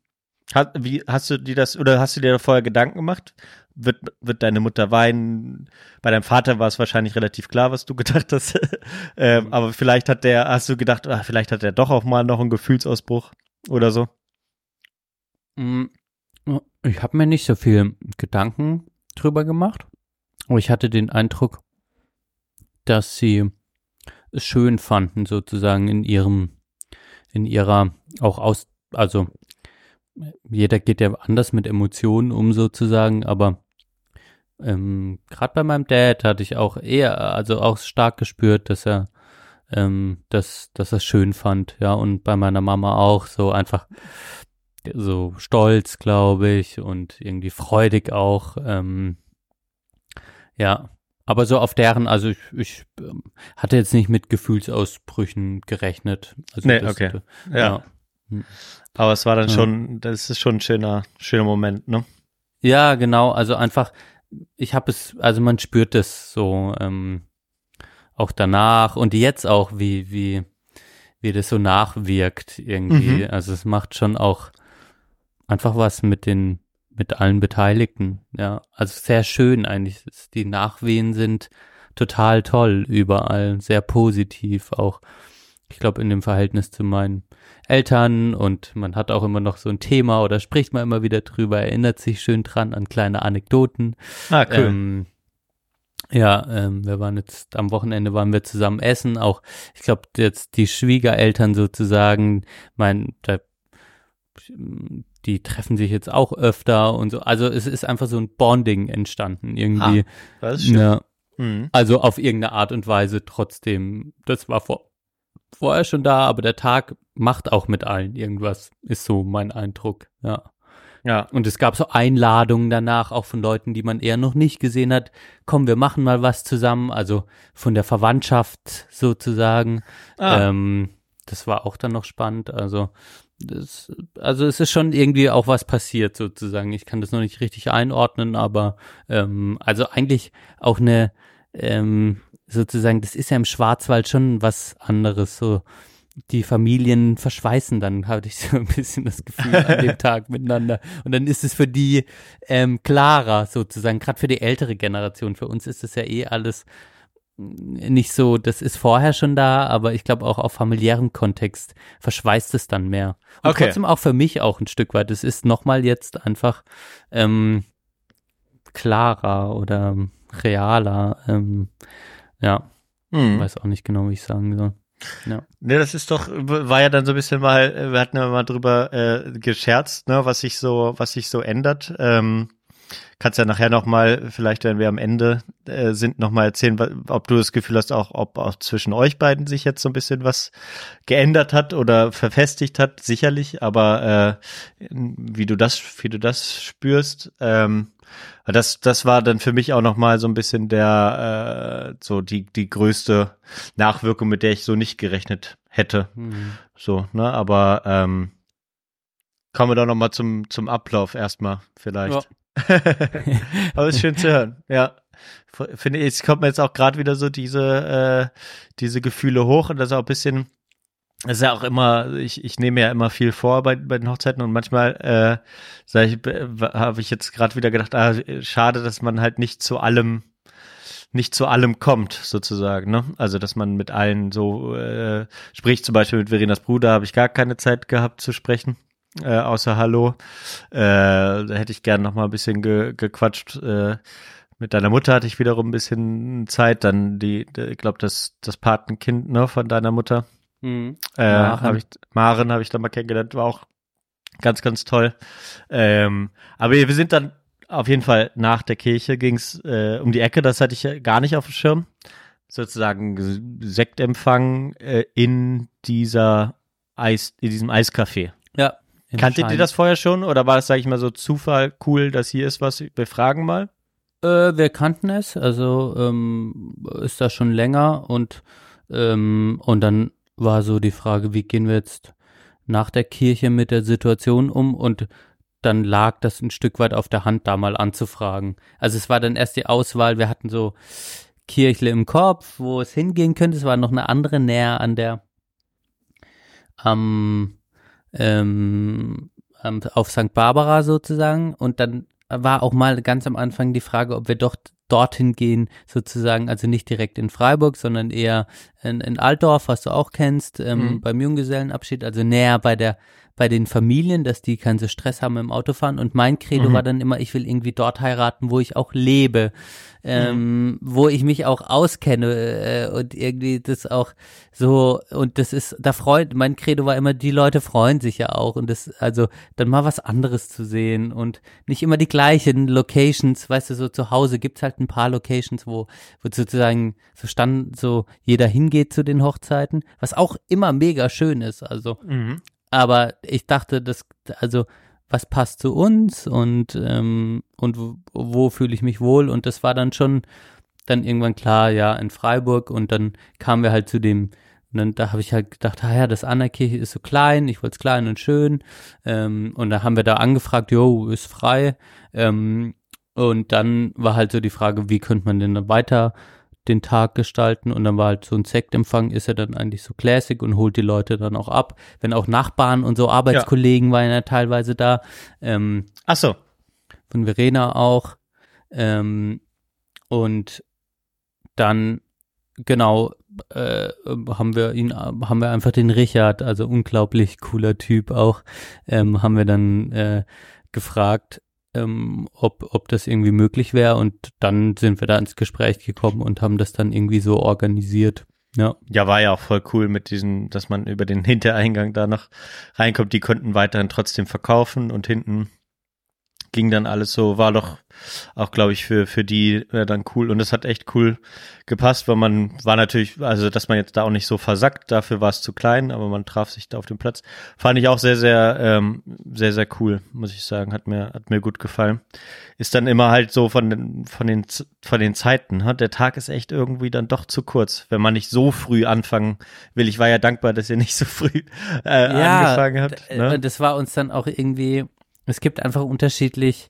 Speaker 3: Hast, wie, hast du dir das, oder hast du dir da vorher Gedanken gemacht? Wird, wird deine Mutter weinen? Bei deinem Vater war es wahrscheinlich relativ klar, was du gedacht hast. ähm, aber vielleicht hat der, hast du gedacht, ah, vielleicht hat er doch auch mal noch einen Gefühlsausbruch oder so?
Speaker 1: Mm, Ich habe mir nicht so viel Gedanken drüber gemacht, aber ich hatte den Eindruck, dass sie es schön fanden, sozusagen in ihrem, in ihrer auch aus, also jeder geht ja anders mit Emotionen um sozusagen, aber ähm, gerade bei meinem Dad hatte ich auch eher, also auch stark gespürt, dass er ähm, dass, dass er schön fand, ja, und bei meiner Mama auch so einfach so stolz, glaube ich, und irgendwie freudig auch. Ähm, ja, aber so auf deren, also ich, ich ähm, hatte jetzt nicht mit Gefühlsausbrüchen gerechnet. Also
Speaker 3: Nee,
Speaker 1: das-
Speaker 3: okay.
Speaker 1: Ja.
Speaker 3: Ja. Aber es war dann
Speaker 1: Ja.
Speaker 3: schon, das ist schon ein schöner, schöner Moment, ne?
Speaker 1: Ja, genau. Also einfach, ich habe es, also man spürt es so ähm, auch danach und jetzt auch, wie wie wie das so nachwirkt irgendwie.
Speaker 3: Mhm.
Speaker 1: Also es macht schon auch einfach was mit den mit allen Beteiligten. Ja, also sehr schön eigentlich. Die Nachwehen sind total toll überall, sehr positiv auch. Ich glaube in dem Verhältnis zu meinen Eltern und man hat auch immer noch so ein Thema oder spricht man immer wieder drüber, erinnert sich schön dran an kleine Anekdoten.
Speaker 3: Ah, cool.
Speaker 1: Ähm, ja, ähm, wir waren jetzt am Wochenende waren wir zusammen essen. Auch ich glaube jetzt die Schwiegereltern sozusagen, mein, da, die treffen sich jetzt auch öfter und so. Also es ist einfach so ein Bonding entstanden irgendwie.
Speaker 3: das ist schön.
Speaker 1: Ja,
Speaker 3: Mhm.
Speaker 1: also auf irgendeine Art und Weise trotzdem. Das war vor, vorher schon da, aber der Tag macht auch mit allen irgendwas, ist so mein Eindruck. Ja.
Speaker 3: Ja.
Speaker 1: Und es gab so Einladungen danach, auch von Leuten, die man eher noch nicht gesehen hat. Komm, wir machen mal was zusammen, also von der Verwandtschaft sozusagen.
Speaker 3: Ah.
Speaker 1: Ähm, das war auch dann noch spannend. Also, das, also es ist schon irgendwie auch was passiert sozusagen. Ich kann das noch nicht richtig einordnen, aber ähm, also eigentlich auch eine ähm, sozusagen, das ist ja im Schwarzwald schon was anderes. So die Familien verschweißen dann, hatte ich so ein bisschen das Gefühl an dem Tag miteinander. Und dann ist es für die ähm, klarer sozusagen, gerade für die ältere Generation. Für uns ist es ja eh alles nicht so, das ist vorher schon da, aber ich glaube auch auf familiärem Kontext verschweißt es dann mehr. Und
Speaker 3: Okay.
Speaker 1: trotzdem auch für mich auch ein Stück weit. Es ist nochmal jetzt einfach ähm, klarer oder realer. Ähm, ja,
Speaker 3: Mhm.
Speaker 1: weiß auch nicht genau, wie ich sagen soll. Ja.
Speaker 3: Ne, das ist doch, war ja dann so ein bisschen mal, wir hatten ja mal drüber äh, gescherzt, ne, was sich so, was sich so ändert. Ähm, kannst ja nachher noch mal, vielleicht wenn wir am Ende äh, sind, noch mal erzählen, ob du das Gefühl hast, auch ob auch zwischen euch beiden sich jetzt so ein bisschen was geändert hat oder verfestigt hat, sicherlich. Aber äh, wie du das, wie du das spürst, ähm, das, das war dann für mich auch noch mal so ein bisschen der, äh, so die die größte Nachwirkung, mit der ich so nicht gerechnet hätte.
Speaker 1: Mhm.
Speaker 3: So, ne, aber ähm, kommen wir doch noch mal zum zum Ablauf erstmal vielleicht. aber ist schön zu hören. Ja, finde ich, es kommt mir jetzt auch gerade wieder so diese äh, diese Gefühle hoch und das ist auch ein bisschen das ist ja auch immer, ich, ich nehme ja immer viel vor bei, bei den Hochzeiten und manchmal äh, ich, habe ich jetzt gerade wieder gedacht, ah, schade, dass man halt nicht zu allem nicht zu allem kommt, sozusagen, ne? Also, dass man mit allen so äh, spricht, zum Beispiel mit Verenas Bruder habe ich gar keine Zeit gehabt zu sprechen, äh, außer Hallo. Äh, da hätte ich gern noch mal ein bisschen ge gequatscht. Äh, mit deiner Mutter hatte ich wiederum ein bisschen Zeit, dann die, ich glaube, das, das Patenkind, ne, von deiner Mutter.
Speaker 1: Mhm.
Speaker 3: Äh,
Speaker 1: Maren.
Speaker 3: hab ich, Maren habe ich da mal kennengelernt, war auch ganz, ganz toll. Ähm, aber wir sind dann auf jeden Fall nach der Kirche ging's äh, um die Ecke, das hatte ich ja gar nicht auf dem Schirm. Sozusagen Sektempfang äh, in dieser Eis, in diesem Eiscafé. Kanntet ihr das vorher schon oder war das, sage ich mal, so Zufall, cool, dass hier ist was? Wir fragen mal.
Speaker 1: Äh, wir kannten es, also ähm, ist da schon länger und ähm, und dann war so die Frage, wie gehen wir jetzt nach der Kirche mit der Situation um und dann lag das ein Stück weit auf der Hand, da mal anzufragen. Also es war dann erst die Auswahl, wir hatten so Kirchle im Kopf, wo es hingehen könnte, es war noch eine andere näher an der am ähm, auf St. Barbara sozusagen und dann war auch mal ganz am Anfang die Frage, ob wir doch dorthin gehen, sozusagen, also nicht direkt in Freiburg, sondern eher in, in Altdorf, was du auch kennst, ähm,
Speaker 3: Mhm.
Speaker 1: beim Junggesellenabschied, also näher bei der bei den Familien, dass die keinen so Stress haben im Autofahren. Und mein Credo
Speaker 3: Mhm.
Speaker 1: war dann immer, ich will irgendwie dort heiraten, wo ich auch lebe, ähm, wo ich mich auch auskenne äh, und irgendwie das auch so und das ist, da freut, mein Credo war immer, die Leute freuen sich ja auch und das, also dann mal was anderes zu sehen und nicht immer die gleichen Locations, weißt du, so zu Hause gibt's halt ein paar Locations, wo, wo sozusagen so stand, so jeder hingeht zu den Hochzeiten, was auch immer mega schön ist, also
Speaker 3: Mhm.
Speaker 1: Aber ich dachte, das, also was passt zu uns und ähm, und wo, wo fühle ich mich wohl? Und das war dann schon dann irgendwann klar, ja in Freiburg. Und dann kamen wir halt zu dem und dann da habe ich halt gedacht, ah ja, das Anna-Kirche ist so klein, ich wollte es klein und schön. Ähm, und da haben wir da angefragt, jo, ist frei. Ähm, und dann war halt so die Frage, wie könnte man denn dann weiter den Tag gestalten und dann war halt so ein Sektempfang, ist er dann eigentlich so classic und holt die Leute dann auch ab. Wenn auch Nachbarn und so Arbeitskollegen waren ja teilweise da, ähm,
Speaker 3: Ach so.
Speaker 1: von Verena auch. Ähm, und dann, genau, äh, haben wir ihn, haben wir einfach den Richard, also unglaublich cooler Typ auch, ähm, haben wir dann äh, gefragt, ähm, ob, ob das irgendwie möglich wäre und dann sind wir da ins Gespräch gekommen und haben das dann irgendwie so organisiert. Ja.
Speaker 3: Ja, war ja auch voll cool mit diesem, dass man über den Hintereingang da noch reinkommt. Die konnten weiterhin trotzdem verkaufen und hinten ging dann alles so, war doch auch, glaube ich, für, für die äh, dann cool. Und es hat echt cool gepasst, weil man war natürlich, also dass man jetzt da auch nicht so versackt, dafür war es zu klein, aber man traf sich da auf dem Platz. Fand ich auch sehr, sehr, ähm, sehr, sehr cool, muss ich sagen. Hat mir, hat mir gut gefallen. Ist dann immer halt so von den, von den, von den Zeiten. Ne? Der Tag ist echt irgendwie dann doch zu kurz, wenn man nicht so früh anfangen will. Ich war ja dankbar, dass ihr nicht so früh äh, angefangen habt.
Speaker 1: d-
Speaker 3: Ne?
Speaker 1: äh, Das war uns dann auch irgendwie, es gibt einfach unterschiedlich,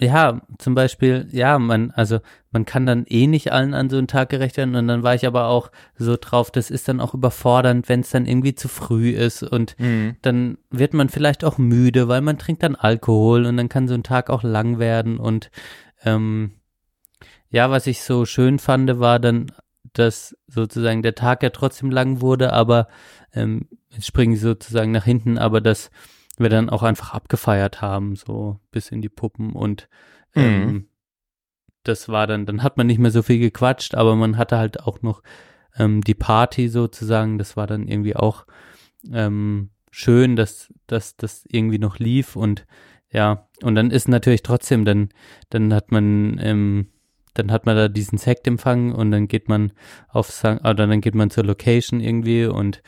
Speaker 1: ja, zum Beispiel, ja, man, also man kann dann eh nicht allen an so einen Tag gerecht werden. Und dann war ich aber auch so drauf, das ist dann auch überfordernd, wenn es dann irgendwie zu früh ist. Und
Speaker 3: Mhm.
Speaker 1: dann wird man vielleicht auch müde, weil man trinkt dann Alkohol und dann kann so ein Tag auch lang werden. Und ähm, ja, was ich so schön fand, war dann, dass sozusagen der Tag ja trotzdem lang wurde, aber ähm, jetzt springen sie sozusagen nach hinten, aber dass wir dann auch einfach abgefeiert haben, so bis in die Puppen und ähm,
Speaker 3: Mhm.
Speaker 1: das war dann, dann hat man nicht mehr so viel gequatscht, aber man hatte halt auch noch ähm, die Party sozusagen, das war dann irgendwie auch ähm, schön, dass, dass das irgendwie noch lief und ja, und dann ist natürlich trotzdem, dann, dann hat man, ähm, dann hat man da diesen Sektempfang und dann geht man auf, St. oder dann geht man zur Location irgendwie und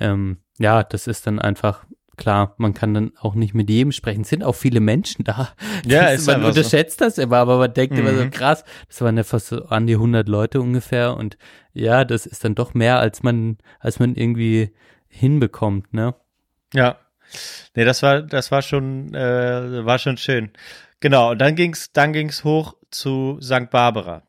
Speaker 1: ähm, ja, das ist dann einfach klar, man kann dann auch nicht mit jedem sprechen. Es sind auch viele Menschen da.
Speaker 3: Ja,
Speaker 1: Das-
Speaker 3: ist
Speaker 1: man
Speaker 3: einfach so.
Speaker 1: unterschätzt das immer, aber man denkt immer so
Speaker 3: Mhm.
Speaker 1: krass. Das waren ja fast so an die 100 Leute ungefähr und ja, das ist dann doch mehr, als man, als man irgendwie hinbekommt, ne?
Speaker 3: Ja. Nee, das war, das war schon, äh, war schon schön. Genau, und dann ging's, dann ging's hoch zu St. Barbara.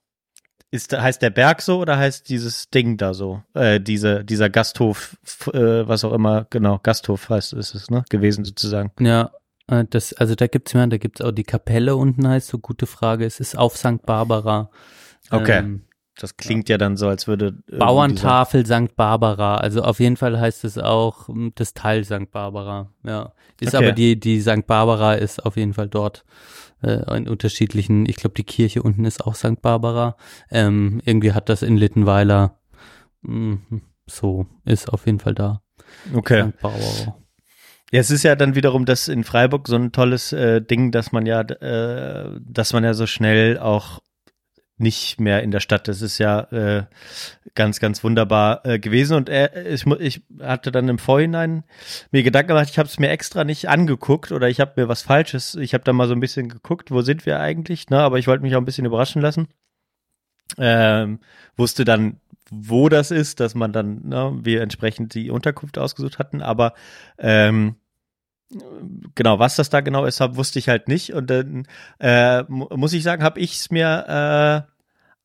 Speaker 3: Ist, heißt der Berg so oder heißt dieses Ding da so? Äh, diese, dieser Gasthof, äh, was auch immer, genau, Gasthof heißt ist es, ne? Gewesen sozusagen.
Speaker 1: Ja, äh, das, also da gibt's mehr, da gibt's auch die Kapelle unten heißt so, gute Frage. Es ist auf St. Barbara.
Speaker 3: Okay.
Speaker 1: Ähm,
Speaker 3: Das klingt ja dann so, als würde.
Speaker 1: Bauerntafel St. Barbara. Also auf jeden Fall heißt es auch ähm, das Teil St. Barbara. Ja. Ist
Speaker 3: Okay.
Speaker 1: aber die, die St. Barbara ist auf jeden Fall dort äh, in unterschiedlichen, ich glaube, die Kirche unten ist auch St. Barbara. Ähm, irgendwie hat das in Littenweiler mh, so, ist auf jeden Fall da.
Speaker 3: Okay.
Speaker 1: St. Barbara.
Speaker 3: Ja, es ist ja dann wiederum das in Freiburg so ein tolles äh, Ding, dass man ja, äh, dass man ja so schnell auch nicht mehr in der Stadt. Das ist ja äh, ganz, ganz wunderbar äh, gewesen. Und äh, ich, ich hatte dann im Vorhinein mir Gedanken gemacht, ich habe es mir extra nicht angeguckt oder ich habe mir was Falsches. Ich habe da mal so ein bisschen geguckt, wo sind wir eigentlich, ne? Aber ich wollte mich auch ein bisschen überraschen lassen. Ähm, wusste dann, wo das ist, dass man dann, ne, wir entsprechend die Unterkunft ausgesucht hatten, aber ähm, genau, was das da genau ist, hab, wusste ich halt nicht. Und dann äh, mu muss ich sagen, habe ich es mir äh,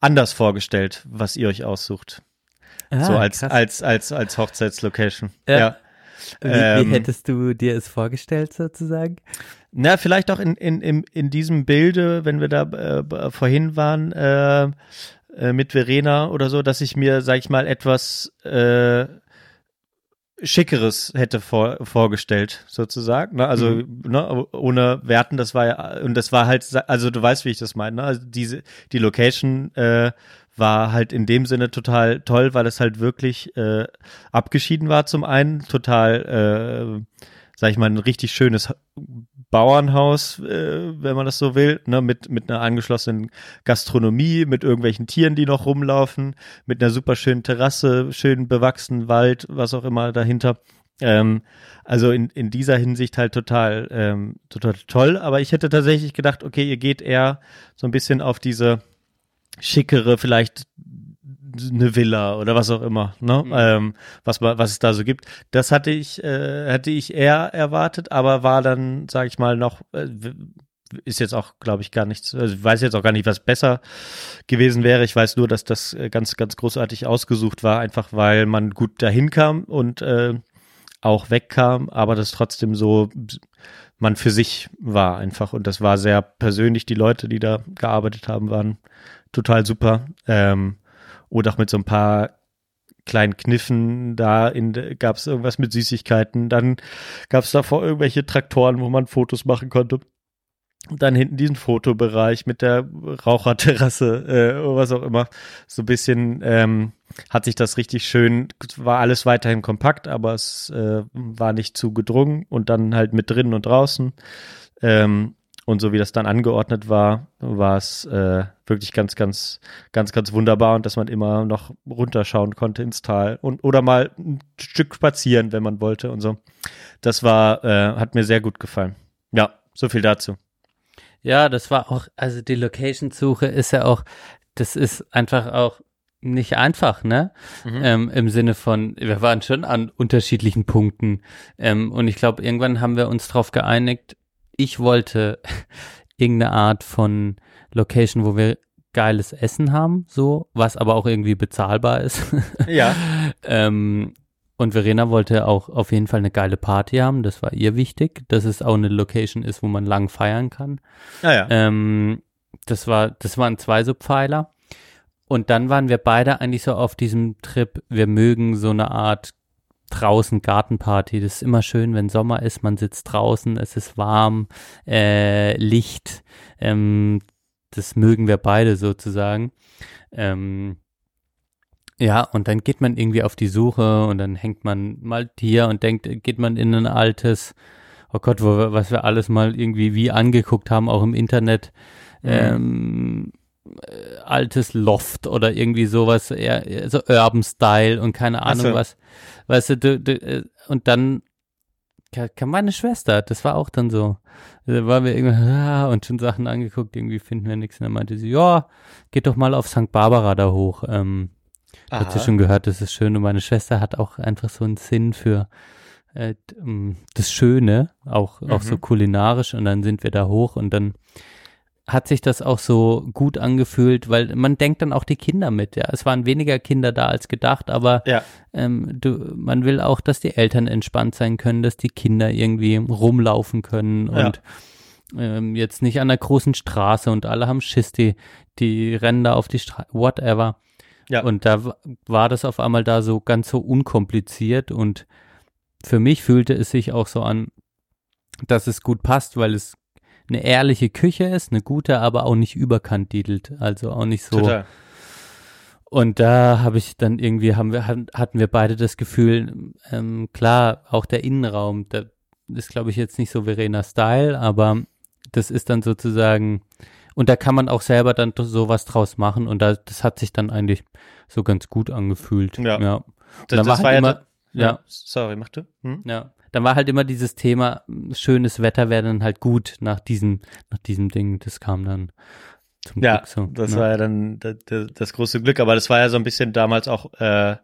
Speaker 3: anders vorgestellt, was ihr euch aussucht.
Speaker 1: Ah,
Speaker 3: so als,
Speaker 1: krass.
Speaker 3: als, als, als Hochzeitslocation.
Speaker 1: Ja.
Speaker 3: ja.
Speaker 1: Wie,
Speaker 3: ähm,
Speaker 1: wie hättest du dir es vorgestellt sozusagen?
Speaker 3: Na, vielleicht auch in, in, in, in diesem Bilde, wenn wir da äh, vorhin waren, äh, äh, mit Verena oder so, dass ich mir, sag ich mal, etwas äh, Schickeres hätte vor, vorgestellt, sozusagen. Ne? Also, ne, ohne Werten, das war ja, und das war halt, also du weißt, wie ich das meine, ne? Also diese, die Location äh, war halt in dem Sinne total toll, weil es halt wirklich äh, abgeschieden war zum einen, total, äh, sag ich mal, ein richtig schönes Bauernhaus, äh, wenn man das so will, ne, mit, mit einer angeschlossenen Gastronomie, mit irgendwelchen Tieren, die noch rumlaufen, mit einer super schönen Terrasse, schön bewachsenen Wald, was auch immer dahinter. Ähm, also in, in dieser Hinsicht halt total, ähm, total toll. Aber ich hätte tatsächlich gedacht, okay, ihr geht eher so ein bisschen auf diese schickere, vielleicht eine Villa oder was auch immer, ne? Ähm, was was es da so gibt. Das hatte ich äh, hatte ich eher erwartet, aber war dann, sage ich mal, noch äh, ist jetzt auch, glaube ich, gar nichts. Also ich weiß jetzt auch gar nicht, was besser gewesen wäre. Ich weiß nur, dass das äh, ganz ganz großartig ausgesucht war, einfach weil man gut dahin kam und äh, auch wegkam, aber das trotzdem so man für sich war einfach und das war sehr persönlich. Die Leute, die da gearbeitet haben, waren total super. Ähm, oder auch mit so ein paar kleinen Kniffen, da gab es irgendwas mit Süßigkeiten, dann gab es davor irgendwelche Traktoren, wo man Fotos machen konnte. Und dann hinten diesen Fotobereich mit der Raucherterrasse, äh, was auch immer. So ein bisschen ähm, hat sich das richtig schön, war alles weiterhin kompakt, aber es äh, war nicht zu gedrungen und dann halt mit drinnen und draußen. Ähm, und so wie das dann angeordnet war, war es äh, wirklich ganz, ganz, ganz, ganz wunderbar und dass man immer noch runterschauen konnte ins Tal und oder mal ein Stück spazieren, wenn man wollte und so. Das war, äh, hat mir sehr gut gefallen. Ja, so viel dazu.
Speaker 1: Ja, das war auch, also die Location-Suche ist ja auch, das ist einfach auch nicht einfach, ne?
Speaker 3: Mhm.
Speaker 1: Ähm, Im Sinne von, wir waren schon an unterschiedlichen Punkten. Ähm, und ich glaube, irgendwann haben wir uns darauf geeinigt, ich wollte irgendeine Art von Location, wo wir geiles Essen haben, so, was aber auch irgendwie bezahlbar ist.
Speaker 3: Ja.
Speaker 1: ähm, und Verena wollte auch auf jeden Fall eine geile Party haben, das war ihr wichtig, dass es auch eine Location ist, wo man lang feiern kann.
Speaker 3: Naja.
Speaker 1: Ähm, das war, das waren zwei so Pfeiler. Und dann waren wir beide eigentlich so auf diesem Trip, wir mögen so eine Art draußen Gartenparty. Das ist immer schön, wenn Sommer ist, man sitzt draußen, es ist warm, äh, Licht. Ähm, das mögen wir beide sozusagen. Ähm, Ja, und dann geht man irgendwie auf die Suche und dann hängt man mal hier und denkt, geht man in ein altes, oh Gott, wo wir, was wir alles mal irgendwie wie angeguckt haben, auch im Internet,
Speaker 3: Mhm.
Speaker 1: ähm, äh, altes Loft oder irgendwie sowas, eher, eher so Urban Style und keine Ahnung
Speaker 3: so.
Speaker 1: was. Weißt du, du, du äh, und dann ka- kam meine Schwester, das war auch dann so. Da waren wir irgendwann, ah, und schon Sachen angeguckt, irgendwie finden wir nichts. Und dann meinte sie, ja, geht doch mal auf St. Barbara da hoch. Ähm, hat sie schon gehört, das ist schön. Und meine Schwester hat auch einfach so einen Sinn für äh, das Schöne, auch, auch so
Speaker 3: Mhm.
Speaker 1: kulinarisch. Und dann sind wir da hoch und dann hat sich das auch so gut angefühlt, weil man denkt dann auch die Kinder mit. Ja, es waren weniger Kinder da als gedacht, aber
Speaker 3: Ja.
Speaker 1: ähm, du, man will auch, dass die Eltern entspannt sein können, dass die Kinder irgendwie rumlaufen können
Speaker 3: Ja.
Speaker 1: und ähm, jetzt nicht an der großen Straße und alle haben Schiss, die, die rennen da auf die Straße, whatever.
Speaker 3: Ja.
Speaker 1: Und da war das auf einmal da so ganz so unkompliziert und für mich fühlte es sich auch so an, dass es gut passt, weil es eine ehrliche Küche ist, eine gute, aber auch nicht überkandidelt, also auch nicht so.
Speaker 3: Total.
Speaker 1: Und da habe ich dann irgendwie, haben wir, hatten hatten wir beide das Gefühl, ähm, klar, auch der Innenraum, da ist, glaube ich, jetzt nicht so Verena Style, aber das ist dann sozusagen, und da kann man auch selber dann sowas draus machen und da, das hat sich dann eigentlich so ganz gut angefühlt.
Speaker 3: Ja.
Speaker 1: ja.
Speaker 3: Das, das
Speaker 1: war halt
Speaker 3: ja,
Speaker 1: immer,
Speaker 3: da-
Speaker 1: ja,
Speaker 3: Sorry, mach du? Hm?
Speaker 1: ja. Dann war halt immer dieses Thema, schönes Wetter wäre dann halt gut nach diesem, nach diesem Ding. Das kam dann zum
Speaker 3: Ja,
Speaker 1: Glück so.
Speaker 3: das
Speaker 1: ja.
Speaker 3: war ja dann das, das große Glück, aber das war ja so ein bisschen damals auch äh,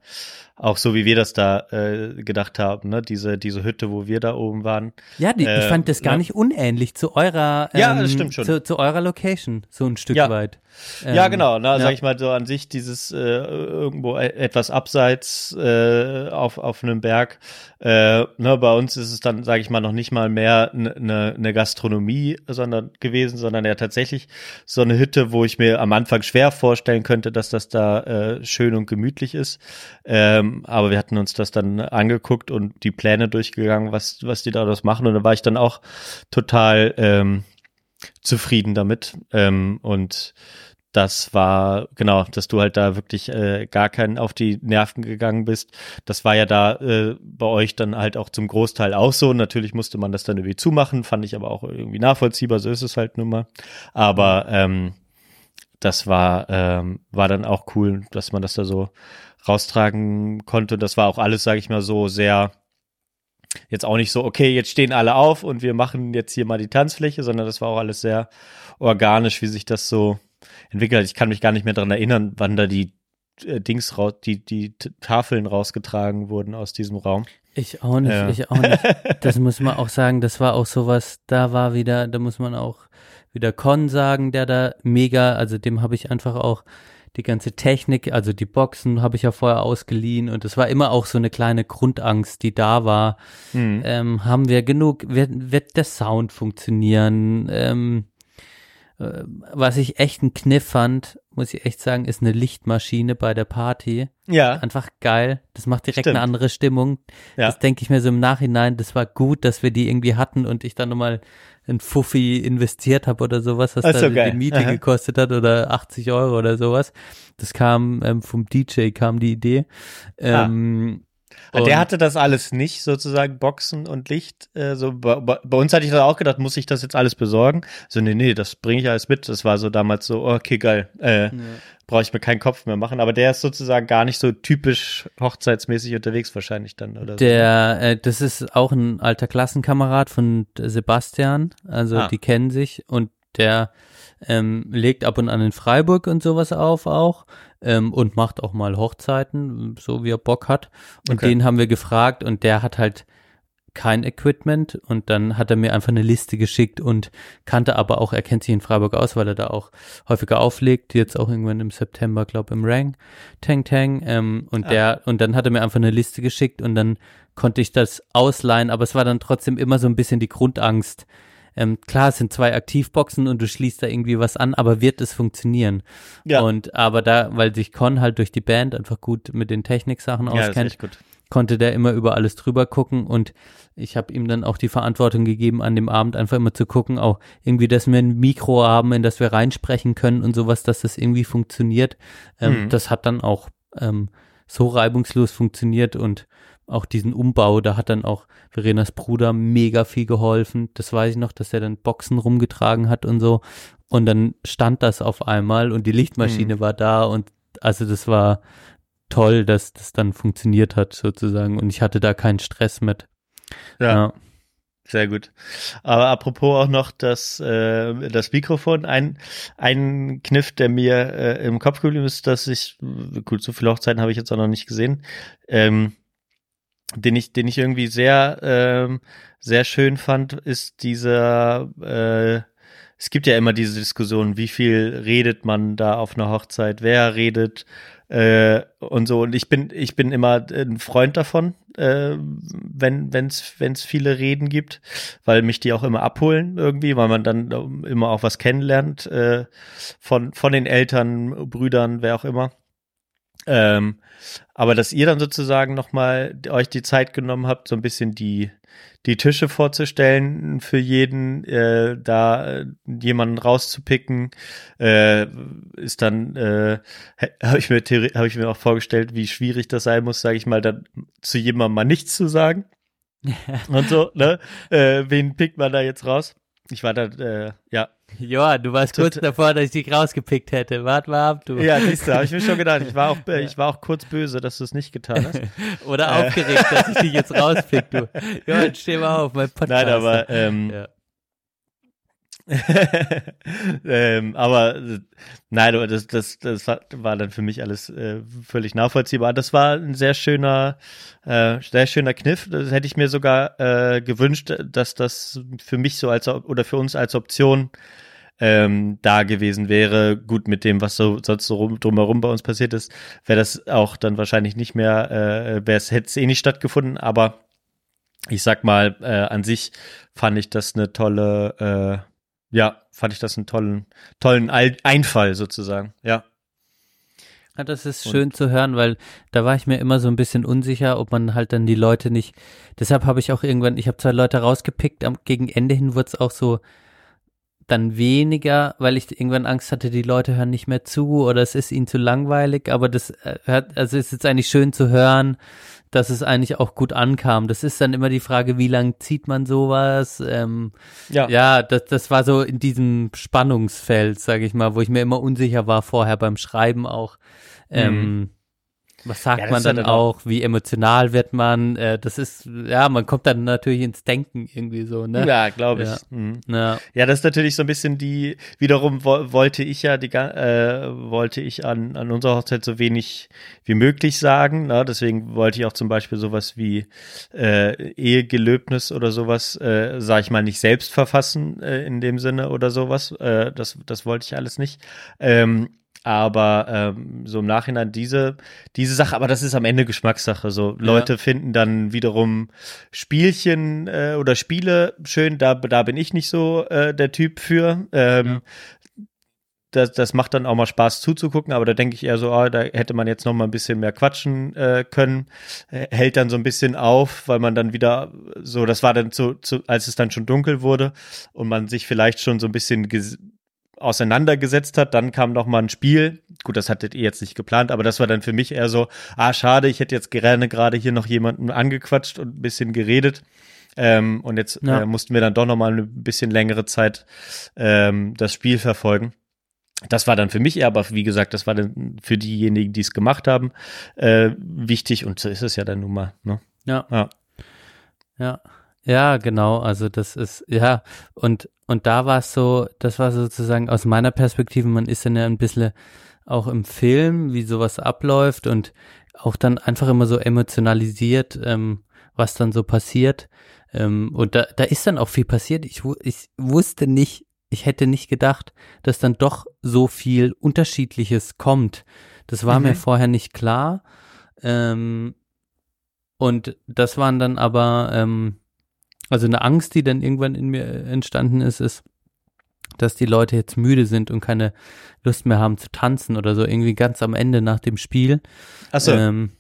Speaker 3: auch so, wie wir das da äh, gedacht haben, ne? Diese diese Hütte, wo wir da oben waren.
Speaker 1: Ja, die, ich
Speaker 3: Äh,
Speaker 1: fand das gar
Speaker 3: ne?
Speaker 1: nicht unähnlich zu eurer, ähm,
Speaker 3: Ja, das stimmt schon.
Speaker 1: Zu, zu eurer Location, so ein Stück
Speaker 3: Ja.
Speaker 1: weit.
Speaker 3: ja,
Speaker 1: Ähm,
Speaker 3: genau. Na,
Speaker 1: ja.
Speaker 3: sag ich mal so an sich dieses äh, irgendwo e- etwas abseits äh, auf auf einem Berg. Äh, ne, bei uns ist es dann, sage ich mal, noch nicht mal mehr eine ne, ne Gastronomie, sondern gewesen, sondern ja tatsächlich so eine Hütte, wo ich mir am Anfang schwer vorstellen könnte, dass das da äh, schön und gemütlich ist. Ähm, aber wir hatten uns das dann angeguckt und die Pläne durchgegangen, was was die daraus machen. Und da war ich dann auch total ähm, zufrieden damit. Ähm, und das war, genau, dass du halt da wirklich äh, gar keinen auf die Nerven gegangen bist. Das war ja da äh, bei euch dann halt auch zum Großteil auch so. Natürlich musste man das dann irgendwie zumachen, fand ich aber auch irgendwie nachvollziehbar, so ist es halt nun mal. Aber ähm, das war, ähm, war dann auch cool, dass man das da so raustragen konnte. Das war auch alles, sage ich mal, so sehr jetzt auch nicht so, okay, jetzt stehen alle auf und wir machen jetzt hier mal die Tanzfläche, sondern das war auch alles sehr organisch, wie sich das so entwickelt hat. Ich kann mich gar nicht mehr dran erinnern, wann da die äh, Dings raus, die, die Tafeln rausgetragen wurden aus diesem Raum.
Speaker 1: Ich auch nicht,
Speaker 3: Ja.
Speaker 1: ich auch nicht. Das muss man auch sagen, das war auch sowas, da war wieder, da muss man auch wieder Con sagen, der da mega, also dem habe ich einfach auch die ganze Technik, also die Boxen habe ich ja vorher ausgeliehen und es war immer auch so eine kleine Grundangst, die da war.
Speaker 3: Mhm.
Speaker 1: Ähm, haben wir genug, wird, wird der Sound funktionieren? Ähm, äh, was ich echt einen Kniff fand, muss ich echt sagen, ist eine Lichtmaschine bei der Party.
Speaker 3: Ja,
Speaker 1: Einfach geil. Das macht direkt
Speaker 3: Stimmt.
Speaker 1: eine andere Stimmung.
Speaker 3: Ja.
Speaker 1: Das denke ich mir so im Nachhinein. Das war gut, dass wir die irgendwie hatten und ich dann nochmal ein Fuffi investiert habe oder sowas, was
Speaker 3: Ach so,
Speaker 1: da
Speaker 3: geil.
Speaker 1: die Miete
Speaker 3: Aha.
Speaker 1: gekostet hat oder 80 Euro oder sowas. Das kam ähm, vom DJ, kam die Idee. Ähm,
Speaker 3: Ah,
Speaker 1: und-
Speaker 3: der hatte das alles nicht, sozusagen Boxen und Licht. Äh, so bei, bei uns hatte ich da auch gedacht, muss ich das jetzt alles besorgen? So, nee, nee, das bringe ich alles mit. Das war so damals so, okay, geil. Äh, Brauche ich mir keinen Kopf mehr machen. Aber der ist sozusagen gar nicht so typisch hochzeitsmäßig unterwegs wahrscheinlich dann, oder so.
Speaker 1: Der, äh, das ist auch ein alter Klassenkamerad von Sebastian, also
Speaker 3: Ah.
Speaker 1: die kennen sich und der ähm, legt ab und an in Freiburg und sowas auf auch ähm, und macht auch mal Hochzeiten, so wie er Bock hat. Und
Speaker 3: Okay.
Speaker 1: den haben wir gefragt und der hat halt kein Equipment und dann hat er mir einfach eine Liste geschickt und kannte aber auch, er kennt sich in Freiburg aus, weil er da auch häufiger auflegt, jetzt auch irgendwann im September, glaube im Rang, Tang Tang, ähm, und
Speaker 3: Ah.
Speaker 1: der, und dann hat er mir einfach eine Liste geschickt und dann konnte ich das ausleihen, aber es war dann trotzdem immer so ein bisschen die Grundangst. Ähm, klar, es sind zwei Aktivboxen und du schließt da irgendwie was an, aber wird es funktionieren?
Speaker 3: Ja.
Speaker 1: Und aber da, weil sich Con halt durch die Band einfach gut mit den Techniksachen
Speaker 3: ja,
Speaker 1: auskennt, konnte der immer über alles drüber gucken und ich habe ihm dann auch die Verantwortung gegeben, an dem Abend einfach immer zu gucken, auch irgendwie, dass wir ein Mikro haben, in das wir reinsprechen können und sowas, dass das irgendwie funktioniert. Ähm,
Speaker 3: Mhm.
Speaker 1: Das hat dann auch ähm, so reibungslos funktioniert und auch diesen Umbau, da hat dann auch Verenas Bruder mega viel geholfen. Das weiß ich noch, dass er dann Boxen rumgetragen hat und so. Und dann stand das auf einmal und die Lichtmaschine
Speaker 3: Mhm.
Speaker 1: war da und also das war toll, dass das dann funktioniert hat sozusagen und ich hatte da keinen Stress mit.
Speaker 3: Ja, sehr gut. Aber apropos auch noch das, äh, das Mikrofon, ein, ein Kniff, der mir äh, im Kopf geblieben ist, dass ich, gut, so viele Hochzeiten habe ich jetzt auch noch nicht gesehen, ähm, den ich, den ich irgendwie sehr, ähm, sehr schön fand, ist dieser, äh, es gibt ja immer diese Diskussion, wie viel redet man da auf einer Hochzeit, wer redet äh, und so. Und ich bin, ich bin immer ein Freund davon, äh, wenn wenn's wenn's viele Reden gibt, weil mich die auch immer abholen irgendwie, weil man dann ähm, immer auch was kennenlernt äh, von von den Eltern, Brüdern, wer auch immer. Ähm, aber dass ihr dann sozusagen nochmal euch die Zeit genommen habt, so ein bisschen die, die Tische vorzustellen für jeden, äh, da äh, jemanden rauszupicken, äh, ist dann, äh, habe ich, mir hab ich mir auch vorgestellt, wie schwierig das sein muss, sage ich mal, dann zu jemandem mal nichts zu sagen. Und so, ne? Äh, wen pickt man da jetzt raus? Ich war da, äh, ja.
Speaker 1: Ja, du warst kurz
Speaker 3: Tot-
Speaker 1: davor, dass ich dich rausgepickt hätte. Wart mal ab, du.
Speaker 3: Ja, siehst du, habe ich mir schon gedacht. Ich war auch, äh, ich war auch kurz böse, dass du es nicht getan hast.
Speaker 1: Oder
Speaker 3: Äh.
Speaker 1: aufgeregt, dass ich dich jetzt rauspick, du. Ja, jetzt steh mal auf, mein Podcast.
Speaker 3: Nein, aber ähm,
Speaker 1: Ja.
Speaker 3: ähm, aber nein, das, das, das war, dann für mich alles äh, völlig nachvollziehbar. Das war ein sehr schöner, äh, sehr schöner Kniff. Das hätte ich mir sogar äh, gewünscht, dass das für mich so als oder für uns als Option ähm, da gewesen wäre. Gut, mit dem, was so sonst so rum, drumherum bei uns passiert ist, wäre das auch dann wahrscheinlich nicht mehr, äh, wäre es hätte es eh nicht stattgefunden. Aber ich sag mal, äh, an sich fand ich das eine tolle, äh, ja, fand ich das einen tollen, tollen Al Einfall sozusagen. Ja.
Speaker 1: Ja, das ist
Speaker 3: Und-
Speaker 1: schön zu hören, weil da war ich mir immer so ein bisschen unsicher, ob man halt dann die Leute nicht. Deshalb habe ich auch irgendwann, ich habe zwei Leute rausgepickt, am, gegen Ende hin wurde es auch so dann weniger, weil ich irgendwann Angst hatte, die Leute hören nicht mehr zu oder es ist ihnen zu langweilig, aber das äh, hört, also es ist jetzt eigentlich schön zu hören, dass es eigentlich auch gut ankam. Das ist dann immer die Frage, wie lang zieht man sowas? Ähm,
Speaker 3: Ja.
Speaker 1: ja, das, das war so in diesem Spannungsfeld, sage ich mal, wo ich mir immer unsicher war vorher beim Schreiben auch. Ähm, Was sagt.
Speaker 3: Ja,
Speaker 1: man dann
Speaker 3: dann auch-?
Speaker 1: Wie emotional wird man? Äh, das ist, ja, man kommt dann natürlich ins Denken irgendwie so, ne?
Speaker 3: Ja, glaube ich.
Speaker 1: Ja.
Speaker 3: Mhm.
Speaker 1: Ja.
Speaker 3: Ja, das ist natürlich so ein bisschen die, wiederum wo, wollte ich ja die, äh, wollte ich an, an unserer Hochzeit so wenig wie möglich sagen. Ne? Deswegen wollte ich auch zum Beispiel sowas wie äh, Ehegelöbnis oder sowas, äh, sag ich mal, nicht selbst verfassen äh, in dem Sinne oder sowas. Äh, das, das wollte ich alles nicht. Ähm, aber ähm, so im Nachhinein diese diese Sache, aber das ist am Ende Geschmackssache. So Leute finden dann wiederum Spielchen äh, oder Spiele schön. Da da bin ich nicht so äh, der Typ für. Ähm, das, das macht dann auch mal Spaß zuzugucken, aber da denke ich eher so, ah, da hätte man jetzt noch mal ein bisschen mehr quatschen äh, können. Hält dann so ein bisschen auf, weil man dann wieder so, das war dann zu, zu, als es dann schon dunkel wurde und man sich vielleicht schon so ein bisschen auseinandergesetzt hat, dann kam noch mal ein Spiel. Gut, das hattet ihr jetzt nicht geplant, aber das war dann für mich eher so, ah, schade, ich hätte jetzt gerne gerade hier noch jemanden angequatscht und ein bisschen geredet. Ähm, und jetzt
Speaker 1: Ja.
Speaker 3: äh, mussten wir dann doch noch mal eine bisschen längere Zeit ähm, das Spiel verfolgen. Das war dann für mich eher, aber wie gesagt, das war dann für diejenigen, die es gemacht haben, äh, wichtig und so ist es ja dann nun mal. Ne?
Speaker 1: Ja.
Speaker 3: Ja.
Speaker 1: Ja. Ja, genau. Also das ist, ja, und, und da war es so, das war sozusagen aus meiner Perspektive, man ist dann ja ein bisschen auch im Film, wie sowas abläuft und auch dann einfach immer so emotionalisiert, ähm, was dann so passiert. Ähm, und da, da ist dann auch viel passiert. Ich, ich wusste nicht, ich hätte nicht gedacht, dass dann doch so viel Unterschiedliches kommt. Das war mir
Speaker 3: Mhm.
Speaker 1: vorher nicht klar. Ähm, und das waren dann aber, ähm, also eine Angst, die dann irgendwann in mir äh, entstanden ist, ist, dass die Leute jetzt müde sind und keine Lust mehr haben zu tanzen oder so, irgendwie ganz am Ende nach dem Spiel.
Speaker 3: Ach so.
Speaker 1: Ähm,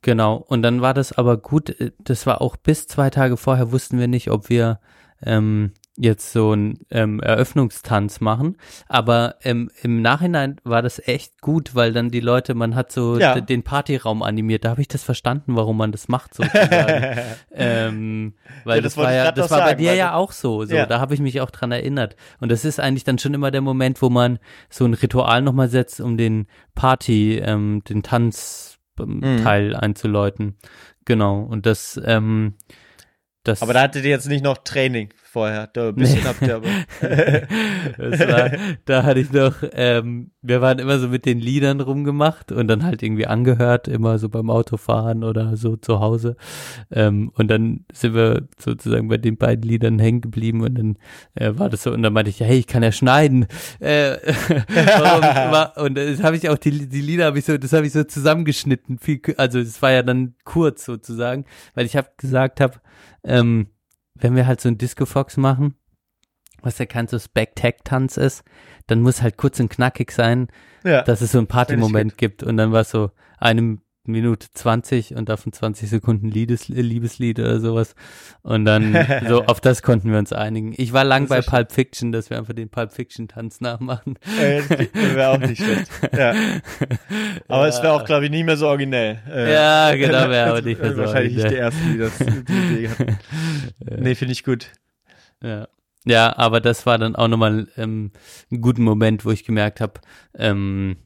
Speaker 1: genau. Und dann war das aber gut. äh, Das war auch bis zwei Tage vorher wussten wir nicht, ob wir ähm, jetzt so einen ähm, Eröffnungstanz machen. Aber ähm, im Nachhinein war das echt gut, weil dann die Leute, man hat so
Speaker 3: Ja.
Speaker 1: den Partyraum animiert. Da habe ich das verstanden, warum man das macht sozusagen. ähm, weil
Speaker 3: Ja, das
Speaker 1: das, war ja, das war bei
Speaker 3: sagen,
Speaker 1: dir
Speaker 3: weil
Speaker 1: ja auch so. so
Speaker 3: Ja.
Speaker 1: Da habe ich mich auch dran erinnert. Und das ist eigentlich dann schon immer der Moment, wo man so ein Ritual nochmal setzt, um den Party, ähm, den Tanz ähm,
Speaker 3: Mhm.
Speaker 1: Einzuläuten. Genau. Und das, ähm, das
Speaker 3: Aber da hattet ihr jetzt nicht noch Training vorher. Da ein bisschen habt ihr aber.
Speaker 1: das war, da hatte ich noch, ähm, wir waren immer so mit den Liedern rumgemacht und dann halt irgendwie angehört, immer so beim Autofahren oder so zu Hause. Ähm, und dann sind wir sozusagen bei den beiden Liedern hängen geblieben und dann äh, war das so, und dann meinte ich, hey, ich kann ja schneiden. Äh, war, und das habe ich auch, die, die Lieder habe ich so, das habe ich so zusammengeschnitten, viel, also es war ja dann kurz sozusagen, weil ich habe gesagt habe, ähm, wenn wir halt so ein Disco Fox machen, was ja kein so Spectac-Tanz ist, dann muss halt kurz und knackig sein,
Speaker 3: Ja.
Speaker 1: dass es so einen
Speaker 3: ich
Speaker 1: Partymoment gibt. Und dann war es so eine Minute 20 und davon 20 Sekunden Liedes, Liebeslied oder sowas. Und dann, so auf das konnten wir uns einigen. Ich war lang bei
Speaker 3: ja
Speaker 1: Pulp Fiction, dass wir einfach den Pulp Fiction-Tanz nachmachen.
Speaker 3: Äh, wäre auch nicht schlecht. Ja. Aber es wäre auch, glaube ich, nie mehr so originell. Äh,
Speaker 1: Ja, genau, wäre aber nicht mehr so
Speaker 3: Wahrscheinlich nicht die
Speaker 1: originell.
Speaker 3: Ersten, die das die Idee hatten. Nee, finde ich gut.
Speaker 1: Ja. Ja, aber das war dann auch nochmal ähm, ein guter Moment, wo ich gemerkt habe, ähm,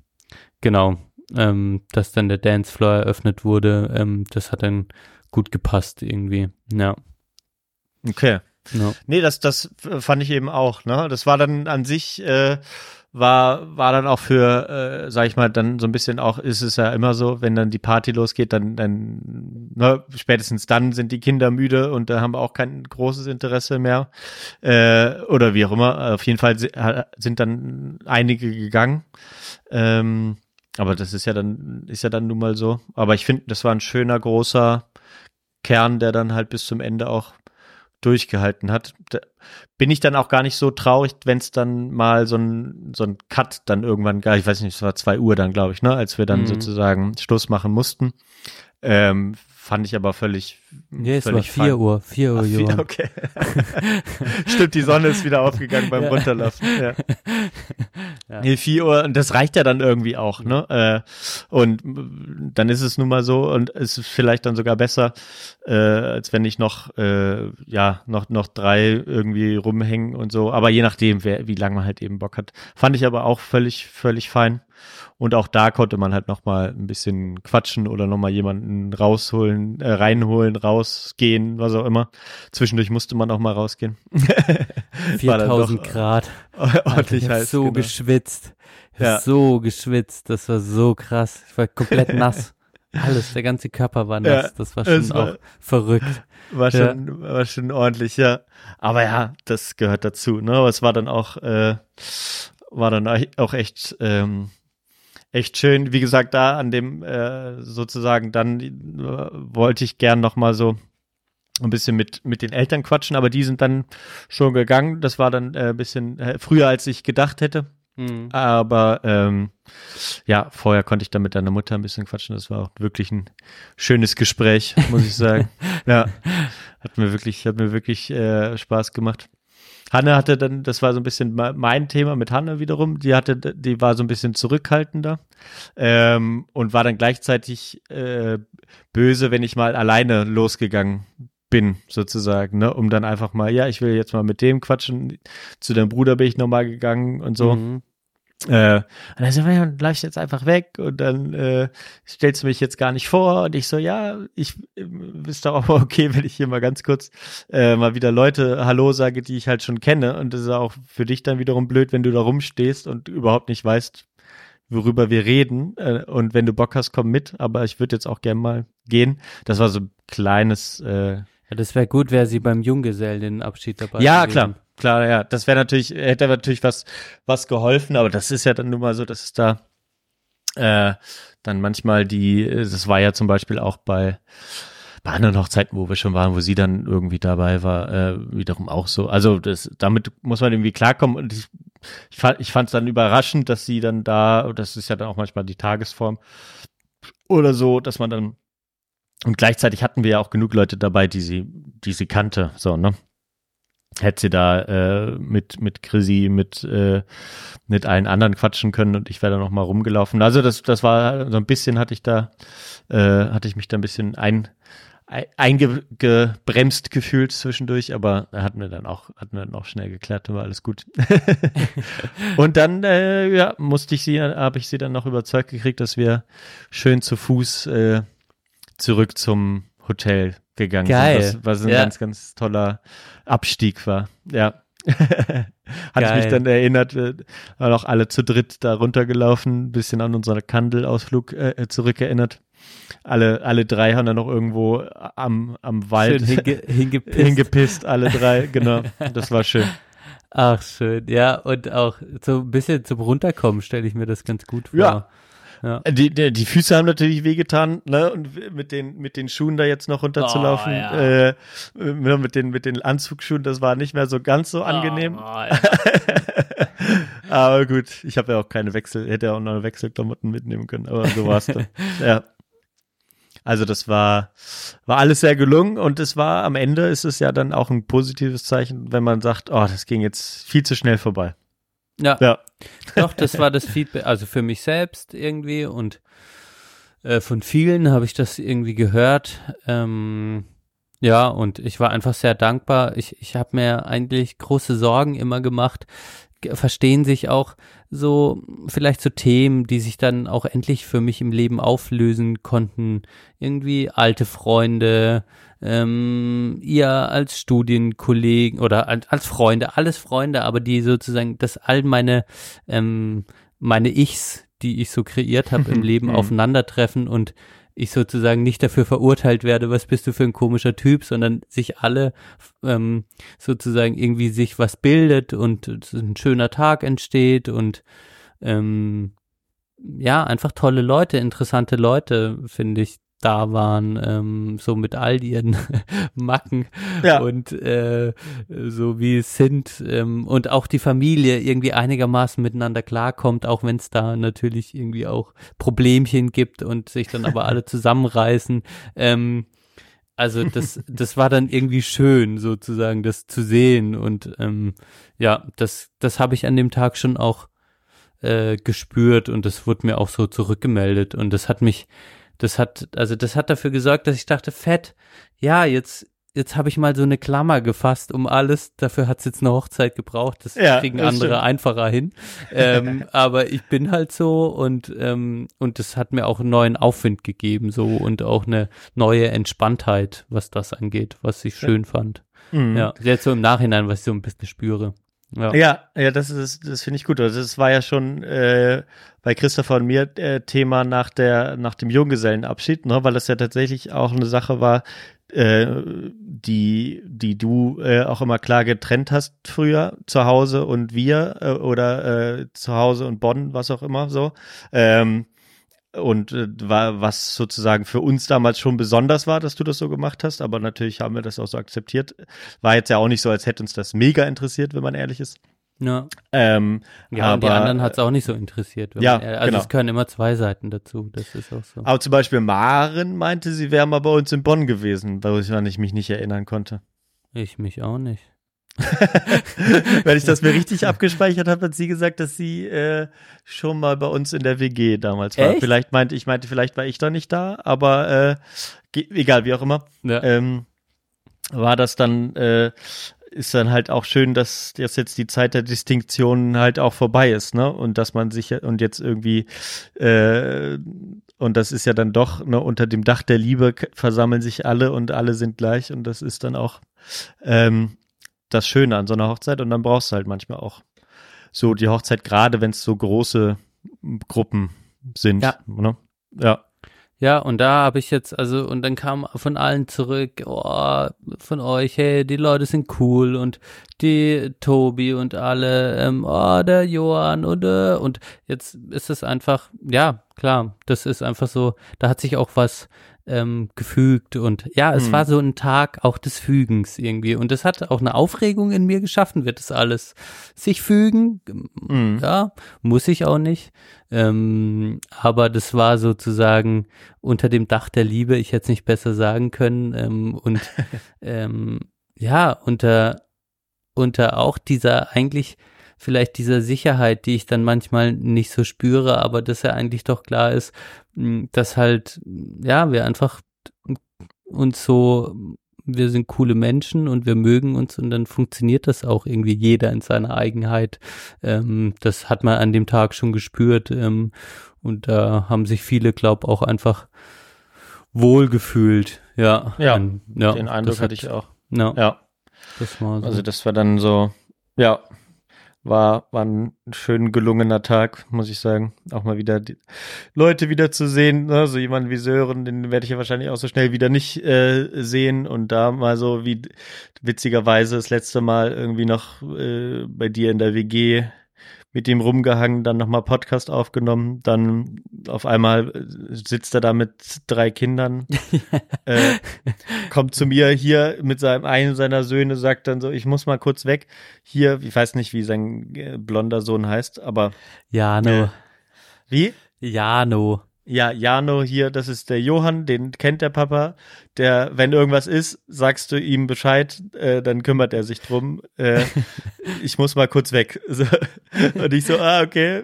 Speaker 1: genau, ähm, dass dann der Dancefloor eröffnet wurde. Ähm, das hat dann gut gepasst irgendwie. Ja.
Speaker 3: Okay.
Speaker 1: ja.
Speaker 3: Nee, das, das fand ich eben auch, ne? Das war dann an sich, äh, war, war dann auch für, äh, sag ich mal, dann so ein bisschen auch, ist es ja immer so, wenn dann die Party losgeht, dann, dann, ne, spätestens dann sind die Kinder müde und da haben wir auch kein großes Interesse mehr. Äh, oder wie auch immer. Auf jeden Fall sind dann einige gegangen. Ähm, aber das ist ja dann, ist ja dann nun mal so. Aber ich finde, das war ein schöner, großer Kern, der dann halt bis zum Ende auch durchgehalten hat. Da bin ich dann auch gar nicht so traurig, wenn es dann mal so ein, so ein Cut dann irgendwann, gar- ich weiß nicht, es war zwei Uhr dann, glaube ich, ne, als wir dann
Speaker 1: Mhm.
Speaker 3: sozusagen Schluss machen mussten. Ähm, fand ich aber völlig,
Speaker 1: Nee, es war
Speaker 3: völlig
Speaker 1: 4
Speaker 3: fein.
Speaker 1: Uhr, 4 Uhr,
Speaker 3: Ach, vier, okay. Stimmt, die Sonne ist wieder aufgegangen beim
Speaker 1: Ja.
Speaker 3: Runterlaufen. Ja.
Speaker 1: Ja.
Speaker 3: Nee, 4 Uhr, und das reicht ja dann irgendwie auch, ne? Äh, und dann ist es nun mal so und es ist vielleicht dann sogar besser, äh, als wenn ich noch, äh, ja, noch, noch drei irgendwie rumhängen und so. Aber je nachdem, wer, wie lange man halt eben Bock hat. Fand ich aber auch völlig, völlig fein. Und auch da konnte man halt noch mal ein bisschen quatschen oder noch mal jemanden rausholen, äh, reinholen, rausgehen, was auch immer. Zwischendurch musste man auch mal rausgehen. War dann doch
Speaker 1: 4000 Grad.
Speaker 3: Ordentlich heiß.
Speaker 1: so
Speaker 3: genau.
Speaker 1: geschwitzt.
Speaker 3: Ja.
Speaker 1: So geschwitzt. Das war so krass. Ich war komplett nass. Alles, der ganze Körper war nass.
Speaker 3: Ja,
Speaker 1: das war schon
Speaker 3: war-
Speaker 1: auch verrückt.
Speaker 3: War
Speaker 1: Ja.
Speaker 3: schon, war schon ordentlich, ja. Aber ja, das gehört dazu, ne? Aber es war dann auch, äh, war dann auch echt, ähm, echt schön. Wie gesagt, da an dem, äh, sozusagen, dann äh, wollte ich gern noch mal so ein bisschen mit, mit den Eltern quatschen, aber die sind dann schon gegangen. Das war dann äh, ein bisschen äh, früher, als ich gedacht hätte.
Speaker 1: Mhm.
Speaker 3: Aber ähm, ja, vorher konnte ich dann mit deiner Mutter ein bisschen quatschen. Das war auch wirklich ein schönes Gespräch, muss ich sagen. ja, hat mir wirklich, hat mir wirklich äh, Spaß gemacht. Hanne hatte dann, das war so ein bisschen me- mein Thema mit Hanne wiederum. Die hatte, die war so ein bisschen zurückhaltender ähm, und war dann gleichzeitig äh, böse, wenn ich mal alleine losgegangen bin, sozusagen, ne, um dann einfach mal, ja, ich will jetzt mal mit dem quatschen. Zu deinem Bruder bin ich nochmal gegangen und so.
Speaker 1: Mhm.
Speaker 3: Äh, und dann so, ja, dann bleib ich jetzt einfach weg und dann äh, stellst du mich jetzt gar nicht vor. Und ich so, ja, ich äh, ist doch auch okay, wenn ich hier mal ganz kurz äh, mal wieder Leute Hallo sage, die ich halt schon kenne. Und das ist auch für dich dann wiederum blöd, wenn du da rumstehst und überhaupt nicht weißt, worüber wir reden. Äh, und wenn du Bock hast, komm mit, aber ich würde jetzt auch gern mal gehen. Das war so ein kleines äh,
Speaker 1: Ja, das wäre gut, wäre sie beim Junggesellenabschied dabei
Speaker 3: ja,
Speaker 1: gewesen.
Speaker 3: klar, klar, ja. Das wäre natürlich, hätte natürlich was, was geholfen, aber das ist ja dann nun mal so, dass es da äh, dann manchmal die, das war ja zum Beispiel auch bei bei anderen Hochzeiten, wo wir schon waren, wo sie dann irgendwie dabei war, äh, wiederum auch so. Also das, damit muss man irgendwie klarkommen und ich, ich fand es dann überraschend, dass sie dann da, das ist ja dann auch manchmal die Tagesform oder so, dass man dann und gleichzeitig hatten wir ja auch genug Leute dabei, die sie, die sie kannte, so, ne? Hätte sie da äh, mit mit Chrissy, mit äh, mit allen anderen quatschen können und ich wäre da noch mal rumgelaufen. Also das das war so ein bisschen hatte ich da äh, hatte ich mich da ein bisschen ein ein- eingebremst gefühlt zwischendurch, aber hatten wir dann auch hatten wir dann auch schnell geklärt, war alles gut. und dann äh, ja musste ich sie habe ich sie dann noch überzeugt gekriegt, dass wir schön zu Fuß äh, zurück zum Hotel gegangen
Speaker 1: Geil.
Speaker 3: sind, was, was ein
Speaker 1: Ja.
Speaker 3: ganz ganz toller Abstieg war. Ja. Hatte ich
Speaker 1: Geil.
Speaker 3: mich dann erinnert, waren auch alle zu dritt da runtergelaufen, ein bisschen an unseren Kandelausflug äh, zurückerinnert. Alle, alle drei haben dann noch irgendwo am, am Wald
Speaker 1: hinge hingepisst.
Speaker 3: hingepisst, alle drei, genau. Das war schön.
Speaker 1: Ach, schön. Ja, und auch so ein bisschen zum Runterkommen stelle ich mir das ganz gut vor.
Speaker 3: Ja.
Speaker 1: Ja.
Speaker 3: Die, die, die Füße haben natürlich wehgetan, ne? Und mit den, mit den Schuhen da jetzt noch runterzulaufen,
Speaker 1: Oh, ja.
Speaker 3: äh, mit den, mit den Anzugsschuhen, das war nicht mehr so ganz so angenehm.
Speaker 1: Oh, ja.
Speaker 3: Aber gut, ich habe ja auch keine Wechsel, hätte ja auch noch Wechselklamotten mitnehmen können, aber so war es dann. ja. Also das war, war alles sehr gelungen und es war am Ende ist es ja dann auch ein positives Zeichen, wenn man sagt, oh, das ging jetzt viel zu schnell vorbei.
Speaker 1: Ja.
Speaker 3: Ja.
Speaker 1: Doch, das war das Feedback, also für mich selbst irgendwie und äh, von vielen habe ich das irgendwie gehört. Ähm, ja, und ich war einfach sehr dankbar. Ich, ich habe mir eigentlich große Sorgen immer gemacht. Verstehen sich auch so vielleicht so Themen, die sich dann auch endlich für mich im Leben auflösen konnten. Irgendwie alte Freunde, ähm, ihr als Studienkollegen oder als, als Freunde, alles Freunde, aber die sozusagen, dass all meine, ähm, meine Ichs, die ich so kreiert habe im Leben,
Speaker 3: Mhm.
Speaker 1: aufeinandertreffen und ich sozusagen nicht dafür verurteilt werde, was bist du für ein komischer Typ, sondern sich alle ähm, sozusagen irgendwie sich was bildet und ein schöner Tag entsteht und ähm, ja, einfach tolle Leute, interessante Leute, finde ich, da waren, ähm, so mit all ihren Macken
Speaker 3: Ja.
Speaker 1: und äh, so wie es sind ähm, und auch die Familie irgendwie einigermaßen miteinander klarkommt, auch wenn es da natürlich irgendwie auch Problemchen gibt und sich dann aber alle zusammenreißen. Ähm, also das, das war dann irgendwie schön, sozusagen, das zu sehen. Und ähm, ja, das, das habe ich an dem Tag schon auch äh, gespürt und das wurde mir auch so zurückgemeldet. Und das hat mich, das hat, also das hat dafür gesorgt, dass ich dachte, fett, ja, jetzt, jetzt habe ich mal so eine Klammer gefasst um alles. Dafür hat es jetzt eine Hochzeit gebraucht. Das
Speaker 3: Ja,
Speaker 1: kriegen
Speaker 3: das
Speaker 1: andere
Speaker 3: stimmt.
Speaker 1: einfacher hin. ähm, aber ich bin halt so und ähm, und das hat mir auch einen neuen Aufwind gegeben so und auch eine neue Entspanntheit, was das angeht, was ich schön fand.
Speaker 3: Mhm.
Speaker 1: Ja, jetzt so im Nachhinein, was ich so ein bisschen spüre. Ja.
Speaker 3: Ja, ja, das ist, das finde ich gut. Also das war ja schon äh, bei Christopher und mir äh, Thema nach der, nach dem Junggesellenabschied, ne, weil das ja tatsächlich auch eine Sache war, äh, die, die du äh, auch immer klar getrennt hast früher, zu Hause und wir äh, oder äh, zu Hause und Bonn, was auch immer so. Ähm, und äh, war, was sozusagen für uns damals schon besonders war, dass du das so gemacht hast, aber natürlich haben wir das auch so akzeptiert. War jetzt ja auch nicht so, als hätte uns das mega interessiert, wenn man ehrlich ist.
Speaker 1: Ja,
Speaker 3: Ähm,
Speaker 1: ja
Speaker 3: aber,
Speaker 1: die anderen hat es auch nicht so interessiert.
Speaker 3: ja,
Speaker 1: ehrlich- also
Speaker 3: genau.
Speaker 1: es gehören immer zwei Seiten dazu, das ist auch so.
Speaker 3: Aber zum Beispiel Maren meinte, sie wäre mal bei uns in Bonn gewesen, woran ich mich nicht erinnern konnte.
Speaker 1: Ich mich auch nicht.
Speaker 3: Wenn ich das mir richtig abgespeichert habe, hat sie gesagt, dass sie äh, schon mal bei uns in der WG damals war.
Speaker 1: Echt?
Speaker 3: Vielleicht meinte ich meinte, vielleicht war ich da nicht da, aber äh, egal, wie auch immer.
Speaker 1: Ja.
Speaker 3: ähm, war das dann, äh, ist dann halt auch schön, dass, dass jetzt die Zeit der Distinktionen halt auch vorbei ist, ne? Und dass man sich und jetzt irgendwie, äh, und das ist ja dann doch, ne, unter dem Dach der Liebe versammeln sich alle und alle sind gleich und das ist dann auch ähm, das Schöne an so einer Hochzeit und dann brauchst du halt manchmal auch so die Hochzeit, gerade wenn es so große Gruppen sind.
Speaker 1: Ja.
Speaker 3: Ne? Ja.
Speaker 1: Ja, und da habe ich jetzt, also, und dann kam von allen zurück, oh, von euch, hey, die Leute sind cool und die Tobi und alle, ähm, oh, der Johann und, äh, und jetzt ist es einfach, ja, klar, das ist einfach so, da hat sich auch was ähm, gefügt und ja, es
Speaker 3: Mhm.
Speaker 1: war so ein Tag auch des Fügens irgendwie und das hat auch eine Aufregung in mir geschaffen, wird das alles sich fügen,
Speaker 3: Mhm.
Speaker 1: ja, muss ich auch nicht. Ähm, aber das war sozusagen unter dem Dach der Liebe, ich hätte es nicht besser sagen können. Ähm, und ähm, ja, unter unter auch dieser eigentlich vielleicht dieser Sicherheit, die ich dann manchmal nicht so spüre, aber dass ja eigentlich doch klar ist, mh, dass halt, ja, wir einfach uns so, wir sind coole Menschen und wir mögen uns und dann funktioniert das auch irgendwie jeder in seiner Eigenheit. Ähm, das hat man an dem Tag schon gespürt ähm, und da haben sich viele, glaub, auch einfach wohlgefühlt. Ja,
Speaker 3: Ja,
Speaker 1: An- ja
Speaker 3: Den Eindruck
Speaker 1: das
Speaker 3: hatte
Speaker 1: hat-
Speaker 3: ich auch.
Speaker 1: Ja,
Speaker 3: Ja,
Speaker 1: das war so.
Speaker 3: also das war dann so, ja, war, war ein schön gelungener Tag, muss ich sagen. Auch mal wieder die Leute wieder zu sehen, ne? so jemanden wie Sören, den werde ich ja wahrscheinlich auch so schnell wieder nicht äh, sehen und da mal so wie witzigerweise das letzte Mal irgendwie noch äh, bei dir in der WG mit dem rumgehangen, dann nochmal Podcast aufgenommen, dann auf einmal äh, sitzt er da mit drei Kindern, äh, kommt zu mir hier mit seinem einen seiner Söhne, sagt dann so, ich muss mal kurz weg. Hier, ich weiß nicht, wie sein äh, blonder Sohn heißt, aber
Speaker 1: Jano.
Speaker 3: Äh, wie?
Speaker 1: Jano.
Speaker 3: Ja, Jano hier, das ist der Johann, den kennt der Papa. Der, wenn irgendwas ist, sagst du ihm Bescheid, äh, dann kümmert er sich drum. Äh, ich muss mal kurz weg. So. Und ich so, ah, okay,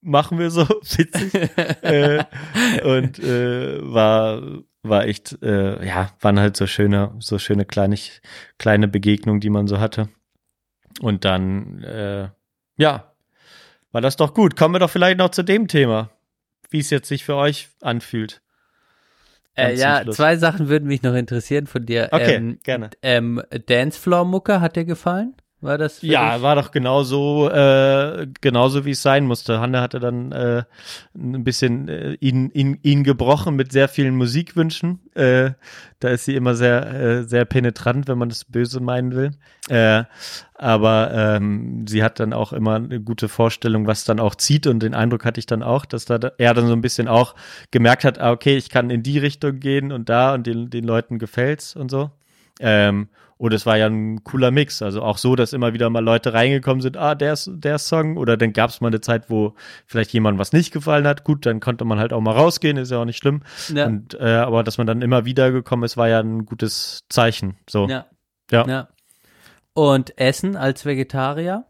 Speaker 3: machen wir so, witzig. äh, und äh, war war echt, äh, ja, waren halt so schöne, so schöne kleine, kleine Begegnungen, die man so hatte. Und dann, äh, ja, war das doch gut. Kommen wir doch vielleicht noch zu dem Thema, wie es jetzt sich für euch anfühlt.
Speaker 1: Äh, ja,
Speaker 3: Schluss.
Speaker 1: zwei Sachen würden mich noch interessieren von dir.
Speaker 3: Okay,
Speaker 1: ähm,
Speaker 3: gerne.
Speaker 1: Ähm, Dancefloor-Mucke, hat dir gefallen? War das?
Speaker 3: Ja,
Speaker 1: dich?
Speaker 3: war doch genauso, äh, genauso wie es sein musste. Hanne hatte dann äh, ein bisschen äh, ihn, ihn, ihn gebrochen mit sehr vielen Musikwünschen. Äh, da ist sie immer sehr, äh, sehr penetrant, wenn man das böse meinen will. Äh, aber ähm, sie hat dann auch immer eine gute Vorstellung, was dann auch zieht. Und den Eindruck hatte ich dann auch, dass da er dann so ein bisschen auch gemerkt hat, ah, okay, ich kann in die Richtung gehen und da und den, den Leuten gefällt's und so. Ähm, und es war ja ein cooler Mix. Also auch so, dass immer wieder mal Leute reingekommen sind, ah, der, der Song. Oder dann gab es mal eine Zeit, wo vielleicht jemand was nicht gefallen hat. Gut, dann konnte man halt auch mal rausgehen, ist ja auch nicht schlimm.
Speaker 1: Ja.
Speaker 3: Und, äh, aber dass man dann immer wieder gekommen ist, war ja ein gutes Zeichen. So.
Speaker 1: Ja.
Speaker 3: Ja.
Speaker 1: ja. Und Essen als Vegetarier?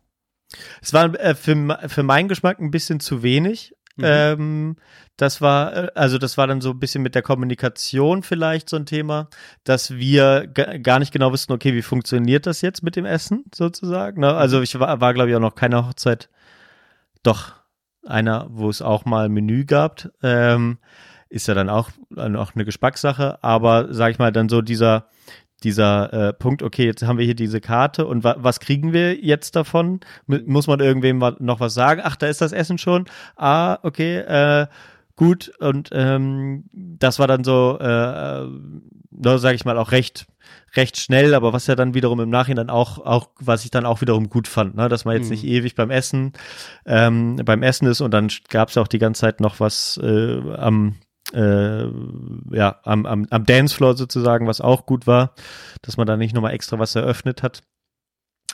Speaker 3: Es war äh, für, für meinen Geschmack ein bisschen zu wenig.
Speaker 1: Mhm.
Speaker 3: Ähm, das war, äh, also das war dann so ein bisschen mit der Kommunikation vielleicht so ein Thema, dass wir ga- gar nicht genau wussten, okay, wie funktioniert das jetzt mit dem Essen sozusagen. Ne? Also ich war, war glaube ich auch noch keine Hochzeit, doch einer, wo es auch mal Menü gab. Ähm, ist ja dann auch, auch eine Geschmackssache, aber sag ich mal, dann so dieser, dieser äh, Punkt, okay, jetzt haben wir hier diese Karte und wa was kriegen wir jetzt davon? M muss man irgendwem noch was sagen? Ach, da ist das Essen schon. Ah, okay, äh, gut. Und ähm, das war dann so, äh, äh, sage ich mal, auch recht recht schnell, aber was ja dann wiederum im Nachhinein auch, auch was ich dann auch wiederum gut fand, ne? dass man jetzt
Speaker 1: Mhm.
Speaker 3: nicht ewig beim Essen, ähm, beim Essen ist und dann gab es auch die ganze Zeit noch was äh, am äh, ja, am, am, am Dancefloor sozusagen, was auch gut war, dass man da nicht nochmal extra was eröffnet hat.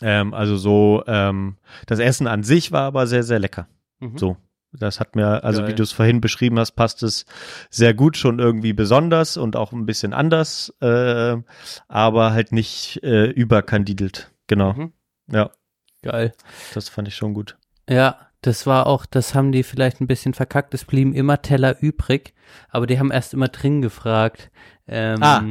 Speaker 3: Ähm, also so, ähm, das Essen an sich war aber sehr, sehr lecker.
Speaker 1: Mhm.
Speaker 3: So. Das hat mir, also
Speaker 1: Geil.
Speaker 3: wie du es vorhin beschrieben hast, passt es sehr gut, schon irgendwie besonders und auch ein bisschen anders, äh, aber halt nicht äh, überkandidelt. Genau.
Speaker 1: Mhm.
Speaker 3: Ja,
Speaker 1: Geil.
Speaker 3: das fand ich schon gut.
Speaker 1: Ja, das war auch, das haben die vielleicht ein bisschen verkackt. Es blieben immer Teller übrig, aber die haben erst immer drin gefragt. Ähm,
Speaker 3: Ah,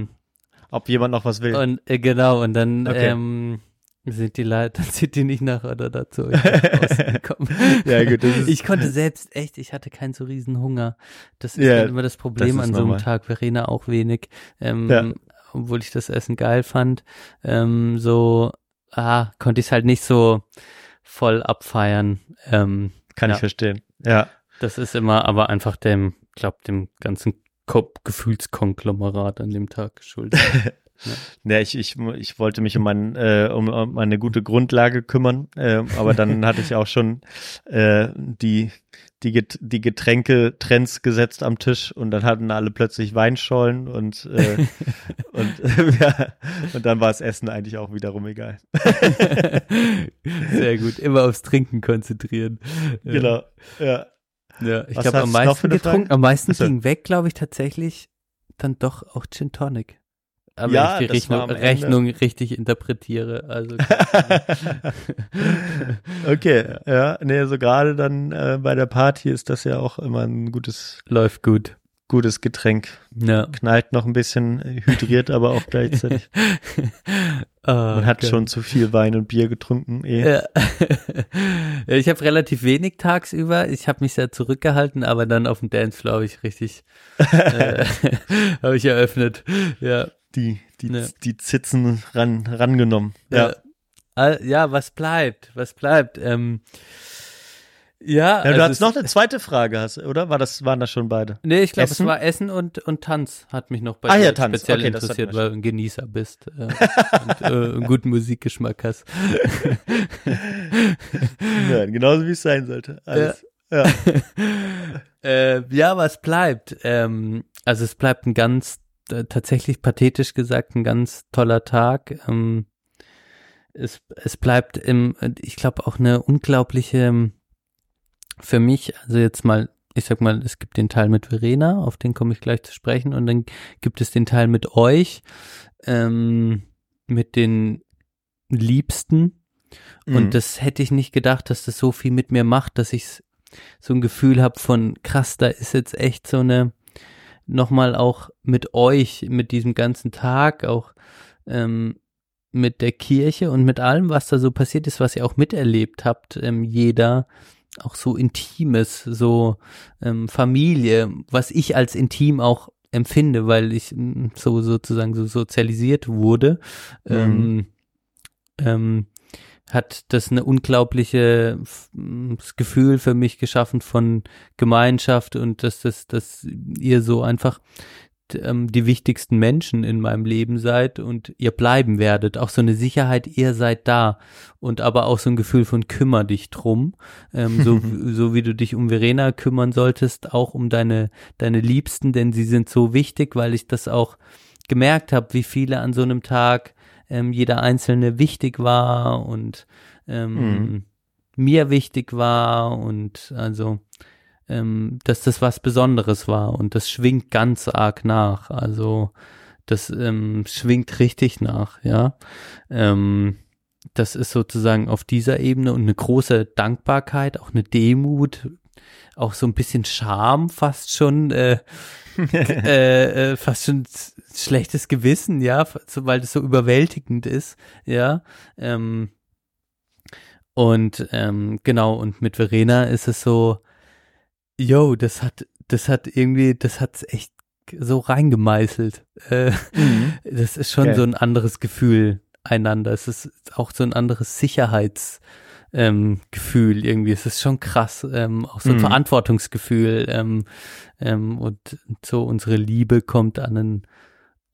Speaker 3: Ob jemand noch was will.
Speaker 1: Und äh, genau, und dann
Speaker 3: Okay.
Speaker 1: ähm, sind die Leute, dann sind die nicht nach oder dazu rausgekommen.
Speaker 3: Ja, gut, das ist-
Speaker 1: ich konnte selbst echt, ich hatte keinen so riesen Hunger. Das ist
Speaker 3: Ja,
Speaker 1: dann immer das Problem
Speaker 3: das
Speaker 1: an so einem. Tag. Verena auch wenig. Ähm,
Speaker 3: Ja.
Speaker 1: Obwohl ich das Essen geil fand. Ähm, so, ah, konnte ich es halt nicht so voll abfeiern. Ähm,
Speaker 3: Kann
Speaker 1: ja.
Speaker 3: ich verstehen. Ja.
Speaker 1: das ist immer aber einfach dem, glaub, dem ganzen Ko Gefühlskonglomerat an dem Tag geschuldet.
Speaker 3: Ja, ich, ich, ich wollte mich um, mein, äh, um, um eine gute Grundlage kümmern, äh, aber dann hatte ich auch schon äh, die, die, Get die Getränke-Trends gesetzt am Tisch und dann hatten alle plötzlich Weinschollen und, äh, und, ja, und dann war das Essen eigentlich auch wiederum egal.
Speaker 1: Sehr gut, immer aufs Trinken konzentrieren.
Speaker 3: Genau, ja.
Speaker 1: Ja, ich glaube, am meisten getrunken, am meisten ging weg, glaube ich, tatsächlich dann doch auch Gin Tonic. Aber
Speaker 3: Ja,
Speaker 1: ich die Rechnung, Rechnung richtig interpretiere. Also
Speaker 3: okay, ja, nee, so gerade dann äh, bei der Party ist das ja auch immer ein gutes,
Speaker 1: läuft gut.
Speaker 3: gutes Getränk.
Speaker 1: Ja.
Speaker 3: Knallt noch ein bisschen, äh, hydriert aber auch gleichzeitig.
Speaker 1: Ah,
Speaker 3: Man hat
Speaker 1: geil.
Speaker 3: schon zu viel Wein und Bier getrunken. Eh.
Speaker 1: Ja. Ja, ich habe relativ wenig tagsüber. Ich habe mich sehr zurückgehalten, aber dann auf dem Dancefloor habe ich richtig äh, habe ich eröffnet. Ja.
Speaker 3: Die, die,
Speaker 1: Ja.
Speaker 3: die Zitzen ran, rangenommen. Ja.
Speaker 1: Ja. Al- Ja, was bleibt? Was bleibt? Ähm, ja,
Speaker 3: Ja, du
Speaker 1: also
Speaker 3: hattest
Speaker 1: es-
Speaker 3: noch eine zweite Frage, hast, oder? War das, waren das schon beide?
Speaker 1: Nee, ich glaube, es war Essen und, und Tanz hat mich noch bei
Speaker 3: Ah
Speaker 1: dir
Speaker 3: ja, Tanz.
Speaker 1: speziell
Speaker 3: Okay,
Speaker 1: interessiert, weil du ein Genießer bist äh, und äh, einen guten Musikgeschmack hast.
Speaker 3: Ja, genauso wie es sein sollte. Alles. Ja.
Speaker 1: äh, ja, was bleibt? Ähm, also es bleibt ein ganz, äh, tatsächlich pathetisch gesagt, ein ganz toller Tag. Ähm, es, es bleibt im, ich glaube auch eine unglaubliche, für mich, also jetzt mal, ich sag mal, es gibt den Teil mit Verena, auf den komme ich gleich zu sprechen, und dann gibt es den Teil mit euch, ähm, mit den Liebsten.
Speaker 3: Mhm.
Speaker 1: Und das hätte ich nicht gedacht, dass das so viel mit mir macht, dass ich so ein Gefühl habe von krass, da ist jetzt echt so eine nochmal auch mit euch, mit diesem ganzen Tag, auch ähm, mit der Kirche und mit allem, was da so passiert ist, was ihr auch miterlebt habt, ähm, jeder auch so Intimes, so ähm, Familie, was ich als intim auch empfinde, weil ich mm, so sozusagen so sozialisiert wurde. Ähm, ähm, hat das eine unglaubliche das Gefühl für mich geschaffen von Gemeinschaft und dass das, dass ihr so einfach ähm, die wichtigsten Menschen in meinem Leben seid und ihr bleiben werdet. Auch so eine Sicherheit, ihr seid da und aber auch so ein Gefühl von kümmer dich drum, ähm, so, so wie du dich um Verena kümmern solltest, auch um deine deine Liebsten, denn sie sind so wichtig, weil ich das auch gemerkt habe, wie viele an so einem Tag ähm, jeder einzelne wichtig war und ähm,
Speaker 3: Mhm.
Speaker 1: mir wichtig war und also ähm, dass das was Besonderes war und das schwingt ganz arg nach. Also das ähm, schwingt richtig nach, ja. Ähm, das ist sozusagen auf dieser Ebene und eine große Dankbarkeit, auch eine Demut, auch so ein bisschen Scham fast schon, äh, äh, äh, fast schon schlechtes Gewissen, ja, so, weil das so überwältigend ist, ja. Ähm, und ähm, genau, und mit Verena ist es so, yo, das hat, das hat irgendwie, das hat's echt so reingemeißelt. Äh, Das ist schon
Speaker 3: Geil.
Speaker 1: so ein anderes Gefühl einander. Es ist auch so ein anderes Sicherheits ähm, Gefühl irgendwie. Es ist schon krass, ähm, auch so ein
Speaker 3: Mhm.
Speaker 1: Verantwortungsgefühl ähm, ähm, und so unsere Liebe kommt an einen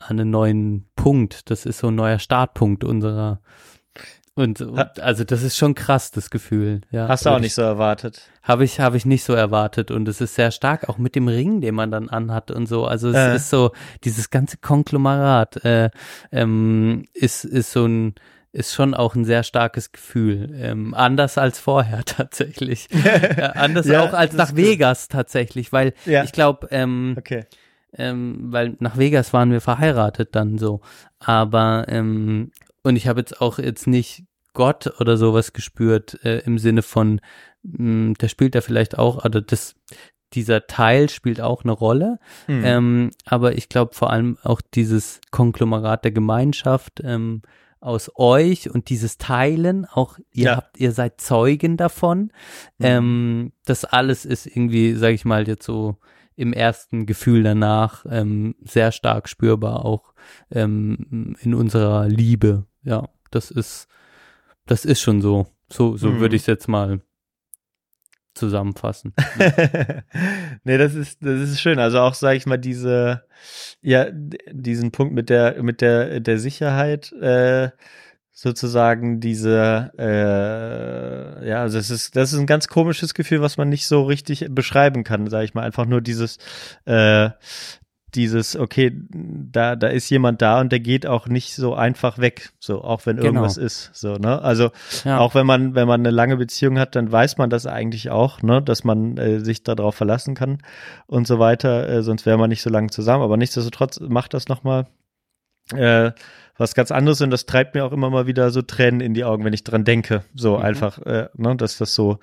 Speaker 1: an einen neuen Punkt. Das ist so ein neuer Startpunkt unserer und, und also das ist schon krass, das Gefühl. Ja,
Speaker 3: Hast du auch nicht so erwartet.
Speaker 1: habe ich, habe ich nicht so erwartet und es ist sehr stark, auch mit dem Ring, den man dann anhat und so. Also es
Speaker 3: Äh.
Speaker 1: ist so, dieses ganze Konglomerat äh, ähm, ist, ist so ein, ist schon auch ein sehr starkes Gefühl. Ähm, anders als vorher tatsächlich. äh, anders
Speaker 3: Ja,
Speaker 1: auch als nach
Speaker 3: ist gut.
Speaker 1: Vegas tatsächlich, weil
Speaker 3: Ja.
Speaker 1: ich glaube, ähm,
Speaker 3: Okay.
Speaker 1: ähm, weil nach Vegas waren wir verheiratet dann so. Aber ähm, und ich habe jetzt auch jetzt nicht Gott oder sowas gespürt äh, im Sinne von, mh, der spielt da vielleicht auch, also das dieser Teil spielt auch eine Rolle,
Speaker 3: Mhm.
Speaker 1: ähm, aber ich glaube vor allem auch dieses Konglomerat der Gemeinschaft ähm, aus euch und dieses Teilen, auch ihr
Speaker 3: Ja.
Speaker 1: habt, ihr seid Zeugen davon.
Speaker 3: Mhm.
Speaker 1: Ähm, das alles ist irgendwie, sage ich mal, jetzt so im ersten Gefühl danach ähm, sehr stark spürbar, auch ähm, in unserer Liebe. Ja, das ist, das ist schon so. So, so
Speaker 3: Mhm.
Speaker 1: würde ich es jetzt mal zusammenfassen.
Speaker 3: nee, das ist, das ist schön. Also auch, sage ich mal, diese, ja, diesen Punkt mit der, mit der, der Sicherheit, äh, sozusagen diese, äh, ja, also es ist, das ist ein ganz komisches Gefühl, was man nicht so richtig beschreiben kann, sage ich mal. Einfach nur dieses, äh, dieses, okay, da, da ist jemand da und der geht auch nicht so einfach weg, so, auch wenn
Speaker 1: Genau.
Speaker 3: irgendwas ist, so, ne? Also,
Speaker 1: Ja.
Speaker 3: auch wenn man, wenn man eine lange Beziehung hat, dann weiß man das eigentlich auch, ne, dass man äh, sich darauf verlassen kann und so weiter, äh, sonst wäre man nicht so lange zusammen. Aber nichtsdestotrotz macht das nochmal äh, was ganz anderes und das treibt mir auch immer mal wieder so Tränen in die Augen, wenn ich dran denke. So
Speaker 1: Mhm.
Speaker 3: einfach, äh, ne, dass das so,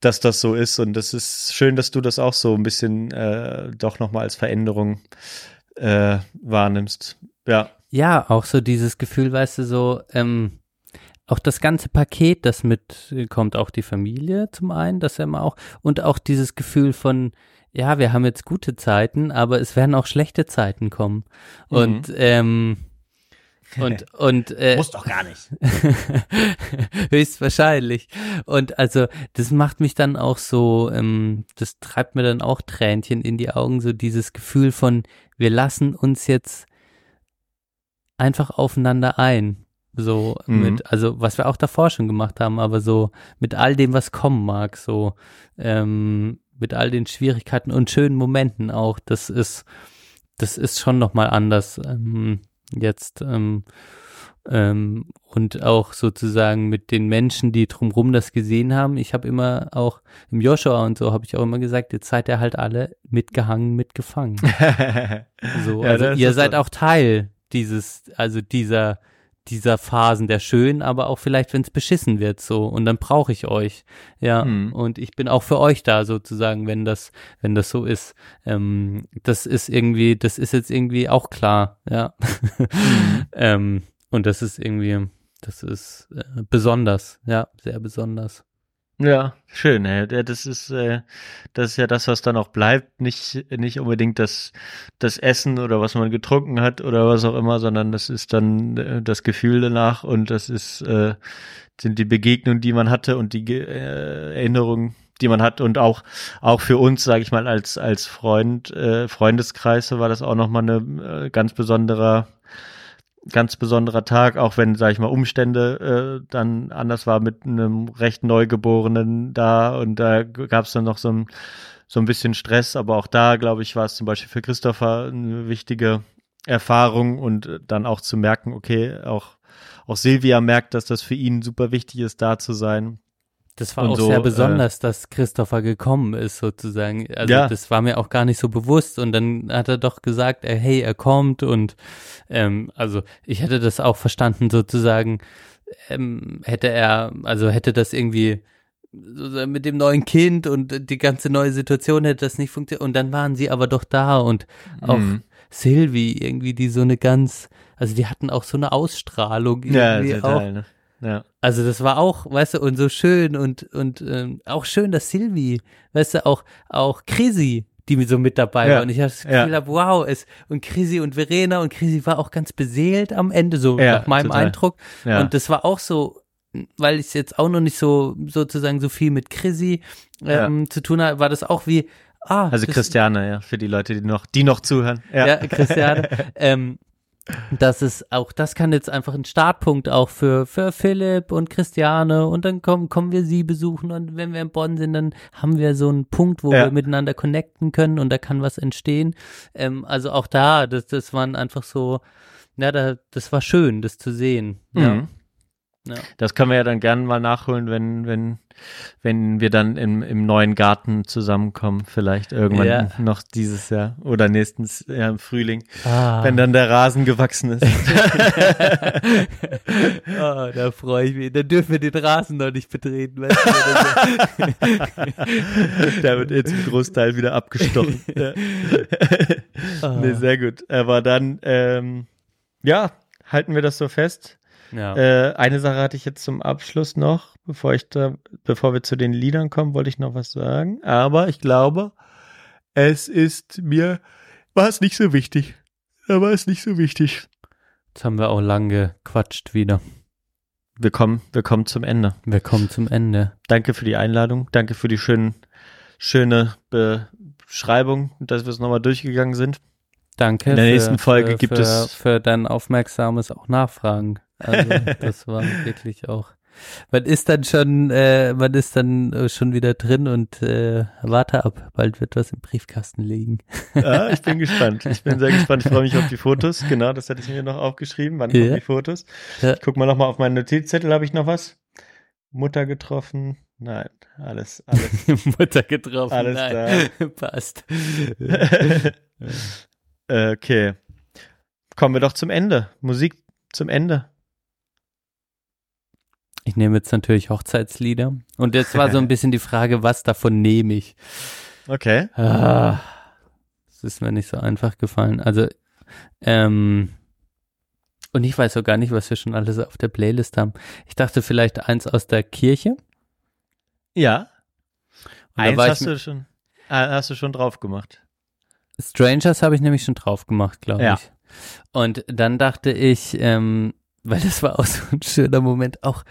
Speaker 3: dass das so ist. Und das ist schön, dass du das auch so ein bisschen äh, doch nochmal als Veränderung äh, wahrnimmst. Ja.
Speaker 1: Ja, auch so dieses Gefühl, weißt du, so, ähm, auch das ganze Paket, das mitkommt, auch die Familie zum einen, das ja immer auch, und auch dieses Gefühl von, ja, wir haben jetzt gute Zeiten, aber es werden auch schlechte Zeiten kommen. Und, ähm, und, und, äh,
Speaker 3: Muss doch gar nicht.
Speaker 1: Höchstwahrscheinlich. Und also, das macht mich dann auch so, ähm, das treibt mir dann auch Tränchen in die Augen, so dieses Gefühl von, wir lassen uns jetzt einfach aufeinander ein. So
Speaker 3: Mhm.
Speaker 1: mit, also was wir auch davor schon gemacht haben, aber so mit all dem, was kommen mag, so ähm, mit all den Schwierigkeiten und schönen Momenten auch, das ist, das ist schon nochmal anders ähm, jetzt. Ähm, ähm, und auch sozusagen mit den Menschen, die drumherum das gesehen haben. Ich habe immer auch im Joshua und so habe ich auch immer gesagt, jetzt seid ihr halt alle mitgehangen, mitgefangen. So, also ihr seid
Speaker 3: so.
Speaker 1: auch Teil dieses, also dieser, dieser Phasen der schönen, aber auch vielleicht, wenn es beschissen wird, so. Und dann brauche ich euch. Ja.
Speaker 3: Mhm.
Speaker 1: Und ich bin auch für euch da, sozusagen, wenn das, wenn das so ist. Ähm, das ist irgendwie, das ist jetzt irgendwie auch klar, ja. ähm, und das ist irgendwie, das ist äh, besonders, ja, sehr besonders.
Speaker 3: Ja, schön. Ey. Ja, Das ist, äh, das ist ja das, was dann auch bleibt. Nicht, nicht unbedingt das, das Essen oder was man getrunken hat oder was auch immer, sondern das ist dann äh, das Gefühl danach und das ist, äh, sind die Begegnungen, die man hatte und die Ge- äh, Erinnerungen, die man hat und auch, auch für uns, sage ich mal, als, als Freund, äh, Freundeskreis war das auch nochmal eine äh, ganz besonderer ganz besonderer Tag, auch wenn, sag ich mal, Umstände äh, dann anders war mit einem recht Neugeborenen da und da gab es dann noch so ein, so ein bisschen Stress, aber auch da, glaube ich, war es zum Beispiel für Christopher eine wichtige Erfahrung und äh, dann auch zu merken, okay, auch, auch Silvia merkt, dass das für ihn super wichtig ist, da zu sein.
Speaker 1: Das war
Speaker 3: Und
Speaker 1: auch
Speaker 3: so,
Speaker 1: sehr
Speaker 3: äh,
Speaker 1: besonders, dass Christopher gekommen ist, sozusagen. Also
Speaker 3: Ja.
Speaker 1: das war mir auch gar nicht so bewusst. Und dann hat er doch gesagt, äh, hey, er kommt. Und ähm, also ich hätte das auch verstanden, sozusagen, ähm, hätte er, also hätte das irgendwie mit dem neuen Kind und die ganze neue Situation hätte das nicht funktioniert. Und dann waren sie aber doch da und auch
Speaker 3: Mhm.
Speaker 1: Sylvie irgendwie, die so eine ganz, also die hatten auch so eine Ausstrahlung
Speaker 3: Ja,
Speaker 1: irgendwie auch.
Speaker 3: total, ne? Ja.
Speaker 1: Also das war auch, weißt du, und so schön und und ähm, auch schön, dass Silvi, weißt du, auch auch Chrissy, die mir so mit dabei
Speaker 3: Ja,
Speaker 1: war und ich hab das
Speaker 3: ja.
Speaker 1: Gefühl hab, wow, es und Chrissy und Verena und Chrissy war auch ganz beseelt am Ende, so
Speaker 3: Ja,
Speaker 1: nach meinem
Speaker 3: total.
Speaker 1: Eindruck
Speaker 3: Ja.
Speaker 1: und das war auch so, weil ich jetzt auch noch nicht so sozusagen so viel mit Chrissy ähm, zu tun habe, war das auch wie ah,
Speaker 3: Also
Speaker 1: das,
Speaker 3: Christiane, ja, für die Leute, die noch, die noch zuhören. Ja,
Speaker 1: ja, Christiane. ähm, das ist auch, das kann jetzt einfach ein Startpunkt auch für, für Philipp und Christiane und dann kommen, kommen wir sie besuchen und wenn wir in Bonn sind, dann haben wir so einen Punkt, wo
Speaker 3: Ja.
Speaker 1: wir miteinander connecten können und da kann was entstehen. Ähm, also auch da, das, das waren einfach so, ja, da, das war schön, das zu sehen.
Speaker 3: Mhm.
Speaker 1: Ja.
Speaker 3: Das können wir ja dann gerne mal nachholen, wenn, wenn, wenn wir dann im, im neuen Garten zusammenkommen, vielleicht irgendwann
Speaker 1: Ja.
Speaker 3: noch dieses Jahr oder nächstens ja, im Frühling,
Speaker 1: Ah.
Speaker 3: wenn dann der Rasen gewachsen ist.
Speaker 1: oh, da freue ich mich. Dann dürfen wir den Rasen noch nicht betreten. Weißt du?
Speaker 3: Der wird jetzt im Großteil wieder abgestochen. ja.
Speaker 1: Ah.
Speaker 3: Nee, sehr gut. Aber dann, ähm, ja, halten wir das so fest.
Speaker 1: Ja.
Speaker 3: Äh, eine Sache hatte ich jetzt zum Abschluss noch, bevor ich da, bevor wir zu den Liedern kommen, wollte ich noch was sagen. Aber ich glaube, es ist mir, war es nicht so wichtig. Da war es nicht so wichtig.
Speaker 1: Jetzt haben wir auch lang gequatscht wieder.
Speaker 3: Wir kommen, wir kommen zum Ende.
Speaker 1: Wir kommen zum Ende.
Speaker 3: Danke für die Einladung. Danke für die schönen, schöne Beschreibung, dass wir es nochmal durchgegangen sind.
Speaker 1: Danke.
Speaker 3: In der
Speaker 1: für,
Speaker 3: nächsten Folge
Speaker 1: für,
Speaker 3: gibt
Speaker 1: für,
Speaker 3: es-
Speaker 1: für dein aufmerksames auch Nachfragen. Also das war wirklich auch. Man ist dann schon, äh, man ist dann äh, schon wieder drin und äh, warte ab, bald wird was im Briefkasten liegen.
Speaker 3: Ja, ich bin gespannt. Ich bin sehr gespannt. Ich freue mich auf die Fotos. Genau, das hatte ich mir noch aufgeschrieben. Wann
Speaker 1: Ja.
Speaker 3: kommen die Fotos?
Speaker 1: Ja.
Speaker 3: Ich guck mal noch mal auf meinen Notizzettel. Habe ich noch was? Mutter getroffen? Nein, alles, alles.
Speaker 1: Mutter getroffen.
Speaker 3: Alles
Speaker 1: Nein. Passt.
Speaker 3: Äh, okay. kommen wir doch zum Ende. Musik zum Ende.
Speaker 1: Ich nehme jetzt natürlich Hochzeitslieder. Und jetzt war so ein bisschen die Frage, was davon nehme ich?
Speaker 3: Okay.
Speaker 1: Ah, das ist mir nicht so einfach gefallen. Also, ähm, und ich weiß auch gar nicht, was wir schon alles auf der Playlist haben. Ich dachte vielleicht eins aus der Kirche.
Speaker 3: Ja.
Speaker 1: Und
Speaker 3: Eins hast du schon, äh, hast du schon drauf gemacht.
Speaker 1: Strangers habe ich nämlich schon drauf gemacht, glaube
Speaker 3: Ja.
Speaker 1: ich. Und dann dachte ich, ähm, weil das war auch so ein schöner Moment, auch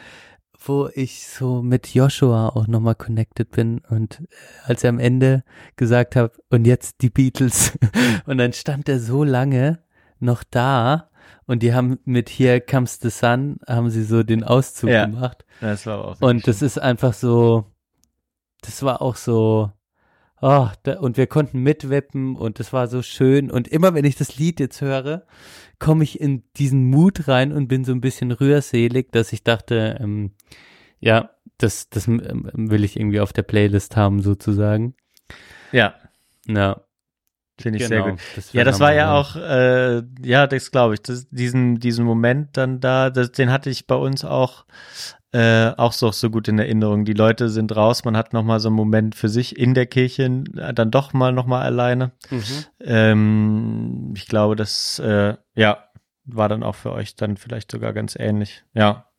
Speaker 1: wo ich so mit Joshua auch nochmal connected bin und äh, als er am Ende gesagt hat, und jetzt die Beatles. Und dann stand er so lange noch da und die haben mit Here Comes the Sun, haben sie so den Auszug
Speaker 3: Ja.
Speaker 1: gemacht.
Speaker 3: Das war auch
Speaker 1: Und das ist einfach so, das war auch so, oh, da, und wir konnten mitwippen und das war so schön. Und immer wenn ich das Lied jetzt höre, komme ich in diesen Mut rein und bin so ein bisschen rührselig, dass ich dachte, ähm, ja, das, das ähm, will ich irgendwie auf der Playlist haben, sozusagen.
Speaker 3: Ja,
Speaker 1: Ja.
Speaker 3: finde ich
Speaker 1: genau,
Speaker 3: sehr gut.
Speaker 1: das
Speaker 3: Ja, das war ja auch, äh, ja, das glaube ich, das, diesen, diesen Moment dann da, das, den hatte ich bei uns auch, äh, auch so, so gut in Erinnerung. Die Leute sind raus, man hat noch mal so einen Moment für sich in der Kirche, äh, dann doch mal noch mal alleine.
Speaker 1: Mhm.
Speaker 3: Ähm, ich glaube, das, äh, ja, war dann auch für euch dann vielleicht sogar ganz ähnlich. Ja.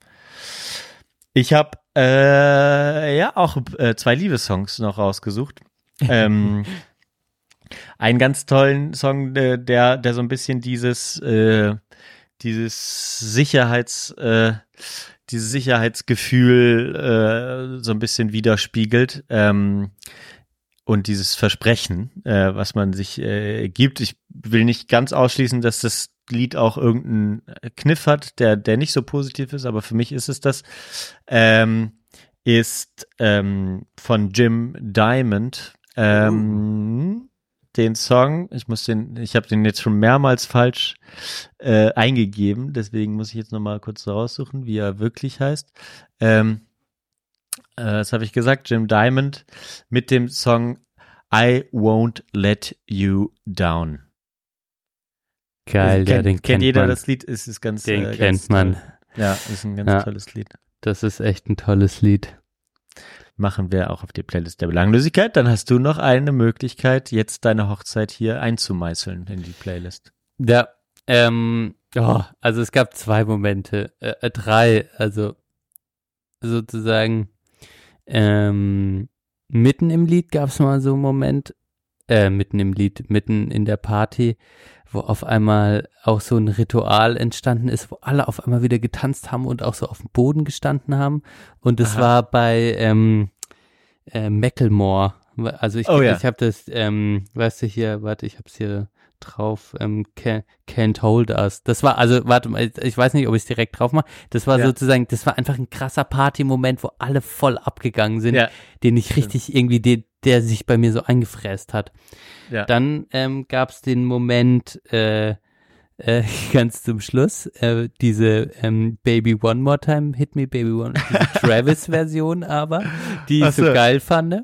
Speaker 3: Ich habe äh, ja auch äh, zwei Liebessongs noch rausgesucht. ähm, einen ganz tollen Song, der, der, der so ein bisschen dieses, äh, dieses Sicherheits, äh, dieses Sicherheitsgefühl äh, so ein bisschen widerspiegelt. Ähm, und dieses Versprechen, äh, was man sich äh, gibt. Ich will nicht ganz ausschließen, dass das Lied auch irgendeinen Kniff hat, der, der nicht so positiv ist, aber für mich ist es das. Ähm, ist ähm, von Jim Diamond. Ähm, den Song, ich muss den, ich habe den jetzt schon mehrmals falsch äh, eingegeben, deswegen muss ich jetzt noch mal kurz raussuchen, wie er wirklich heißt. Ähm, äh, das habe ich gesagt, Jim Diamond mit dem Song I Won't Let You Down.
Speaker 1: Geil,
Speaker 3: kennt,
Speaker 1: ja, den
Speaker 3: kennt
Speaker 1: kennt
Speaker 3: jeder
Speaker 1: man.
Speaker 3: das Lied, ist es ganz
Speaker 1: Den
Speaker 3: äh, ganz
Speaker 1: kennt man.
Speaker 3: Toll. Ja, ist ein ganz
Speaker 1: Ja.
Speaker 3: tolles Lied.
Speaker 1: Das ist echt ein tolles Lied.
Speaker 3: Machen wir auch auf die Playlist der Belanglosigkeit. Dann hast du noch eine Möglichkeit, jetzt deine Hochzeit hier einzumeißeln in die Playlist.
Speaker 1: Ja, ähm, oh, also es gab zwei Momente, äh, äh, drei, also sozusagen ähm, mitten im Lied gab es mal so einen Moment, äh, mitten im Lied, mitten in der Party, wo auf einmal auch so ein Ritual entstanden ist, wo alle auf einmal wieder getanzt haben und auch so auf dem Boden gestanden haben. Und das
Speaker 3: Aha.
Speaker 1: war bei ähm, äh, Macklemore. Also ich,
Speaker 3: Oh ja.
Speaker 1: ich habe das, ähm, weißt du hier, warte, ich habe es hier drauf, ähm, Can, Can't Hold Us. Das war, also, warte mal, ich weiß nicht, ob ich es direkt drauf mache. Das war
Speaker 3: Ja.
Speaker 1: sozusagen, das war einfach ein krasser Party-Moment, wo alle voll abgegangen sind,
Speaker 3: Ja.
Speaker 1: den ich richtig irgendwie, den, der sich bei mir so eingefräst hat.
Speaker 3: Ja.
Speaker 1: Dann ähm, gab es den Moment äh, äh, ganz zum Schluss, äh, diese ähm, Baby One More Time, Hit Me Baby One, Travis-Version aber, die ich so
Speaker 3: so.
Speaker 1: geil fand,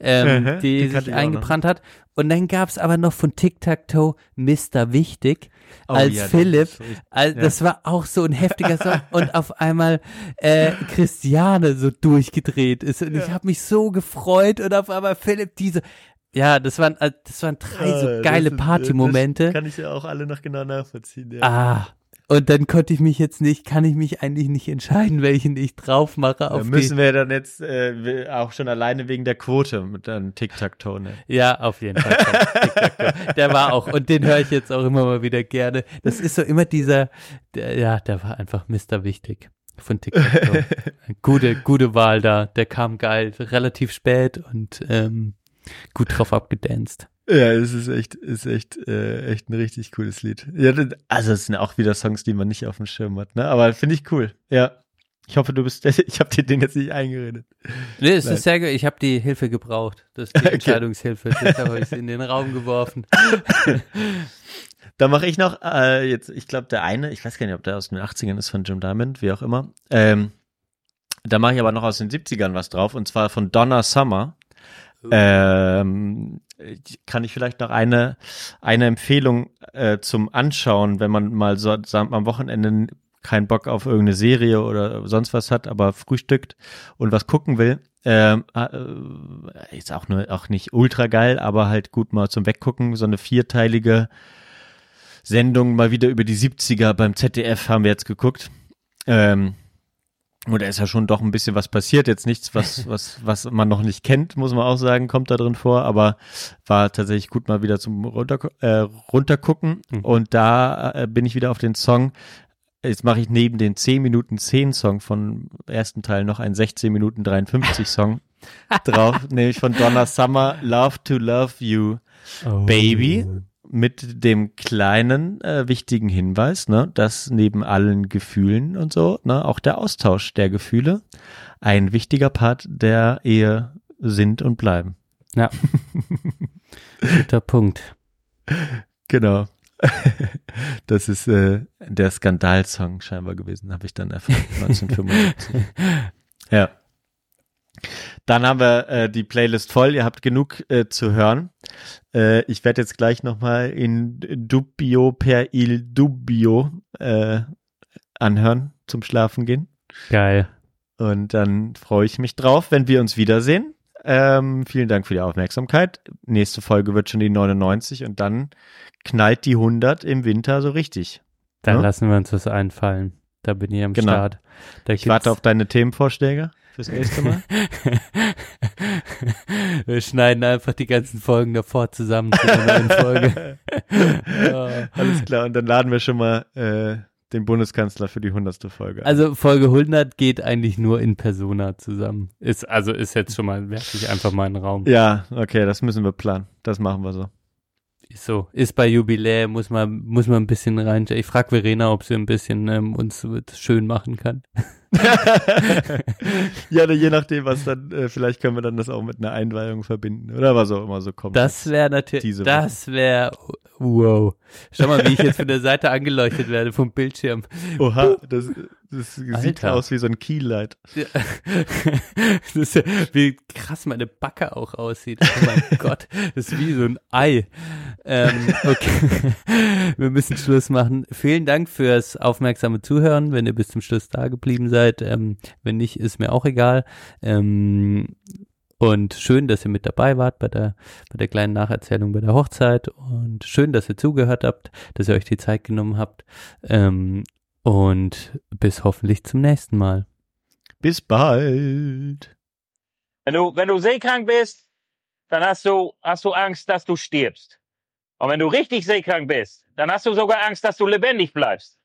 Speaker 1: ähm,
Speaker 3: Mhm,
Speaker 1: die,
Speaker 3: die
Speaker 1: sich eingebrannt hat. Und dann gab es aber noch von Tic Tac Toe Mr. Wichtig
Speaker 3: Oh
Speaker 1: als
Speaker 3: ja, das
Speaker 1: Philipp. Also,
Speaker 3: ja.
Speaker 1: Das war auch so ein heftiger Song und auf einmal äh, Christiane so durchgedreht ist und ich habe mich so gefreut und auf einmal Philipp diese ja, das waren äh, das waren drei so
Speaker 3: Ah,
Speaker 1: geile
Speaker 3: das äh,
Speaker 1: Partymomente.
Speaker 3: Das kann ich ja auch alle noch genau nachvollziehen. Ja.
Speaker 1: Ah, und dann konnte ich mich jetzt nicht, kann ich mich eigentlich nicht entscheiden, welchen ich drauf mache
Speaker 3: Da
Speaker 1: auf
Speaker 3: müssen
Speaker 1: die.
Speaker 3: wir dann jetzt äh, auch schon alleine wegen der Quote mit einem Tic-Tac-Toe. Ne?
Speaker 1: Ja, auf jeden Fall. Der war auch, und den höre ich jetzt auch immer mal wieder gerne. Das ist so immer dieser, der, ja, der war einfach Mr. Wichtig von TikTok. gute, gute Wahl da. Der kam geil, relativ spät und ähm, gut drauf abgedanced.
Speaker 3: Ja, es ist echt, ist echt, äh, echt ein richtig cooles Lied. Ja, also es sind auch wieder Songs, die man nicht auf dem Schirm hat, ne? Aber finde ich cool. Ja. Ich hoffe, du bist, ich habe dir den jetzt nicht eingeredet.
Speaker 1: Nee, es
Speaker 3: Nein.
Speaker 1: ist sehr gut. Ich habe die Hilfe gebraucht. Das ist die
Speaker 3: Okay.
Speaker 1: Entscheidungshilfe. Deshalb habe ich sie in den Raum geworfen.
Speaker 3: Da mache ich noch, äh, jetzt, ich glaube, der eine, ich weiß gar nicht, ob der aus den 80ern ist von Jim Diamond, wie auch immer. Ähm, da mache ich aber noch aus den 70ern was drauf, und zwar von Donna Summer. Ähm, kann ich vielleicht noch eine, eine Empfehlung äh, zum Anschauen, wenn man mal so am Wochenende keinen Bock auf irgendeine Serie oder sonst was hat, aber frühstückt und was gucken will. Ähm, äh, ist auch nur auch nicht ultra geil, aber halt gut mal zum Weggucken. So eine vierteilige Sendung mal wieder über die 70er beim ZDF haben wir jetzt geguckt. Ähm, und da ist ja schon doch ein bisschen was passiert. Jetzt nichts, was, was, was man noch nicht kennt, muss man auch sagen, kommt da drin vor, aber war tatsächlich gut mal wieder zum runter, äh, runtergucken.
Speaker 1: Mhm.
Speaker 3: Und da äh, bin ich wieder auf den Song. Jetzt mache ich neben den 10 Minuten 10 Song von ersten Teil noch einen 16 Minuten 53 Song drauf, nämlich von Donna Summer, Love to Love You,
Speaker 1: Oh.
Speaker 3: Baby mit dem kleinen äh, wichtigen Hinweis, ne, dass neben allen Gefühlen und so, ne, auch der Austausch der Gefühle ein wichtiger Part der Ehe sind und bleiben.
Speaker 1: Ja. Guter Punkt.
Speaker 3: Genau. Das ist äh, der Skandalsong scheinbar gewesen, habe ich dann erfahren, 1975. ja. Dann haben wir äh, die Playlist voll. Ihr habt genug äh, zu hören. Äh, ich werde jetzt gleich nochmal in Dubbio per il Dubbio äh, anhören zum Schlafen gehen.
Speaker 1: Geil.
Speaker 3: Und dann freue ich mich drauf, wenn wir uns wiedersehen. Ähm, vielen Dank für die Aufmerksamkeit. Nächste Folge wird schon die 99 und dann knallt die 100 im Winter so richtig.
Speaker 1: Dann
Speaker 3: Ja?
Speaker 1: lassen wir uns was einfallen. Da bin ich am
Speaker 3: Genau.
Speaker 1: Start. Da
Speaker 3: Ich warte auf deine Themenvorschläge fürs nächste Mal.
Speaker 1: Wir schneiden einfach die ganzen Folgen davor zusammen zu einer neuen Folge. Ja.
Speaker 3: Alles klar, und dann laden wir schon mal äh, den Bundeskanzler für die 100. Folge. ein.
Speaker 1: Also Folge 100 geht eigentlich nur in Persona zusammen. Ist also ist jetzt schon mal wirklich einfach mal ein Raum.
Speaker 3: ja, okay, das müssen wir planen. Das machen wir so.
Speaker 1: Ist so. Ist bei Jubiläum muss man muss man ein bisschen rein. Ich frage Verena, ob sie ein bisschen ähm, uns schön machen kann.
Speaker 3: ja, ne, je nachdem, was dann, äh, vielleicht können wir dann das auch mit einer Einweihung verbinden. Oder was auch immer so kommt.
Speaker 1: Das wäre natürlich, das wäre, wow. Schau mal, wie ich jetzt von der Seite angeleuchtet werde vom Bildschirm.
Speaker 3: Oha, das, das sieht aus wie so ein Keylight.
Speaker 1: Ja. Das ist ja, wie krass meine Backe auch aussieht. Oh mein Gott, das ist wie so ein Ei. Ähm, okay, wir müssen Schluss machen. Vielen Dank fürs aufmerksame Zuhören, wenn ihr bis zum Schluss da geblieben seid. Ähm, wenn nicht, ist mir auch egal. Ähm, und schön, dass ihr mit dabei wart bei der, bei der kleinen Nacherzählung bei der Hochzeit. Und schön, dass ihr zugehört habt, dass ihr euch die Zeit genommen habt. Ähm, und bis hoffentlich zum nächsten Mal.
Speaker 3: Bis bald.
Speaker 10: Wenn du, wenn du seekrank bist, dann hast du, hast du Angst, dass du stirbst. Und wenn du richtig seekrank bist, dann hast du sogar Angst, dass du lebendig bleibst.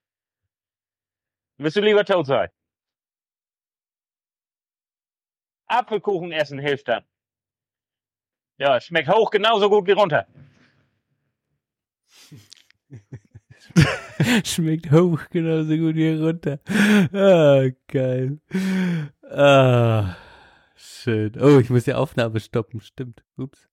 Speaker 10: Willst du lieber tot sein? Apfelkuchen essen hilft dann. Ja, schmeckt hoch genauso gut wie runter.
Speaker 1: Schmeckt hoch genauso gut wie runter. Ah, geil. Ah, schön. Oh, ich muss die Aufnahme stoppen. Stimmt. Ups.